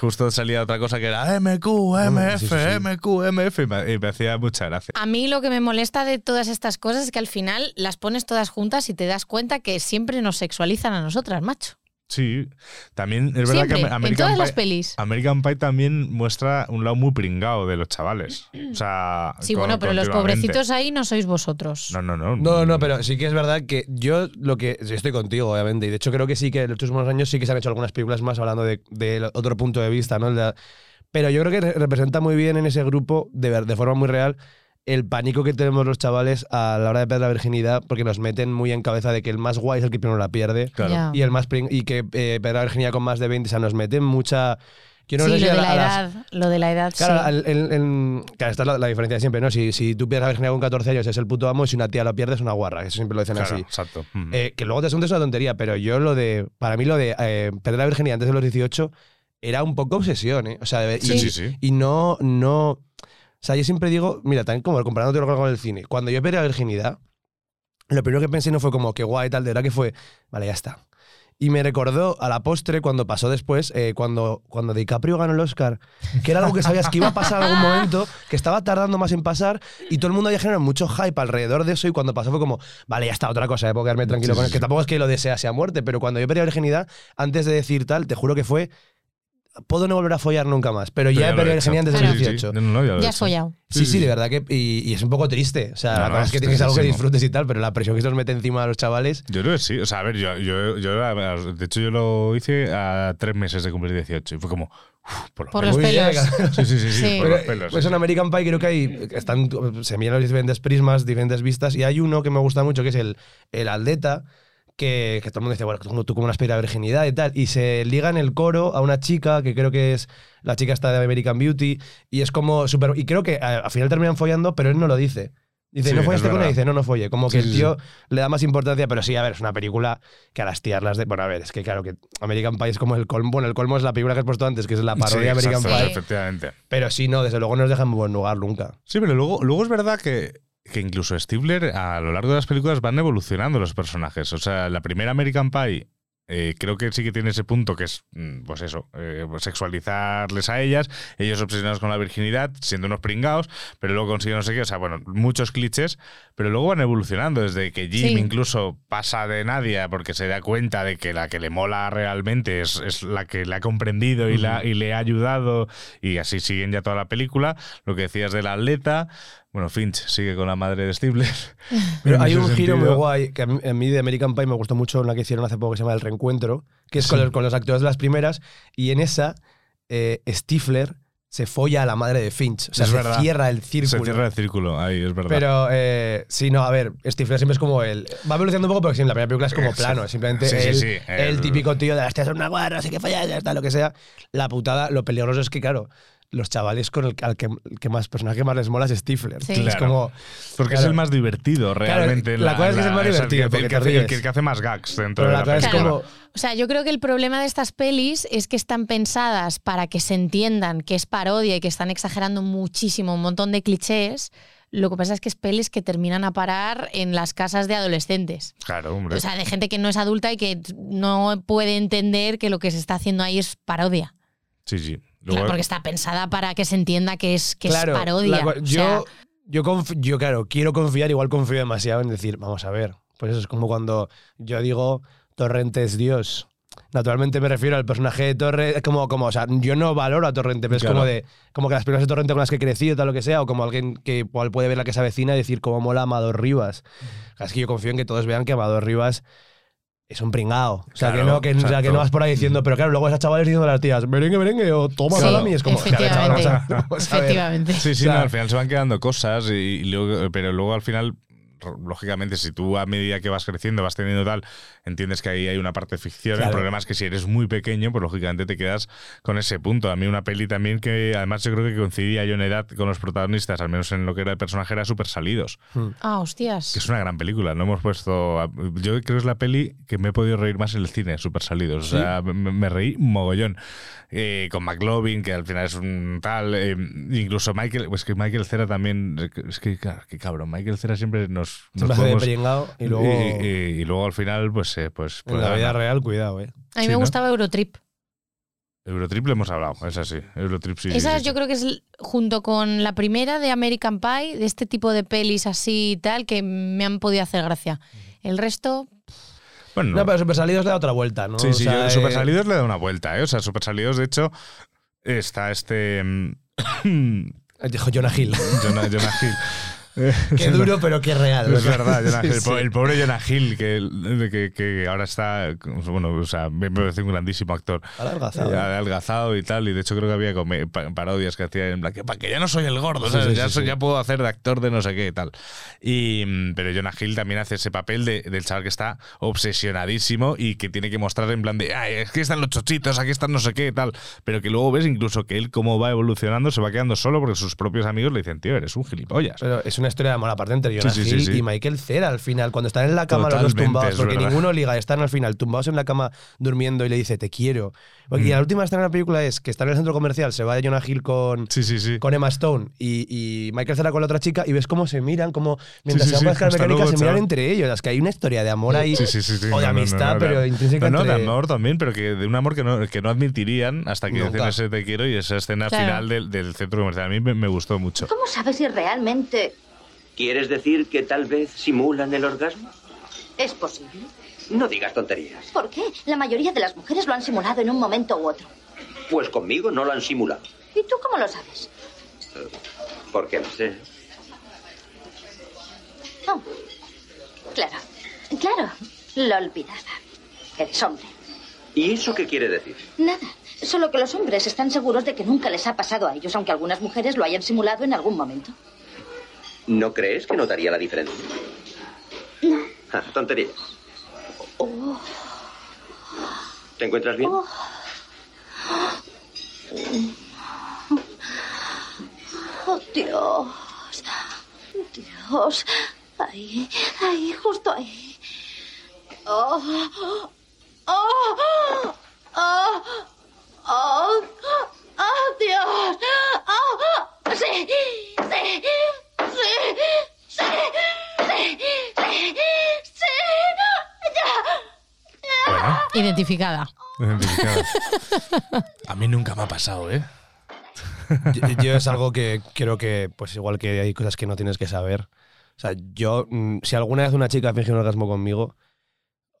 E: justo salía otra cosa que era MQMF,
D: Sí, sí, sí.
E: MQMF. Y me, y me hacía mucha gracia.
F: A mí lo que me molesta de todas estas cosas es que al final las pones todas juntas y te das cuenta que siempre nos sexualizan a nosotras, macho.
E: Sí, también es verdad
F: Siempre,
E: que
F: en
E: American
F: todas
E: Pie,
F: las pelis.
E: American Pie también muestra un lado muy pringado de los chavales. [clears throat] O sea,
F: Sí, bueno, pero los pobrecitos ahí no sois vosotros.
E: No, no, no.
D: No, no, pero sí que es verdad que yo lo que. sí, estoy contigo, obviamente. Y de hecho creo que sí que en los últimos años sí que se han hecho algunas películas más hablando de, de otro punto de vista, ¿no? Pero yo creo que re- representa muy bien en ese grupo, de, ver- de forma muy real, el pánico que tenemos los chavales a la hora de perder la virginidad, porque nos meten muy en cabeza de que el más guay es el que primero la pierde.
E: Claro.
D: Y el más y que eh, perder la virginidad con más de 20, o sea, nos meten mucha. Yo no
F: sí,
D: sé si
F: lo de
D: la-
F: la
D: a las-
F: edad, lo de la edad,
D: Claro,
F: sí.
D: al- el- el- claro, esta es la, la diferencia de siempre, ¿no? Si, si tú pierdes la virginidad con 14 años es el puto amo y si una tía la pierde es una guarra, eso siempre lo dicen
E: Claro,
D: así.
E: exacto. Mm.
D: Eh, que luego te asuntes es una tontería, pero yo lo de. Para mí lo de eh, perder la virginidad antes de los 18 era un poco obsesión, ¿eh? O sea,
E: Sí,
D: y,
E: sí, sí.
D: y no, no. O sea, yo siempre digo, mira, también como comparándote con el cine, cuando yo perdí la virginidad, lo primero que pensé no fue como que guay tal, de verdad que fue, vale, ya está. Y me recordó a la postre cuando pasó después, eh, cuando, cuando DiCaprio ganó el Oscar, que era algo que sabías que iba a pasar en algún momento, que estaba tardando más en pasar y todo el mundo había generado mucho hype alrededor de eso y cuando pasó fue como, vale, ya está, otra cosa, eh, puedo quedarme tranquilo con él, que tampoco es que lo desease a muerte, pero cuando yo perdí la virginidad, antes de decir tal, te juro que fue, puedo no volver a follar nunca más, pero,
E: Pero
D: ya he perdido
E: he
D: la virginidad
E: hecho.
D: antes de los
E: Sí, sí, sí.
D: 18.
E: No, no, no, ya he
F: Ya
E: hecho.
F: follado.
D: Sí, sí, de verdad que. Y, y es un poco triste. O sea,
E: No,
D: la
E: no,
D: verdad es
E: es
D: que tienes algo que disfrutes y tal, pero la presión que se nos mete encima a los chavales.
E: Yo creo que sí. O sea, a ver, yo, yo, yo de hecho yo lo hice a tres meses de cumplir 18 y fue como, uf, por los
F: Por
E: pelos.
F: los pelos.
D: claro.
E: Sí, sí, sí, sí,
F: Sí.
E: por los pelos.
D: pues en American Pie creo que hay. Están, se miran los diferentes prismas, diferentes vistas, y hay uno que me gusta mucho que es el, el Aldeta. Que, que todo el mundo dice, bueno, tú, tú como una aspira a virginidad y tal. Y se liga en el coro a una chica que creo que es la chica esta de American Beauty. Y es como súper. Y creo que a- al final terminan follando, pero él no lo dice. Dice,
E: Sí,
D: no
E: es
D: follaste con ella,
E: verdad.
D: dice, no, no folle. Como
E: Sí,
D: que el
E: sí,
D: tío le da más importancia, pero sí, a ver, es una película que a las tías las de. Bueno, a ver, es que claro que American Pie es como el colmo. Bueno, el colmo es la película que has puesto antes, que es la
E: Sí,
D: parodia de American
E: exacto,
D: Pie.
E: efectivamente.
D: Pero sí, no, desde luego no nos dejan en buen lugar nunca.
E: Sí, pero luego, luego es verdad que, que incluso Stifler a lo largo de las películas van evolucionando los personajes. O sea, la primera American Pie eh, creo que sí que tiene ese punto que es, mm, pues eso, eh, sexualizarles a ellas, ellos obsesionados con la virginidad, siendo unos pringados, pero luego consiguen no sé qué, o sea, bueno, muchos clichés, pero luego van evolucionando desde que Jim
F: Sí.
E: incluso pasa de Nadia porque se da cuenta de que la que le mola realmente es, es la que le ha comprendido y, la, y le ha ayudado y así siguen ya toda la película. Lo que decías del atleta, bueno, Finch sigue con la madre de Stifler. [laughs]
D: Pero hay un giro muy guay que a mí, a mí de American Pie me gustó mucho una que hicieron hace poco que se llama El Reencuentro, que es con,
E: Sí.
D: los, con los actores de las primeras, y en esa eh, Stifler se folla a la madre de Finch. O sea,
E: Es
D: se
E: verdad.
D: cierra el
E: Se
D: círculo.
E: cierra el círculo, ahí es verdad.
D: Pero eh, sí, no, a ver, Stifler siempre es como el. Va evolucionando un poco, pero sí, en la primera película es como
E: Exacto.
D: plano. es Simplemente
E: Sí, sí,
D: el,
E: sí,
D: el
E: el-
D: típico tío de las tías son una guarra, así que fallas, ya está, lo que sea. La putada, lo peligroso es que, claro, los chavales con el al que, el que más personaje que más les mola es Stifler.
F: Sí.
D: Es como.
E: Porque es el más divertido realmente. en
D: la cosa es que es el más divertido,
E: el que-
D: porque
E: el que,
D: te
E: hace, el que- más gags dentro
D: Pero
E: de
D: la
E: la
D: cosa es
E: película.
D: como.
F: O sea, yo creo que el problema de estas pelis es que están pensadas para que se entiendan que es parodia y que están exagerando muchísimo un montón de clichés. Lo que pasa es que es pelis que terminan a parar en las casas de adolescentes.
E: Claro, hombre.
F: O sea, de gente que no es adulta y que no puede entender que lo que se está haciendo ahí es parodia.
E: sí, sí.
F: Claro, porque está pensada para que se entienda que es, que
D: Claro,
F: es parodia.
D: la co-
F: O
D: yo,
F: sea,
D: yo, yo, claro, quiero confiar, igual confío demasiado en decir, vamos a ver. Pues eso es como cuando yo digo, Torrente es Dios. Naturalmente me refiero al personaje de Torre, es como, como, o sea, yo no valoro a Torrente, pero es
E: Claro.
D: como de, como que las películas de Torrente con las que he crecido, tal lo que sea, o como alguien que igual puede ver la que se avecina y decir cómo mola Amador Rivas. Es que yo confío en que todos vean que Amador Rivas es un pringao. O sea, que, no, que, o sea, que no vas por ahí diciendo, pero claro, luego esas chavales diciendo a las tías, merengue, merengue, o toma
F: Sí,
D: salami, es como,
F: efectivamente. [laughs] efectivamente.
E: Sí, sí,
D: O sea-
E: no, al final se van quedando cosas, y, y luego, pero luego al final lógicamente, si tú a medida que vas creciendo, vas teniendo tal, entiendes que ahí hay una parte ficción. El problema es que si eres muy pequeño, pues lógicamente te quedas con ese punto. A mí una peli también que además yo creo que coincidía yo en edad con los protagonistas, al menos en lo que era el personaje, era Súper Salidos,
F: Ah, hostias.
E: que es una gran película. No hemos puesto. a- Yo creo que es la peli que me he podido reír más en el cine, Súper Salidos. O sea, me, me reí mogollón. Eh, con McLovin, que al final es un tal. eh, incluso Michael. Pues que Michael Cera también. Es que, claro, qué cabrón. Michael Cera siempre nos. Nos
D: de pringao y luego-
E: y, y- y luego al final, pues. eh, pues,
D: En
E: pues
D: la vida
E: nada.
D: real, cuidado, eh.
F: A mí
E: Sí,
F: me
E: ¿no?
F: gustaba Eurotrip.
E: Eurotrip le hemos hablado, es así. Eurotrip sí.
F: Esa
E: sí,
F: yo
E: sí.
F: creo que es junto con la primera de American Pie, de este tipo de pelis así y tal, que me han podido hacer gracia. El resto,
E: Bueno,
D: No, pero Super Salidos le da otra vuelta, ¿no?
E: Sí,
D: O
E: sí,
D: sea,
E: yo- Super
D: eh,
E: Salidos le da una vuelta, ¿eh? O sea, Super Salidos, de hecho, está este. mm, [coughs]
D: Dijo Jonah Hill.
E: Jonah, Jonah Hill. [laughs]
D: Qué duro, pero qué real.
E: Es verdad, Jonah Hill.
D: Sí, [laughs]
E: El,
D: sí.
E: el pobre Jonah Hill, que, que, que ahora está. Bueno, o sea, me parece un grandísimo actor.
D: Adelgazado.
E: Adelgazado y tal. Y de hecho, creo que había parodias que hacía en plan, que para que ya no soy el gordo,
D: Sí,
E: ¿sabes? ya, soy- ya puedo hacer de actor de no sé qué y tal. Y, mm, pero Jonah Hill también hace ese papel de- del chaval que está obsesionadísimo y que tiene que mostrar en plan de, ay, es que están los chochitos, aquí están no sé qué y tal. Pero que luego ves incluso que él, cómo va evolucionando, se va quedando solo porque sus propios amigos le dicen, tío, eres un gilipollas.
D: Pero es una historia de amor aparte entre Jonah
E: Sí, sí,
D: Hill
E: sí.
D: y Michael Cera al final, cuando están en la cama los
E: Totalmente,
D: dos tumbados, porque
E: verdad.
D: ninguno liga, están al final tumbados en la cama durmiendo y le dice te quiero. Porque
E: Mm.
D: y la última escena de la película es que están en el centro comercial, se va Jonah Hill con,
E: Sí, sí, sí.
D: con Emma Stone y, y Michael Cera con la otra chica y ves cómo se miran, como mientras
E: sí,
D: se van
E: sí.
D: por la escala
E: Hasta
D: mecánica
E: luego,
D: se miran
E: chaval.
D: entre ellos. Es que hay una historia de amor ahí
E: Sí, sí, sí, sí.
D: o
E: No,
D: de amistad,
E: no,
D: pero
E: de-
D: intrínseca
E: No, de amor también, pero que de un amor que no, que no admitirían hasta que dicen ese te quiero y esa escena
C: Claro.
E: final del, del centro comercial. A mí me, me gustó mucho.
C: ¿Cómo sabes si realmente
K: ¿Quieres decir que tal vez simulan el orgasmo?
C: es posible?
K: No digas tonterías.
C: ¿Por qué? La mayoría de las mujeres lo han simulado en un momento u otro.
K: Pues conmigo no lo han simulado.
C: ¿Y tú cómo lo sabes?
K: ¿Por qué lo sé?
C: Oh, claro. Claro. Lo olvidaba. Eres hombre.
K: ¿Y eso qué quiere decir?
C: Nada. Solo que los hombres están seguros de que nunca les ha pasado a ellos, aunque algunas mujeres lo hayan simulado en algún momento.
K: ¿No crees que notaría la diferencia?
C: No.
K: Ah, tonterías.
C: Oh,
K: ¿Te encuentras bien?
C: oh. Oh, Dios. Dios. Ahí, ahí, justo ahí. Oh, oh, oh, oh, oh, oh, Dios. Oh, sí, sí, sí, sí, sí, sí, sí. Ya.
F: identificada.
E: Identificada. [laughs] A mí nunca me ha pasado, ¿eh?
D: yo, yo es algo que creo que, pues igual que hay cosas que no tienes que saber. O sea, yo, mm, si alguna vez una chica finge un orgasmo conmigo,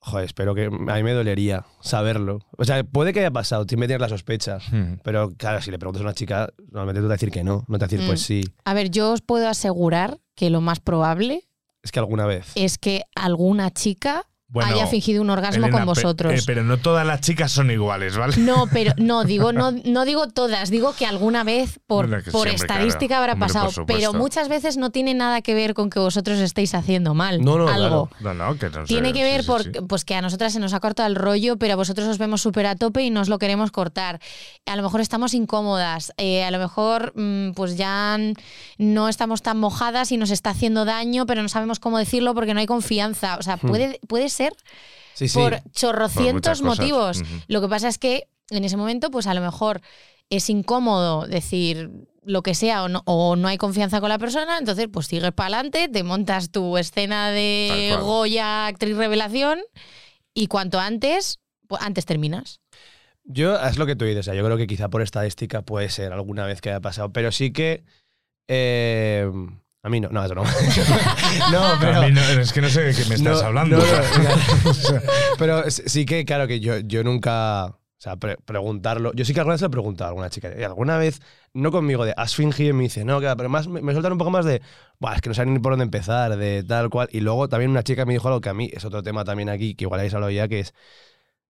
D: joder, espero que a mí me dolería saberlo. O sea, puede que haya pasado, tú me tienes la sospecha.
E: Hmm.
D: Pero claro, si le preguntas a una chica, normalmente te va a decir que no, no te va a decir,
F: Mm.
D: pues sí.
F: A ver, yo os puedo asegurar que lo más probable
D: Es que alguna vez.
F: es que alguna chica
E: Bueno,
F: haya fingido un orgasmo
E: Elena,
F: con
E: pe-
F: vosotros.
E: eh, pero no todas las chicas son iguales, ¿vale?
F: No, pero no [laughs] digo no, no digo todas, digo que alguna vez por, por
E: siempre,
F: estadística
E: claro.
F: habrá
E: Hombre,
F: pasado, pero muchas veces no tiene nada que ver con que vosotros estéis haciendo mal
D: No, no,
F: algo.
E: No, no, que no sé,
F: Tiene que ver
E: sí,
F: por
E: sí.
F: pues que a nosotras se nos ha cortado el rollo, pero a vosotros os vemos súper a tope y nos lo queremos cortar. A lo mejor estamos incómodas, eh, a lo mejor mm, pues ya no estamos tan mojadas y nos está haciendo daño, pero no sabemos cómo decirlo porque no hay confianza. O sea,
D: Hmm.
F: puede, puede ser
D: Sí, sí.
F: por chorrocientos motivos. Lo que pasa es que en ese momento, pues a lo mejor es incómodo decir lo que sea o no, o no hay confianza con la persona, entonces pues sigues para adelante, te montas tu escena de. Goya, actriz revelación, y cuanto antes, pues antes terminas.
D: Yo, es lo que tú dices, o sea, yo creo que quizá por estadística puede ser alguna vez que haya pasado, pero sí que... eh, a mí no, no, eso [laughs] no. no, pero...
E: A mí no, es que no sé de qué me estás
D: No,
E: hablando.
D: no, no, [laughs] Pero sí que, claro, que yo, yo nunca. O sea, pre- preguntarlo. Yo sí que alguna vez le he preguntado a alguna chica. "Eh, ¿Alguna vez, no conmigo, de has fingido? Y me dice, no, claro, pero más me, me sueltan un poco más de, Buah, es que no saben ni por dónde empezar, de tal cual. Y luego también una chica me dijo algo que a mí es otro tema también aquí, que igual habéis hablado ya, que es.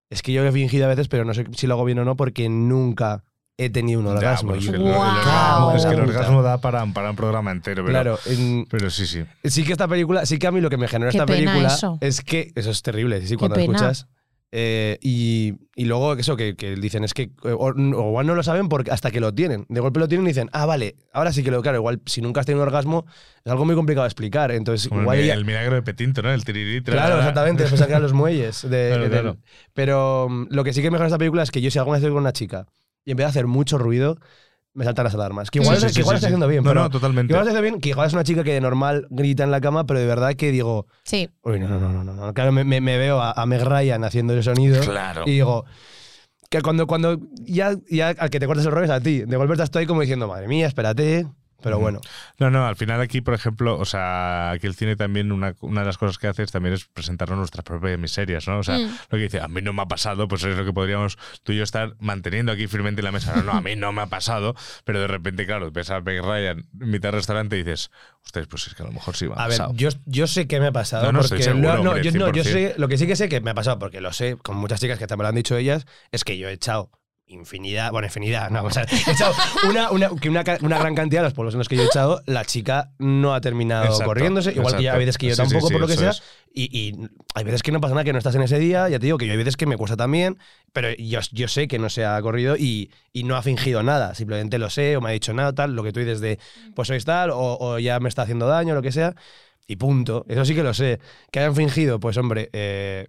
D: Es que yo he fingido a veces, pero no sé si lo hago bien o no, porque nunca he tenido un orgasmo.
E: Ya,
D: Y
E: pues
D: yo,
E: el- el orgasmo- es que el orgasmo da para, para un programa entero. Pero,
D: Claro, en-
E: pero sí, sí.
D: Sí que esta película, sí que a mí lo que me generó
F: Qué
D: esta película
F: eso.
D: es que eso es terrible, sí, cuando
F: pena.
D: escuchas. Eh, y, y luego eso que, que dicen es que eh, o, o igual no lo saben porque hasta que lo tienen. De golpe lo tienen y dicen, ah, vale, ahora sí que lo claro, igual si nunca has tenido un orgasmo es algo muy complicado de explicar. Entonces,
E: Como
D: igual
E: el, mi-
D: ella-
E: el milagro de Petinto, ¿no? El tirirí.
D: Claro,
E: tralala.
D: exactamente, después sacar los muelles. de- [laughs]
E: Claro,
D: de-
E: claro.
D: Pero mm, lo que sí que mejora esta película es que yo si alguna vez estoy con una chica y en vez de hacer mucho ruido, me saltan las alarmas. Que igual,
E: Sí, sí,
D: que
E: sí,
D: igual
E: sí,
D: estoy
E: sí.
D: haciendo bien.
E: No,
D: pero-
E: no, totalmente.
D: Que igual haciendo bien, que igual es una chica que de normal grita en la cama, pero de verdad que digo,
F: Sí.
D: uy, no, no, no, no, no. Claro, me, veo a, a Meg Ryan haciendo el sonido
E: Claro.
D: y digo, que cuando, cuando ya, ya al que te cortes el rollo es a ti. De golpe te estoy como diciendo, madre mía, espérate. Pero bueno.
E: No, no, al final aquí, por ejemplo, o sea, aquí el cine también, una, una de las cosas que hace es también es presentarnos nuestras propias miserias, ¿no? O sea,
F: Mm.
E: lo que dice, a mí no me ha pasado, pues es lo que podríamos tú y yo estar manteniendo aquí firmemente en la mesa. No, no, a mí no me ha pasado, pero de repente, claro, ves a Meg Ryan en mitad del restaurante y dices, ustedes, pues es que a lo mejor sí me ha
D: A ver,
E: pasado.
D: yo, yo sé que me ha pasado.
E: No, no,
D: porque
E: estoy seguro,
D: no, no,
E: hombre,
D: yo, no, yo
E: 100%.
D: sé, lo que sí que sé que me ha pasado, porque lo sé con muchas chicas que también me lo han dicho ellas, es que yo he echado infinidad, bueno, infinidad, no, [laughs] o sea, he echado una, una, que una, gran cantidad de los pueblos en los que yo he echado, la chica no ha terminado
E: Exacto,
D: corriéndose, igual que ya hay veces que yo
E: Sí,
D: tampoco,
E: sí,
D: por lo que sea, y, y hay veces que no pasa nada, que no estás en ese día, ya te digo que yo hay veces que me cuesta también, pero yo, yo sé que no se ha corrido y, y no ha fingido nada, simplemente lo sé, o me ha dicho nada, tal, lo que tú dices de, pues sois tal, o, o ya me está haciendo daño, lo que sea, y punto. Eso sí que lo sé. Que hayan fingido, pues hombre, eh,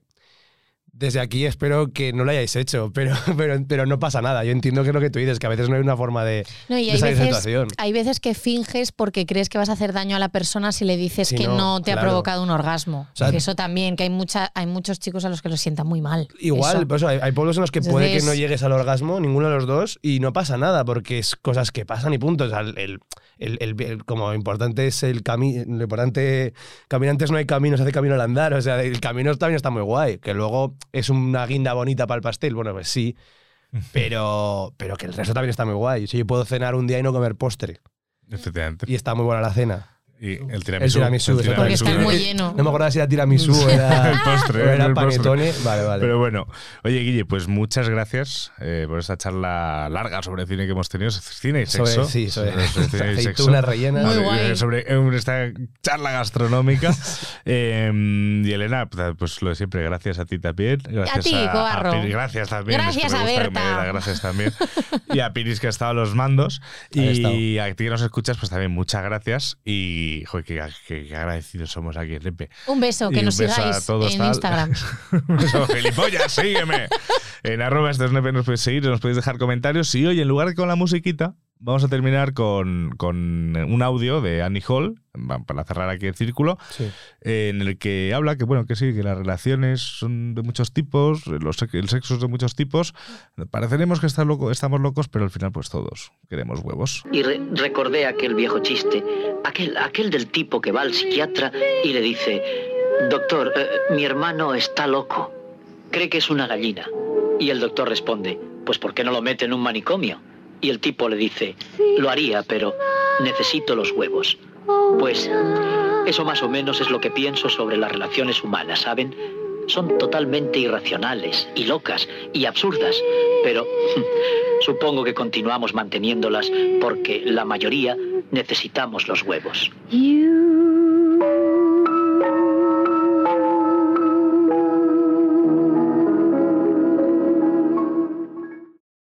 D: desde aquí espero que no lo hayáis hecho, pero, [laughs] pero, pero no pasa nada. Yo entiendo que es lo que tú dices, que a veces no hay una forma de,
F: No, y
D: de
F: hay
D: salir de
F: veces,
D: situación.
F: hay veces que finges porque crees que vas a hacer daño a la persona si le dices
D: Si
F: que
D: no,
F: no, te ha provocado un orgasmo.
D: O sea,
F: eso también, que hay, mucha, hay muchos chicos a los que lo sientan muy mal.
D: Igual,
F: Eso.
D: por eso hay, hay pueblos en los que puede que no llegues al orgasmo, ninguno de los dos, y no pasa nada, porque es cosas que pasan y punto. O sea, el, el- el- el- el- como importante es el camino, lo importante, caminantes no hay camino, se hace camino al andar. O sea, el camino también está muy guay, que luego es una guinda bonita para el pastel, bueno, pues sí, [laughs] pero, pero que el resto también está muy guay. O sea, yo puedo cenar un día y no comer postre,
E: Efectivamente.
D: y está muy buena la cena.
E: Y el
D: El
E: tiramisú.
D: tiramisú,
E: el
D: eso
F: Porque
E: tiramisú.
F: estás muy lleno.
D: No me acuerdo si era tiramisú o era,
E: El postre,
D: o era
E: el postre.
D: panetone. Vale, vale.
E: Pero bueno, oye Guille, pues muchas gracias eh, por esta charla larga sobre cine que hemos tenido, cine y
D: Sobre-
E: sexo.
D: sí, sobre [laughs]
E: cine y
D: rellenas.
F: Muy
E: Vale,
F: guay.
E: eh, Sobre eh, esta charla gastronómica. [laughs] Eh, y Elena, pues lo de siempre, gracias a ti también. Gracias
F: ti, Cobarro.
E: Piri, gracias también.
F: Gracias a Berta.
E: gracias también. [laughs] y a Piris que ha estado a los mandos.
D: Ahí
E: Y a ti que nos escuchas, pues también muchas gracias. Y joder, qué, agradecidos somos aquí en Lepe.
F: Un beso,
E: Y
F: que
E: un
F: nos
E: beso a
F: sigáis
E: todos,
F: en
E: tal.
F: Instagram. [laughs]
E: Eso, gilipollas, sígueme. En arroba nos podéis seguir, nos podéis dejar comentarios. Y hoy, en lugar de con la musiquita, vamos a terminar con, con un audio de Annie Hall, para cerrar aquí el círculo,
D: Sí.
E: en el que habla que, bueno, que sí, que las relaciones son de muchos tipos, los, el sexo es de muchos tipos. Pareceremos que está loco, estamos locos, pero al final, pues todos queremos huevos.
G: Y re- recordé aquel viejo chiste, aquel, aquel del tipo que va al psiquiatra y le dice, doctor, eh, mi hermano está loco, cree que es una gallina. Y el doctor responde, pues ¿por qué no lo mete en un manicomio? Y el tipo le dice, lo haría, pero necesito los huevos. Pues eso más o menos es lo que pienso sobre las relaciones humanas, ¿saben? Son totalmente irracionales y locas y absurdas, pero [laughs] supongo que continuamos manteniéndolas porque la mayoría necesitamos los huevos.